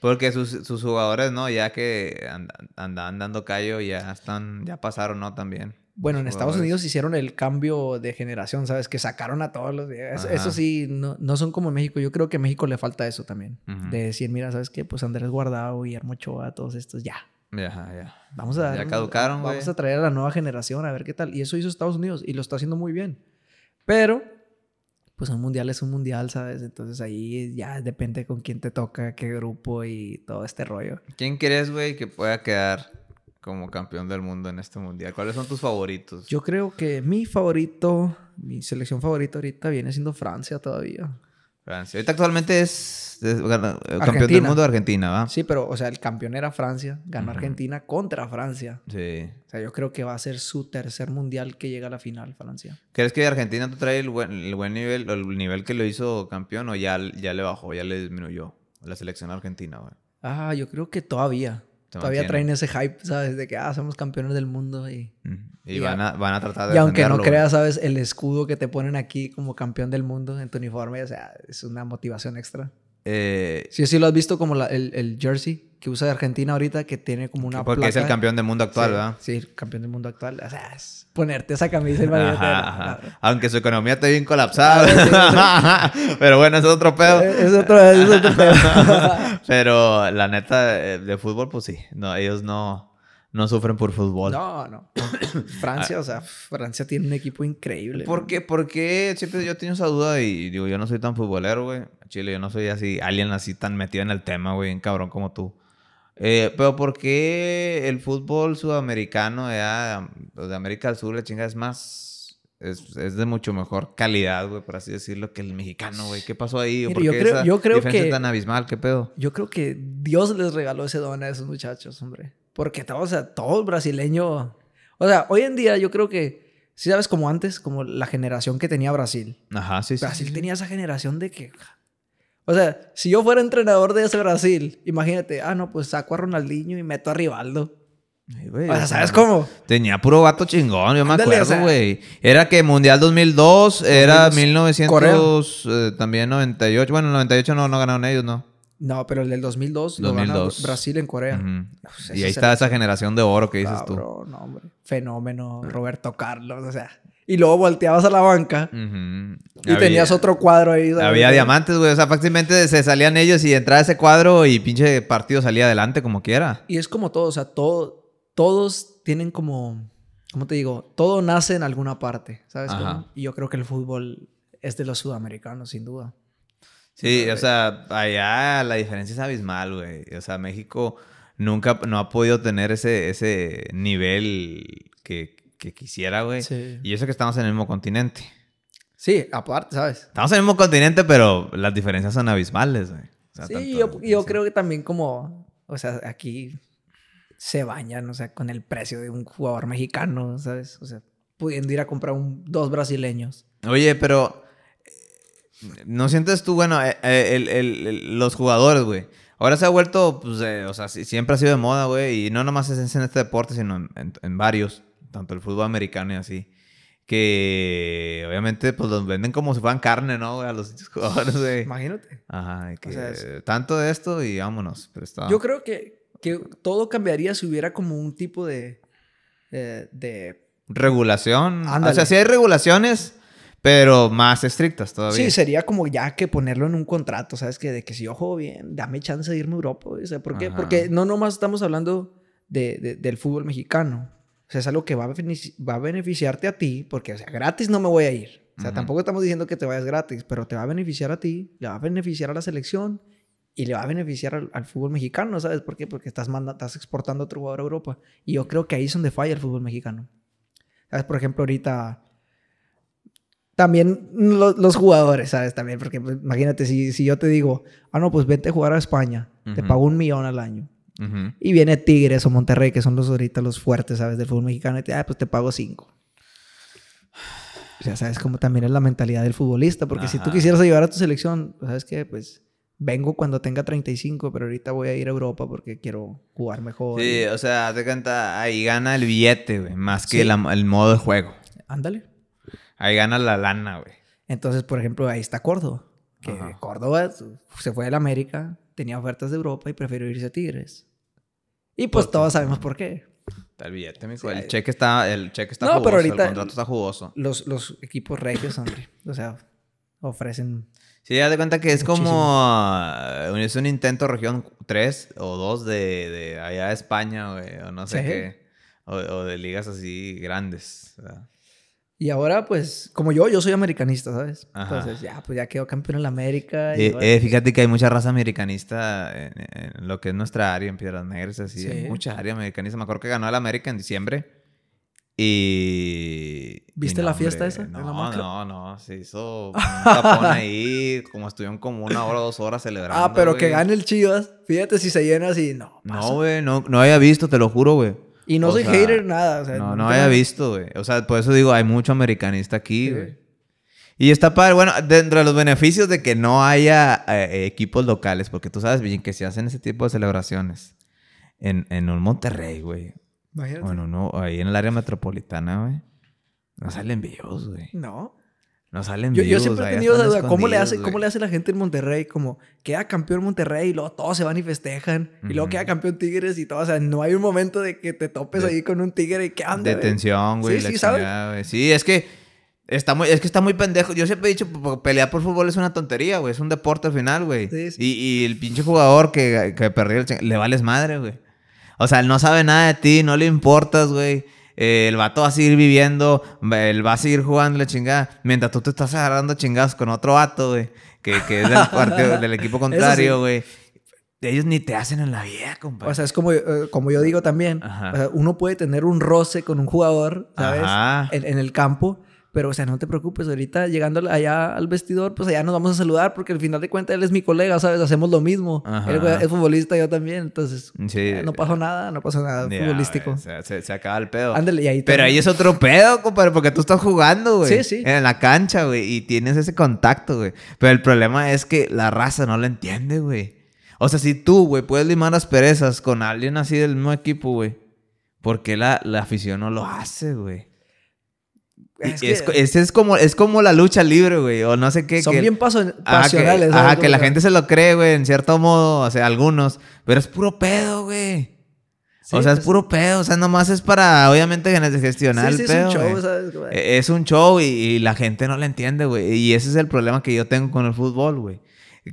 Porque sus, sus jugadores, ¿no? Ya que andan dando callo, ya están, ya pasaron, ¿no? También. Bueno, en Estados Unidos hicieron el cambio de generación, ¿sabes? Que sacaron a todos los... Eso, sí, no, no, son como México. Yo creo que a México le falta eso también. De decir, mira, ¿sabes qué? Pues Andrés Guardado y Ochoa, todos estos, ya. Ya, ya. Vamos a... Ya caducaron, Vamos a traer a la nueva generación a ver qué tal. Y eso hizo Estados Unidos y lo está haciendo muy bien. Pero pues un mundial es un mundial, ¿sabes? Entonces ahí ya depende con quién te toca, qué grupo y todo este rollo. ¿Quién crees, güey, que pueda quedar como campeón del mundo en este mundial? ¿Cuáles son tus favoritos? Yo creo que mi favorito, mi selección favorita ahorita viene siendo Francia todavía. Francia. Ahorita actualmente es, campeón del mundo de Argentina, ¿va? Sí, pero, o sea, el campeón era Francia. Ganó Argentina contra Francia. Sí. O sea, yo creo que va a ser su tercer mundial que llega a la final, Francia. ¿Crees que Argentina trae el buen, el buen nivel, el nivel que lo hizo campeón o ya, ya le bajó, ya le disminuyó la selección argentina, güey? Ah, yo creo que todavía. Todavía traen ese hype, ¿sabes? De que, ah, somos campeones del mundo y... Y, van, a, van, a, tratar de Y aunque no creas, ¿sabes? El escudo que te ponen aquí como campeón del mundo en tu uniforme, o sea, es una motivación extra. Eh, sí, sí lo has visto como el, el, jersey que usa de Argentina ahorita, que tiene como una Porque es el campeón del mundo actual, ¿verdad? Sí, el campeón del mundo actual. O sea, es ponerte esa camisa y Aunque su economía esté bien colapsada. Pero bueno, es otro pedo. Es otro, es otro pedo. Pero la neta, eh, de fútbol, pues sí. No, ellos no no sufren por fútbol. No, no. Francia, o sea, Francia tiene un equipo increíble. ¿Por qué? Porque siempre yo tengo esa duda y digo, yo no soy tan futbolero, güey. Chile, yo no soy así, alguien así tan metido en el tema, güey, en cabrón como tú. Eh, pero ¿por qué el fútbol sudamericano de, de América del Sur, la chinga, es más... Es, es, de mucho mejor calidad, güey, por así decirlo, que el mexicano, güey. ¿Qué pasó ahí? ¿Por yo, creo, yo creo que... tan abismal? ¿Qué pedo? Yo creo que Dios les regaló ese don a esos muchachos, hombre. Porque todo, o sea, todo brasileño. O sea, hoy en día yo creo que. Si sabes, como antes, como la generación que tenía Brasil. Ajá, sí, sí. Brasil tenía esa generación de que. O sea, si yo fuera entrenador de ese Brasil, imagínate, ah, no, pues saco a Ronaldinho y meto a Rivaldo. o sea, ¿sabes cómo? Tenía puro vato chingón, yo me acuerdo, güey. era que Mundial 2002, era 1900, eh, también 98. Bueno, 98 no, no ganaron ellos, ¿no? No, pero el del 2002, 2002. Brasil en Corea. y ahí está esa generación de oro que dices tú. No, hombre. Fenómeno, Roberto Carlos, o sea. Y luego volteabas a la banca y tenías otro cuadro ahí. Había diamantes, güey. O sea, fácilmente se salían ellos y entraba ese cuadro y pinche partido salía adelante como quiera. Y es como todo, o sea, todo, todos tienen como, ¿cómo te digo? Todo nace en alguna parte, ¿sabes? Y yo creo que el fútbol es de los sudamericanos, sin duda. Sí, o sea, allá la diferencia es abismal, güey. O sea, México nunca no ha podido tener ese, ese nivel que, quisiera, güey. Y eso que estamos en el mismo continente. Sí, aparte, ¿sabes? Estamos en el mismo continente, pero las diferencias son abismales, güey. sí, yo, yo creo que también como, o sea, aquí se bañan, o sea, con el precio de un jugador mexicano, ¿sabes? O sea, pudiendo ir a comprar un, dos brasileños. Oye, pero ¿no sientes tú, bueno, eh, eh, los jugadores, güey? Ahora se ha vuelto, pues, eh, o sea, siempre ha sido de moda, güey, y no nomás es en este deporte, sino en, varios, tanto el fútbol americano y así. Que obviamente, pues los venden como si fueran carne, ¿no, güey? A los jugadores, güey. Imagínate. Ajá, que tanto de esto y vámonos. Yo creo que, que todo cambiaría si hubiera como un tipo de... de... Regulación. O sea, si hay regulaciones, pero más estrictas todavía. Sí, sería como ya que ponerlo en un contrato, ¿sabes? Que de que si yo juego bien, dame chance de irme a Europa. O sea, ¿por qué? Porque no nomás estamos hablando de, del fútbol mexicano. O sea, es algo que va a, va a beneficiarte a ti, porque, o sea, gratis no me voy a ir. O sea, tampoco estamos diciendo que te vayas gratis, pero te va a beneficiar a ti, le va a beneficiar a la selección y le va a beneficiar al, fútbol mexicano, ¿sabes por qué? Porque estás, estás exportando a otro jugador a Europa. Y yo creo que ahí es donde falla el fútbol mexicano. ¿Sabes? Por ejemplo, ahorita... También los jugadores, ¿sabes? También, porque pues, imagínate, si, si yo te digo, ah, no, pues vete a jugar a España, te pago un millón al año. Y viene Tigres o Monterrey, que son los ahorita los fuertes, ¿sabes? Del fútbol mexicano, y te, ah, pues te pago cinco. O sea, sabes cómo también es la mentalidad del futbolista, porque si tú quisieras ayudar a tu selección, ¿sabes qué? Pues vengo cuando tenga 35, pero ahorita voy a ir a Europa porque quiero jugar mejor. Sí, o sea, te cuenta, ahí gana el billete, güey, más que el modo de juego. Ándale. Ahí gana la lana, güey. Entonces, por ejemplo, ahí está Córdoba. Que Córdoba se fue la América, tenía ofertas de Europa y prefirió irse a Tigres. Y pues, pues todos sabemos por qué. Está el billete, mijo. el, cheque está, el cheque está no, pero ahorita el contrato está jugoso. Los, los equipos regios, hombre, o sea, ofrecen Sí, ya de cuenta que es como. Eh, es un intento región 3 o 2 de, de allá de España, güey, o no sé qué. O, de ligas así grandes. Y ahora, pues, como yo, yo soy americanista, ¿sabes? Entonces, ya, pues ya quedó campeón en la América. Y eh, fíjate que hay mucha raza americanista en, lo que es nuestra área, en Piedras Negras, así. Hay mucha área americanista. Me acuerdo que ganó el América en diciembre. Y. ¿Viste la fiesta esa? No, no, no. Se hizo un tapón ahí, como estuvieron como una hora o dos horas celebrando. Ah, pero que gane el Chivas. Fíjate si se llena así. No. No, güey, no, no había visto, te lo juro, güey. Y no soy hater nada. no, no había visto, güey. O sea, por eso digo, hay mucho americanista aquí, güey. Y está padre, bueno, dentro de los beneficios de que no haya eh, equipos locales, porque tú sabes bien que si hacen ese tipo de celebraciones en, en un Monterrey, güey, bueno, no, ahí en el área metropolitana, güey. No salen videos, güey. No. No salen yo, Yo siempre he tenido duda, ¿cómo le, hace, ¿cómo le hace la gente en Monterrey? Como, queda campeón Monterrey y luego todos se van y festejan. Y luego queda campeón Tigres y todo. O sea, no hay un momento de que te topes ahí con un tigre y que anda. De tensión, güey. Sí, sí, ¿sabes? Sí, es que... Está muy, es que está muy pendejo. Yo siempre he dicho, pelear por fútbol es una tontería, güey. Es un deporte al final, güey. Sí, sí. Y, y, el pinche jugador que, que perdió el... Le vales madre, güey. O sea, él no sabe nada de ti, no le importas, güey. Eh, el vato va a seguir viviendo, él va a seguir jugando la chingada. Mientras tú te estás agarrando chingados con otro vato, güey. Que, que es del, partido, del equipo contrario, güey. Ellos ni te hacen en la vida, compadre. O sea, es como, eh, como yo digo también. O sea, uno puede tener un roce con un jugador, ¿sabes? En, en, el campo. Pero, o sea, no te preocupes, ahorita llegando allá al vestidor, pues allá nos vamos a saludar porque al final de cuentas él es mi colega, ¿sabes? Hacemos lo mismo. Él es futbolista, yo también, entonces eh, no pasó nada, no pasó nada futbolístico. Se, se, acaba el pedo. Ándale, y ahí Pero ahí es otro pedo, compadre, porque tú estás jugando, güey. Sí, sí. En la cancha, güey, y tienes ese contacto, güey. Pero el problema es que la raza no lo entiende, güey. O sea, si tú, güey, puedes limar las perezas con alguien así del mismo equipo, güey, ¿por qué la, la afición no lo hace, güey? Es, es, como, es como la lucha libre, güey, o no sé qué. Son bien pasionales. Ajá, que, la gente se lo cree, güey, en cierto modo, o sea, algunos. Pero es puro pedo, güey. o sea, es pues puro pedo. O sea, nomás es para, obviamente, gestionar el pedo. Es un show, ¿sabes? E, es un show y, la gente no lo entiende, güey. Y ese es el problema que yo tengo con el fútbol, güey.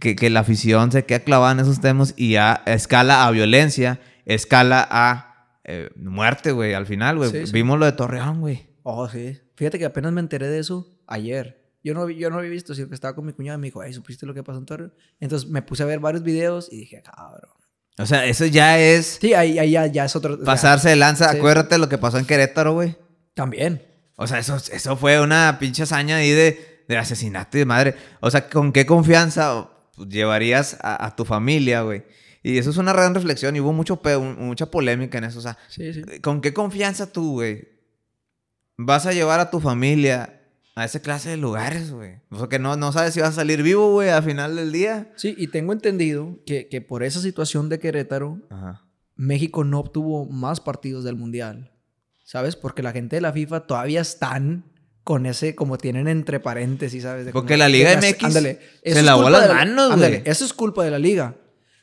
Que, que la afición se queda clavada en esos temas y ya escala a violencia, escala a eh, muerte, güey, al final, güey. Vimos lo de Torreón, güey. Oh, sí. Fíjate que apenas me enteré de eso ayer. Yo no, yo no había visto, sino que estaba con mi cuñada y me dijo, ay, ¿supiste lo que pasó en Torreón? Entonces me puse a ver varios videos y dije, cabrón. O sea, eso ya es... Sí, ahí, ahí ya, ya, es otro... Pasarse de lanza. Acuérdate lo que pasó en Querétaro, güey. También. O sea, eso, eso fue una pinche hazaña ahí de, de asesinato y de madre. O sea, ¿con qué confianza llevarías a, tu familia, güey? Y eso es una gran reflexión y hubo mucho mucha polémica en eso. O sea, ¿con qué confianza tú, güey, vas a llevar a tu familia a ese clase de lugares, güey. O sea, que no, no sabes si vas a salir vivo, güey, al final del día. Sí, y tengo entendido que, que por esa situación de Querétaro, México no obtuvo más partidos del Mundial. ¿Sabes? Porque la gente de la FIFA todavía están con ese, como tienen entre paréntesis, ¿sabes? Porque la Liga MX ándale, se lavó las manos, güey. Eso es culpa de la Liga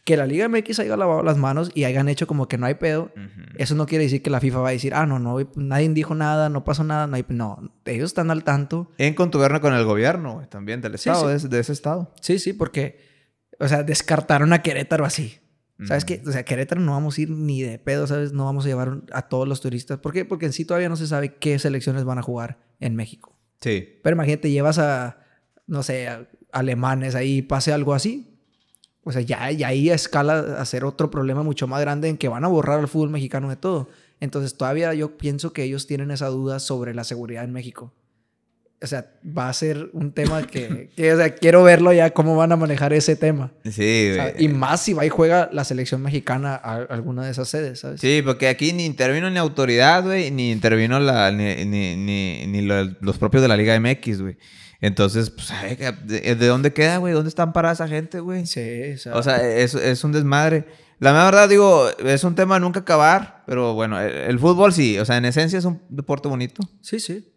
que la Liga MX haya lavado las manos y hayan hecho como que no hay pedo, eso no quiere decir que la FIFA va a decir, ah, no, no, nadie dijo nada, no pasó nada, no hay... No, ellos están al tanto. En contubernio con el gobierno, también del Estado, De, ese Estado. Sí, sí, porque, o sea, descartaron a Querétaro así. ¿Sabes qué? O sea, Querétaro no vamos a ir ni de pedo, ¿sabes? No vamos a llevar a todos los turistas. ¿Por qué? Porque en sí todavía no se sabe qué selecciones van a jugar en México. Sí. Pero imagínate, llevas a, no sé, alemanes ahí, pase algo así, o sea, ya, ya ahí escala a ser otro problema mucho más grande en que van a borrar al fútbol mexicano de todo. Entonces, todavía yo pienso que ellos tienen esa duda sobre la seguridad en México. O sea, va a ser un tema que, o sea, quiero verlo ya cómo van a manejar ese tema. Sí, Y más si va y juega la selección mexicana a alguna de esas sedes, ¿sabes? Sí, porque aquí ni intervino ni autoridad, güey, ni intervino la, ni, ni, ni, los propios de la Liga MX, güey. Entonces, pues, ¿de, dónde queda, güey? ¿Dónde están paradas esa gente, güey? Sí, sea, o sea es, es, un desmadre. La verdad, digo, es un tema nunca acabar, pero bueno, el, fútbol sí, o sea, en esencia es un deporte bonito. Sí, sí.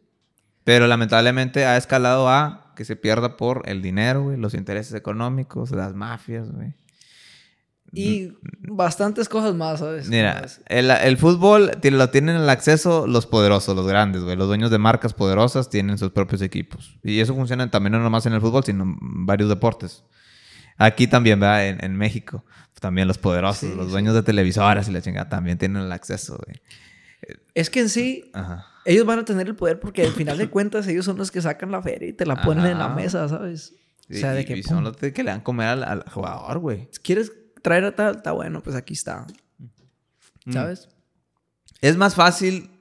Pero lamentablemente ha escalado a que se pierda por el dinero, güey, los intereses económicos, las mafias, güey. Y bastantes cosas más, ¿sabes? Mira, el, el, fútbol lo tienen el acceso los poderosos, los grandes, güey. Los dueños de marcas poderosas tienen sus propios equipos. Y eso funciona también no nomás en el fútbol, sino en varios deportes. Aquí también, ¿verdad? En, en México. También los poderosos, los dueños de televisoras y la chingada también tienen el acceso, güey. Es que en sí, ellos van a tener el poder porque al final de cuentas ellos son los que sacan la feria y te la ponen en la mesa, ¿sabes? o sea, de que, son los que le dan comer al, al jugador, güey. ¿Quieres traer tal, está bueno, pues aquí está. Mm. ¿Sabes? Es más fácil,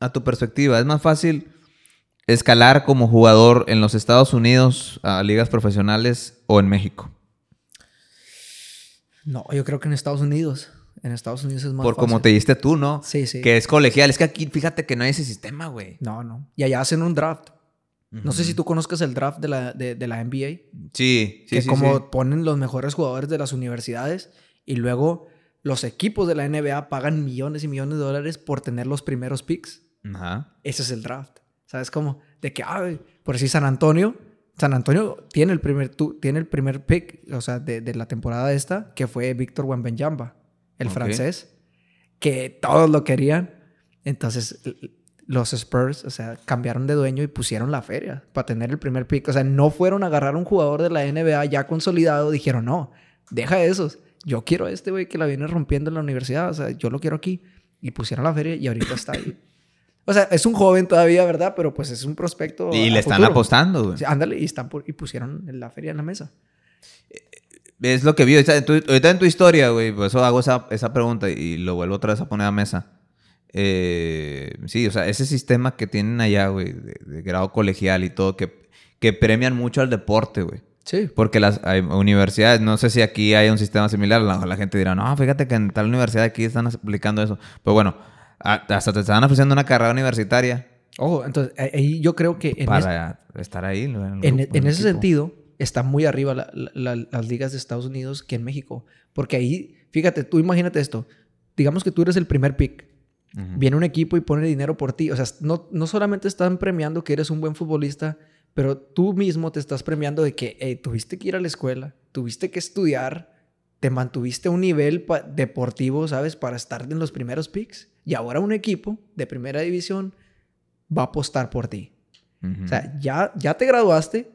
a tu perspectiva, es más fácil escalar como jugador en los Estados Unidos a ligas profesionales o en México. No, yo creo que en Estados Unidos. En Estados Unidos es más Por como te diste tú, ¿no? Sí, sí. Que es colegial. Es que aquí, fíjate que no hay ese sistema, güey. No, no. Y allá hacen un draft. No sé si tú conozcas el draft de la, de, la NBA. Sí, sí, que como ponen los mejores jugadores de las universidades y luego los equipos de la NBA pagan millones y millones de dólares por tener los primeros picks. Ajá. Ese es el draft. ¿Sabes cómo? De que, ah, por decir San Antonio, San Antonio tiene el primer, tiene el primer pick, o sea, de, de la temporada esta, que fue Víctor Wembanyama, el francés, que todos lo querían. Entonces, los Spurs, o sea, cambiaron de dueño y pusieron la feria para tener el primer pick. O sea, no fueron a agarrar a un jugador de la NBA ya consolidado, dijeron, no, deja esos. Yo quiero a este güey que la viene rompiendo en la universidad, o sea, yo lo quiero aquí. Y pusieron la feria y ahorita está ahí. O sea, es un joven todavía, ¿verdad? Pero pues es un prospecto. Y le están apostando, güey. ándale, y, están y pusieron la feria en la mesa. Es lo que vi. Ahorita en tu, historia, güey, por eso hago esa, esa pregunta y lo vuelvo otra vez a poner a mesa. Eh, sí, o sea, ese sistema que tienen allá, güey, de, grado colegial y todo, que, que premian mucho al deporte, güey. Sí. Porque las universidades, no sé si aquí hay un sistema similar, la, gente dirá, no, fíjate que en tal universidad aquí están aplicando eso. Pero bueno, hasta te están ofreciendo una carrera universitaria. Ojo, entonces ahí yo creo que... para estar ahí. En, en, ese sentido, está muy arriba las ligas de Estados Unidos que en México. Porque ahí, fíjate, tú imagínate esto. Digamos que tú eres el primer pick Viene un equipo y pone dinero por ti. O sea, no, no solamente están premiando que eres un buen futbolista, pero tú mismo te estás premiando de que tuviste que ir a la escuela, tuviste que estudiar, te mantuviste a un nivel deportivo, ¿sabes? Para estar en los primeros picks. Y ahora un equipo de primera división va a apostar por ti. O sea, ya, ya te graduaste,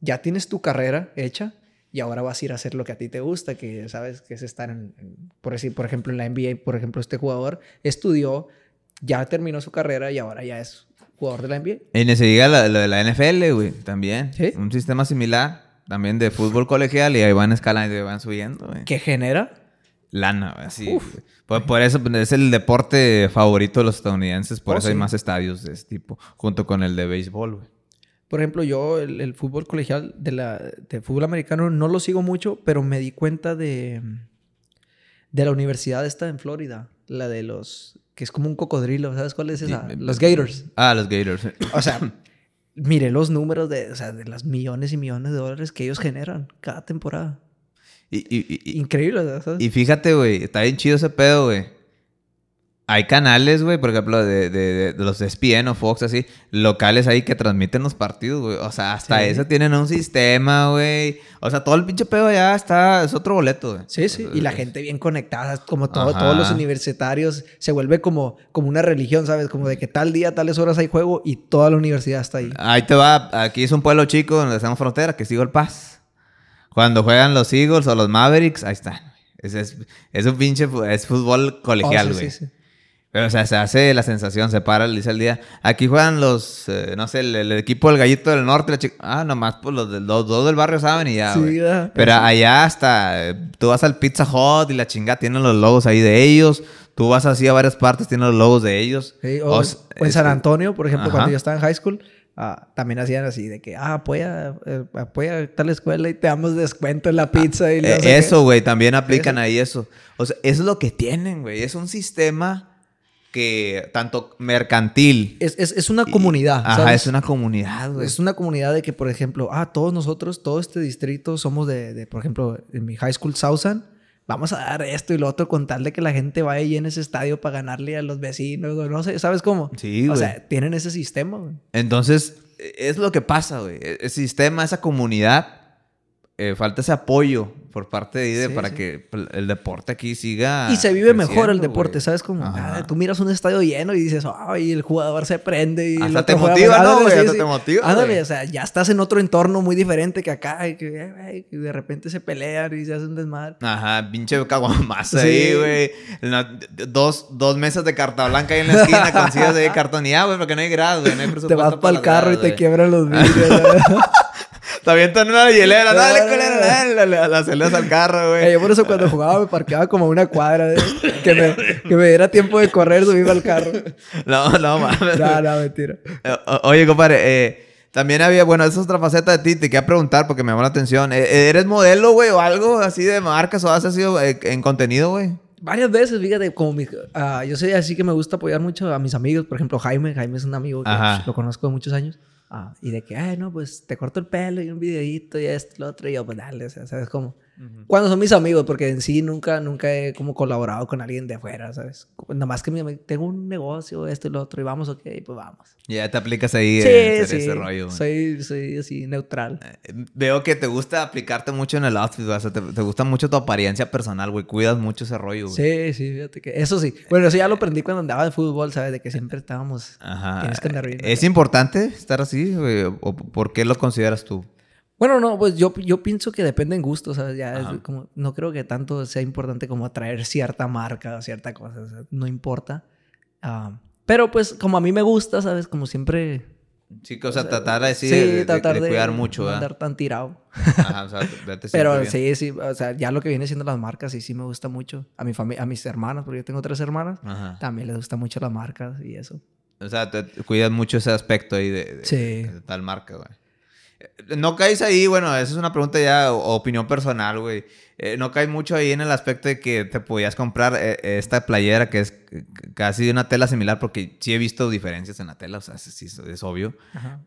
ya tienes tu carrera hecha y ahora vas a ir a hacer lo que a ti te gusta, que sabes que es estar en, por decir, por ejemplo, en la NBA, por ejemplo, este jugador estudió, ya terminó su carrera y ahora ya es jugador de la NBA. Y se diga lo, de la NFL, güey, también. ¿Sí? Un sistema similar, también de fútbol colegial y ahí van escalando y van subiendo, güey. Que genera lana, güey, así. Por, por, eso pues, es el deporte favorito de los estadounidenses, por Oh, eso hay sí. más estadios de ese tipo, junto con el de béisbol, güey. Por ejemplo, yo el, el fútbol colegial de la de fútbol americano no lo sigo mucho, pero me di cuenta de de la universidad esta en Florida, la de los que es como un cocodrilo, ¿sabes cuál es esa? Sí, Los Gators. Ah, los Gators. O sea, miré los números de, o sea, de las millones y millones de dólares que ellos generan cada temporada. Y, y, y- y- Increíble, ¿sabes? y fíjate, güey, está bien chido ese pedo, güey. Hay canales, güey, por ejemplo, de, de- de- los de ESPN o Fox, así, locales ahí que transmiten los partidos, güey. O sea, hasta Sí. eso tienen un sistema, güey. O sea, todo el pinche pedo ya está, es otro boleto, güey. Sí, sí, y la gente bien conectada, como todo, Ajá. todos los universitarios, se vuelve como, como una religión, ¿sabes? Como de que tal día, tales horas hay juego y toda la universidad está ahí. Ahí te va, aquí es un pueblo chico donde estamos frontera, que es Eagle Pass. Cuando juegan los Eagles o los Mavericks, ahí están. Es, es, es un pinche, es fútbol colegial, Oh, sí, güey. sí, sí. Pero, o sea, se hace la sensación, se para, le dice el día. Aquí juegan los, eh, no sé, el, el equipo del Gallito del Norte. la chi- ah, nomás, pues los, del- los dos del barrio saben y ya, Sí. ¿verdad? Pero allá hasta, eh, tú vas al Pizza Hut y la chinga tienen los logos ahí de ellos. Tú vas así a varias partes, tienen los logos de ellos. Sí, o, O o s- en San Antonio, por ejemplo, Ajá. cuando yo estaba en high school, ah, también hacían así de que, ah, apoya, eh, apoya tal escuela y te damos descuento en la pizza y Eh, eso, güey, también aplican ahí eso. O sea, eso es lo que tienen, güey. Es un sistema que tanto mercantil. Es, es, es una y- comunidad. Ajá, es una comunidad, güey. Es una comunidad de que, por ejemplo, ah, todos nosotros, todo este distrito somos de, de, por ejemplo, en mi high school, Southern, vamos a dar esto y lo otro con tal de que la gente vaya y en ese estadio para ganarle a los vecinos, o no sé, ¿sabes cómo? Sí, O güey. sea, tienen ese sistema, güey. Entonces, e- es lo que pasa, güey. E- Ese sistema, esa comunidad, eh, falta ese apoyo por parte de IDE Sí, para sí. que el deporte aquí siga. Y se vive mejor el deporte, güey. ¿sabes? Como, ah, tú miras un estadio lleno y dices, ay, el jugador se prende y Hasta te juega motiva, mejor". ¿no, Ándale, güey? Hasta sí. te motiva, Ándale, o sea, ya estás en otro entorno muy diferente que acá y que, que de repente se pelean y se hacen desmadre. Ajá, pinche caguamazo Sí. ahí, güey. Dos, dos mesas de carta blanca ahí en la esquina con sillas de cartón. Y ya, güey, porque no hay grado, güey. No hay Te vas para el carro y gradas, te quiebran los vidrios. Te avientan una hielera. Dale, culero, dale, dale, dale, aceleras al carro, Eh, güey. yo por eso cuando jugaba me parqueaba como una cuadra. de- que, me, que me diera tiempo de correr, subirme al carro. No, no, mames. No, no, mentira. Eh, o- Oye, compadre, eh, también había, bueno, esa es otra faceta de ti, te quería preguntar porque me llamó la atención. Eh, ¿Eres modelo, güey, o algo así de marcas o has sido eh, en contenido, güey? Varias veces, fíjate, como mi, ah, yo soy así que me gusta apoyar mucho a mis amigos. Por ejemplo, Jaime. Jaime es un amigo que Ajá. pues, lo conozco de muchos años. Ah, y de que, ay, no, pues te corto el pelo y un videíto y esto lo otro. Y yo, pues dale, o sea, ¿sabes cómo? Cuando son mis amigos, porque en sí nunca, nunca he como colaborado con alguien de afuera, ¿sabes? Nada más que mi amigo, tengo un negocio, esto y lo otro, y vamos, ok, pues vamos. Ya te aplicas ahí Sí, en sí. ese rollo. güey. soy, soy así neutral. Eh, Veo que te gusta aplicarte mucho en el outfit. O sea, te, te gusta mucho tu apariencia personal, güey. Cuidas mucho ese rollo, güey. Sí, sí, fíjate que eso sí. Bueno, eso ya lo aprendí cuando andaba de fútbol, ¿sabes? De que siempre estábamos. Ajá. Tienes que andar bien. ¿Es importante estar así, güey? ¿O por qué lo consideras tú? Bueno, no, pues yo, yo pienso que depende en gusto, ¿sabes? Ya es como, no creo que tanto sea importante como atraer cierta marca o cierta cosa, o sea, no importa. Ah, pero pues como a mí me gusta, ¿sabes? Como siempre... Sí, o sea, tratar así sí, de, de- de- tratar de cuidar mucho, ¿verdad? andar tan tirado. Ajá, o sea, verte Pero bien. sí, sí, o sea, ya lo que viene siendo las marcas, sí, sí me gusta mucho. A mi familia, a mis hermanas, porque yo tengo tres hermanas, Ajá. también les gusta mucho las marcas y eso. O sea, te, cuidas mucho ese aspecto ahí de, de- Sí. de tal marca, güey. Eh, No caes ahí, bueno, esa es una pregunta ya, o- opinión personal, güey. Eh, no caes mucho ahí en el aspecto de que te podías comprar eh, esta playera que es casi de una tela similar, porque sí he visto diferencias en la tela, o sea, sí, es obvio.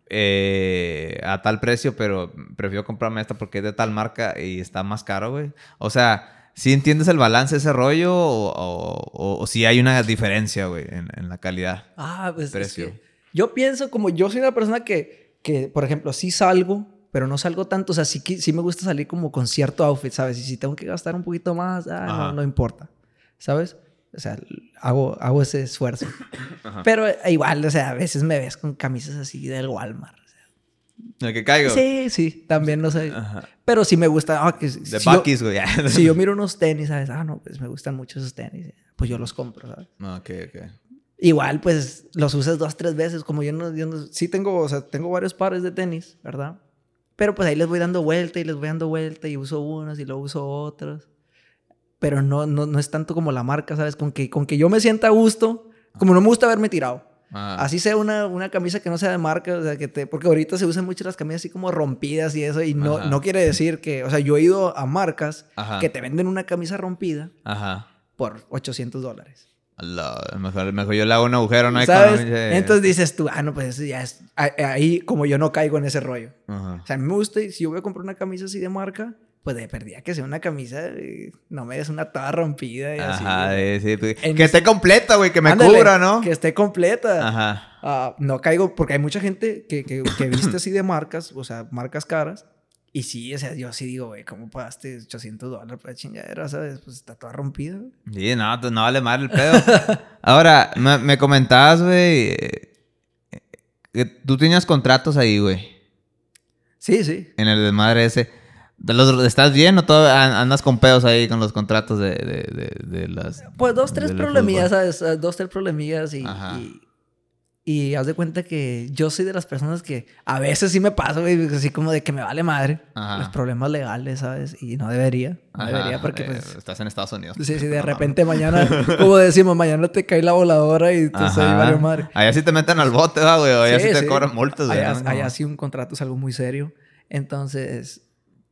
Eh, a tal precio, pero prefiero comprarme esta porque es de tal marca y está más caro, güey. O sea, ¿sí entiendes el balance de ese rollo o, o, o- o si hay una diferencia, güey, en, en la calidad? Ah, pues es Precio. que yo pienso como yo soy una persona que, que por ejemplo, sí salgo, pero no salgo tanto. O sea, sí, sí me gusta salir como con cierto outfit, ¿sabes? Y si tengo que gastar un poquito más, ah, no, no importa, ¿sabes? O sea, hago, hago ese esfuerzo. Ajá. Pero eh, igual, o sea, a veces me ves con camisas así del Walmart. El que caigo. Sí, sí, también no sé. Ajá. Pero sí me gusta. ah, que De si yo, Buc-ee's, güey. si yo miro unos tenis, ¿sabes? Ah, no, pues me gustan mucho esos tenis. Pues yo los compro, ¿sabes? No, ok, ok. Igual, pues los usas dos, tres veces. Como yo no, yo no- sí tengo, o sea, tengo varios pares de tenis, ¿verdad? Pero pues ahí les voy dando vuelta y les voy dando vuelta y uso unos y luego uso otros. pero no, no, no es tanto como la marca, ¿sabes? Con que, con que yo me sienta a gusto, como no me gusta haberme tirado. Ah. Así sea una, una camisa que no sea de marca, o sea, que te, porque ahorita se usan mucho las camisas así como rompidas y eso, y no, Ajá. no quiere decir que, o sea, yo he ido a marcas Ajá. que te venden una camisa rompida Ajá. por 800 dólares. Mejor, mejor yo le hago un agujero, ¿no? ¿Sabes? Entonces dices tú, ah, no, pues eso ya es, ahí como yo no caigo en ese rollo. O sea, me gusta, y si yo voy a comprar una camisa así de marca, pues de perdida que sea una camisa, eh, no me des una toda rompida y así. Ajá, güey. eh, sí, pues, En que esté completa, güey, que me Ándale, cubra, ¿no? Que esté completa. Ajá. Ah, no caigo, porque hay mucha gente que, que, que viste así de marcas, o sea, marcas caras. Y sí, o sea, yo sí digo, güey, ¿cómo pagaste 800 dólares por la chingadera, sabes? Pues está toda rompida. Sí, no, pues, no vale mal el pedo. Ahora, me, me comentabas, güey, eh, que tú tenías contratos ahí, güey, Sí, sí. en el desmadre ese. ¿De los- ¿Estás bien o andas con pedos ahí con los contratos de, de, de, de las... Pues dos, tres problemillas? ¿sabes? Dos, tres problemillas y, y haz de cuenta que yo soy de las personas que a veces sí me paso, güey, así como de que me vale madre Ajá. los problemas legales, ¿sabes? Y no debería, no Ajá, debería porque eh, pues... Estás en Estados Unidos. Sí, sí, de repente mañana, como decimos, mañana te cae la voladora y tú Ajá. vale madre. Allá sí te meten al bote, güey. Allá sí, te cobran multas. Allá, allá sí un contrato es algo muy serio. Entonces,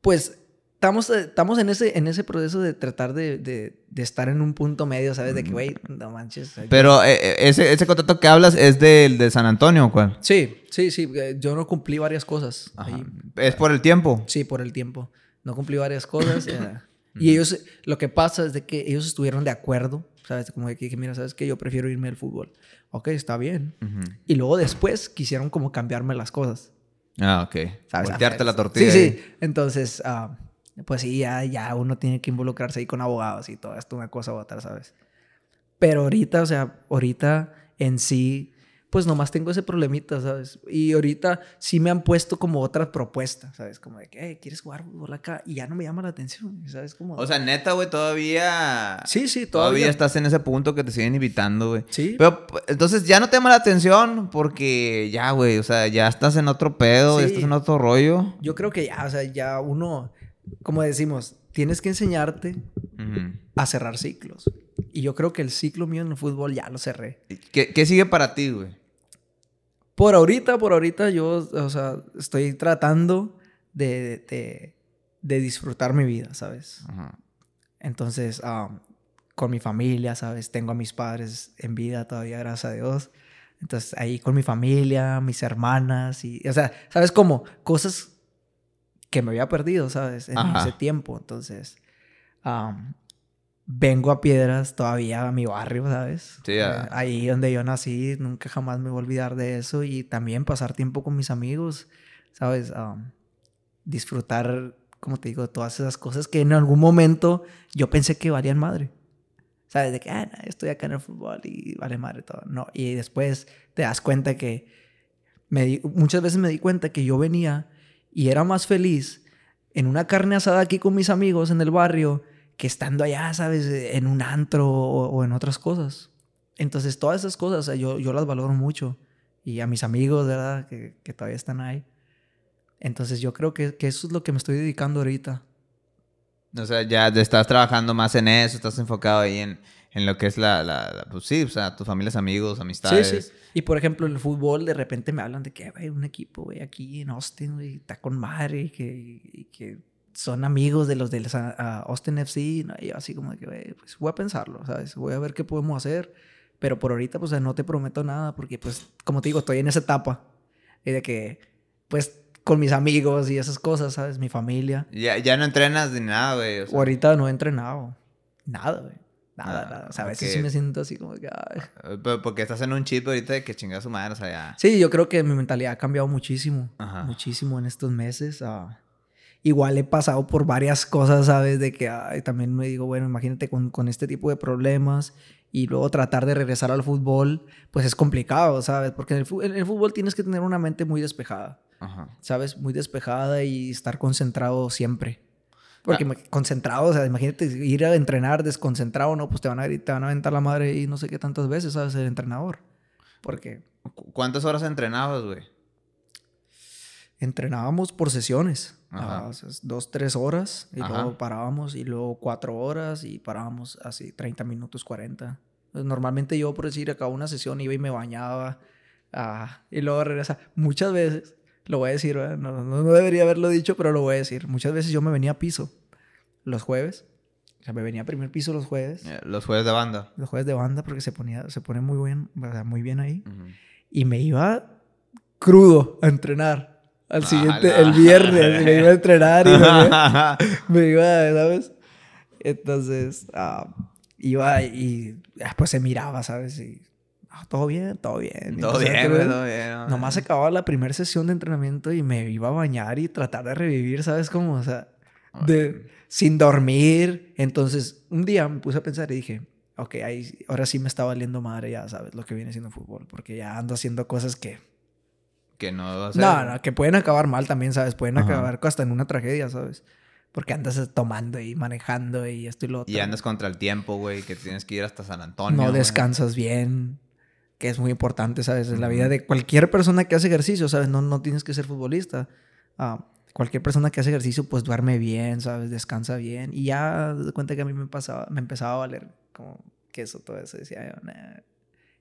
pues estamos, eh, estamos en, ese, en ese proceso de tratar de, de, de estar en un punto medio, ¿sabes? De que, güey, no manches. yo- Pero eh, eh, ese, ese contrato que hablas es del de San Antonio, ¿o ¿cuál? Sí, sí, sí. Yo no cumplí varias cosas. Ahí. ¿Es por el tiempo? Sí, por el tiempo. No cumplí varias cosas. eh, y ellos, lo que pasa es de que ellos estuvieron de acuerdo, ¿sabes? Como que, que, mira, ¿sabes que Yo prefiero irme del fútbol. Ok, está bien. Ujú. Y luego después quisieron como cambiarme las cosas. Ah, ok. ¿sabes? Voltearte la Sí, tortilla. sí. ahí. Entonces, ah, pues sí, ya, ya uno tiene que involucrarse ahí con abogados y todo esto, una cosa u otra, ¿sabes? Pero ahorita, o sea, ahorita en sí, pues nomás tengo ese problemita, ¿sabes? Y ahorita sí me han puesto como otra propuesta, ¿sabes? Como de que, "Hey, ¿quieres jugar fútbol acá? Y ya no me llama la atención, ¿sabes? Como... O sea, neta, güey, todavía... sí, sí, Todavía todavía. estás en ese punto que te siguen invitando, güey. Sí. Pero entonces ya no te llama la atención porque ya, güey, o sea, ya estás en otro pedo, ya Sí. estás en otro rollo. Yo creo que ya, o sea, ya uno, como decimos, tienes que enseñarte a cerrar ciclos. Y yo creo que el ciclo mío en el fútbol ya lo cerré. ¿Qué, qué sigue para ti, güey? Por ahorita, por ahorita, yo, o sea, estoy tratando de, de, de disfrutar mi vida, ¿sabes? Ajá. Entonces, um, con mi familia, ¿sabes? Tengo a mis padres en vida todavía, gracias a Dios. Entonces, ahí con mi familia, mis hermanas, y, o sea, ¿sabes cómo? Cosas que me había perdido, ¿sabes? En Ajá. ese tiempo. Entonces, um, vengo a Piedras todavía a mi barrio, ¿sabes? Sí, a- Eh, ahí donde yo nací, nunca jamás me voy a olvidar de eso. Y también pasar tiempo con mis amigos, ¿sabes? Um, disfrutar, como te digo, todas esas cosas que en algún momento yo pensé que valían madre. ¿Sabes? De que, ah, no, estoy acá en el fútbol y vale madre todo. No, y después te das cuenta que me di- muchas veces me di cuenta que yo venía y era más feliz en una carne asada aquí con mis amigos en el barrio que estando allá, ¿sabes? En un antro o, en otras cosas. Entonces, todas esas cosas yo, yo las valoro mucho. Y a mis amigos, ¿verdad? Que, que todavía están ahí. Entonces, yo creo que, que eso es lo que me estoy dedicando ahorita. O sea, ya estás trabajando más en eso, estás enfocado ahí en, en lo que es la, la, la- Pues sí, o sea, tus familias, amigos, amistades. Sí, sí. Y por ejemplo, en el fútbol, de repente me hablan de que, güey, un equipo, güey, aquí en Austin, güey, está con madre y que, y que son amigos de los del Sa- ah, Austin FC. ¿no? Y yo así como de que, güey, pues voy a pensarlo, ¿sabes? Voy a ver qué podemos hacer. Pero por ahorita, pues no te prometo nada porque, pues, como te digo, estoy en esa etapa. De que, pues, con mis amigos y esas cosas, ¿sabes? Mi familia. Ya, ya no entrenas ni nada, güey. o sea, ahorita no he entrenado. Nada, güey. Nada, Ah, nada. O sea, a veces sí me siento así como que, ay. eh, Porque estás en un chip ahorita de que chinga su madre, o sea, ya. Sí, yo creo que mi mentalidad ha cambiado muchísimo. Ajá. Muchísimo en estos meses. ah. igual he pasado por varias cosas, ¿sabes? De que ay, también me digo, bueno, imagínate con, con este tipo de problemas y luego tratar de regresar al fútbol, pues es complicado, ¿sabes? Porque en el, en el fútbol tienes que tener una mente muy despejada, Ajá. ¿sabes? Muy despejada y estar concentrado siempre. Porque Ah. concentrado, o sea, imagínate ir a entrenar desconcentrado, ¿no? Pues te van a, te van a aventar la madre y no sé qué tantas veces, ¿sabes? El entrenador. Porque ¿Cu- ¿Cuántas horas entrenabas, güey? entrenábamos por sesiones. dos, tres horas. Y luego parábamos. Y luego cuatro horas. Y parábamos así 30 minutos, 40. Pues, normalmente yo, por decir, acababa una sesión, iba y me bañaba. Ah, y luego regresa. Muchas veces, lo voy a decir, no, no, debería haberlo dicho, pero lo voy a decir. Muchas veces yo me venía a piso los jueves. O sea, me venía a primer piso los jueves. Eh, los jueves de banda. Los jueves de banda porque se ponía, se pone muy bien, muy bien ahí. Y me iba crudo a entrenar. Al siguiente, el viernes, me iba a entrenar y me, iba, ¿sabes? Entonces, ah, iba y después se miraba, ¿sabes? Y Ah, todo bien, todo bien. Todo bien, todo bien. Nomás acababa la primera sesión de entrenamiento y me iba a bañar y tratar de revivir, ¿sabes cómo? O sea, de, sin dormir. Entonces, un día me puse a pensar y dije, ok, ahí, ahora sí me está valiendo madre ya, ¿sabes? Lo que viene siendo fútbol. Porque ya ando haciendo cosas que... Que no... No, no, que pueden acabar mal también, ¿sabes? Pueden acabar hasta en una tragedia, ¿sabes? Porque andas tomando y manejando y esto y lo otro. Y andas contra el tiempo, güey, que tienes que ir hasta San Antonio. No descansas bien que es muy importante, ¿sabes? En la vida de cualquier persona que hace ejercicio, ¿sabes? No, no tienes que ser futbolista. Ah, cualquier persona que hace ejercicio, pues duerme bien, ¿sabes? Descansa bien. Y ya de cuenta que a mí me, pasaba, me empezaba a valer como queso todo eso. Decía yo,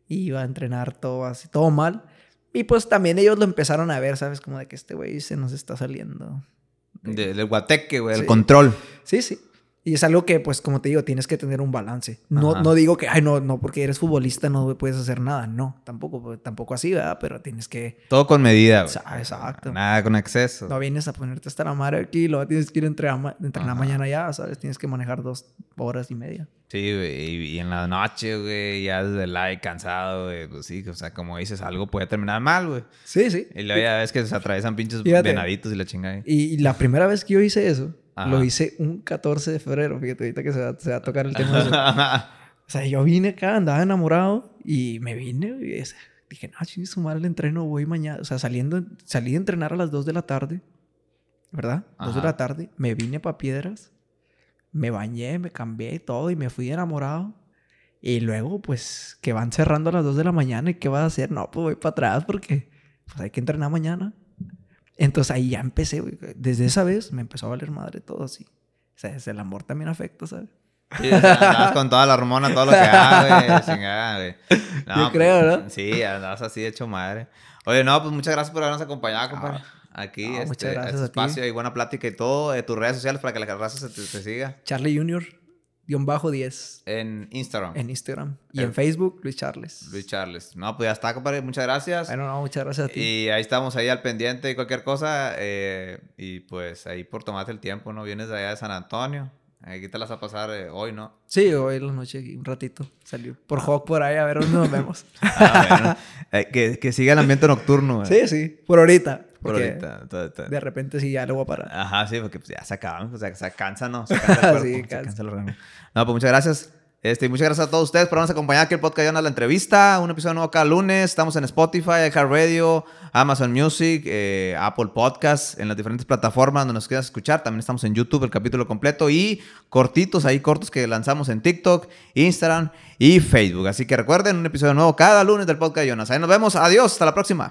iba a entrenar todo así, todo mal. Y pues también ellos lo empezaron a ver, ¿sabes? Como de que este güey se nos está saliendo. del guateque, güey, el control. Sí, sí. Y es algo que, pues, como te digo, tienes que tener un balance. No, no digo que, ay, no, no, porque eres futbolista no puedes hacer nada. No, tampoco, tampoco así, ¿verdad? Pero tienes que... Todo con medida, güey. Exacto. Nada con exceso. No vienes a ponerte hasta la madre aquí, luego tienes que ir a entrenar, entrenar mañana ya, ¿sabes? Tienes que manejar dos horas y media. Sí, güey. Y, en la noche, güey, ya desde la cansado, güey. Pues sí, o sea, como dices, algo puede terminar mal, güey. Sí, sí. Y luego ya ves que se atraviesan pinches venaditos y la chingada. y la primera vez que yo hice eso lo hice un 14 de febrero, fíjate, ahorita que se va, a tocar el tema. o sea, yo vine acá, andaba enamorado y me vine y dije, no, chingue su madre el entreno, voy mañana. O sea, saliendo, salí a entrenar a las 2 de la tarde, ¿verdad? 2 de la tarde, me vine para Piedras, me bañé, me cambié y todo y me fui enamorado. Y luego, pues, que van cerrando a las 2 de la mañana y qué vas a hacer? No, pues voy para atrás porque pues hay que entrenar mañana. Entonces ahí ya empecé, Desde esa vez me empezó a valer madre todo así. O sea, el amor también afecta, ¿sabes? Sí, andabas con toda la hormona, todo lo que hagas, güey. Yo creo, ¿no? Pues, sí, andabas así hecho madre. Oye, no, pues muchas gracias por habernos acompañado, compadre. Aquí, este, muchas este gracias espacio y buena plática y todo. de tus redes sociales para que la raza se te, te siga. Charlie Junior 10. En Instagram. En Instagram. Y en Facebook, Luis Charles. Luis Charles. No, pues ya está, compadre. Muchas gracias. Bueno, no, muchas gracias a ti. Y ahí estamos ahí al pendiente de cualquier cosa. Eh, y pues ahí por tomarte el tiempo, ¿no? Vienes de allá de San Antonio. Aquí te las vas a pasar eh, hoy, ¿no? Sí, hoy en la noche, un ratito. Salió por Hawk por ahí, a ver dónde nos vemos. ah, bueno. Eh, que, que siga el ambiente nocturno. Sí, sí. Por ahorita. Por ahorita. De repente sí, ya lo voy a parar. Ajá, sí, porque pues, ya se acaban. O sea, se cansa, ¿no? Se cansa el cuerpo. sí, cansa. Se cansa el órgano. No, pues muchas gracias. Este, muchas gracias a todos ustedes por habernos acompañado aquí el podcast de la entrevista. Un episodio nuevo cada lunes. Estamos en Spotify, Radio, Amazon Music, eh, Apple Podcasts, en las diferentes plataformas donde nos quieras escuchar. También estamos en YouTube, el capítulo completo y cortitos, ahí cortos que lanzamos en TikTok, Instagram y Facebook. Así que recuerden, un episodio nuevo cada lunes del podcast de Jonas. Ahí nos vemos. Adiós. Hasta la próxima.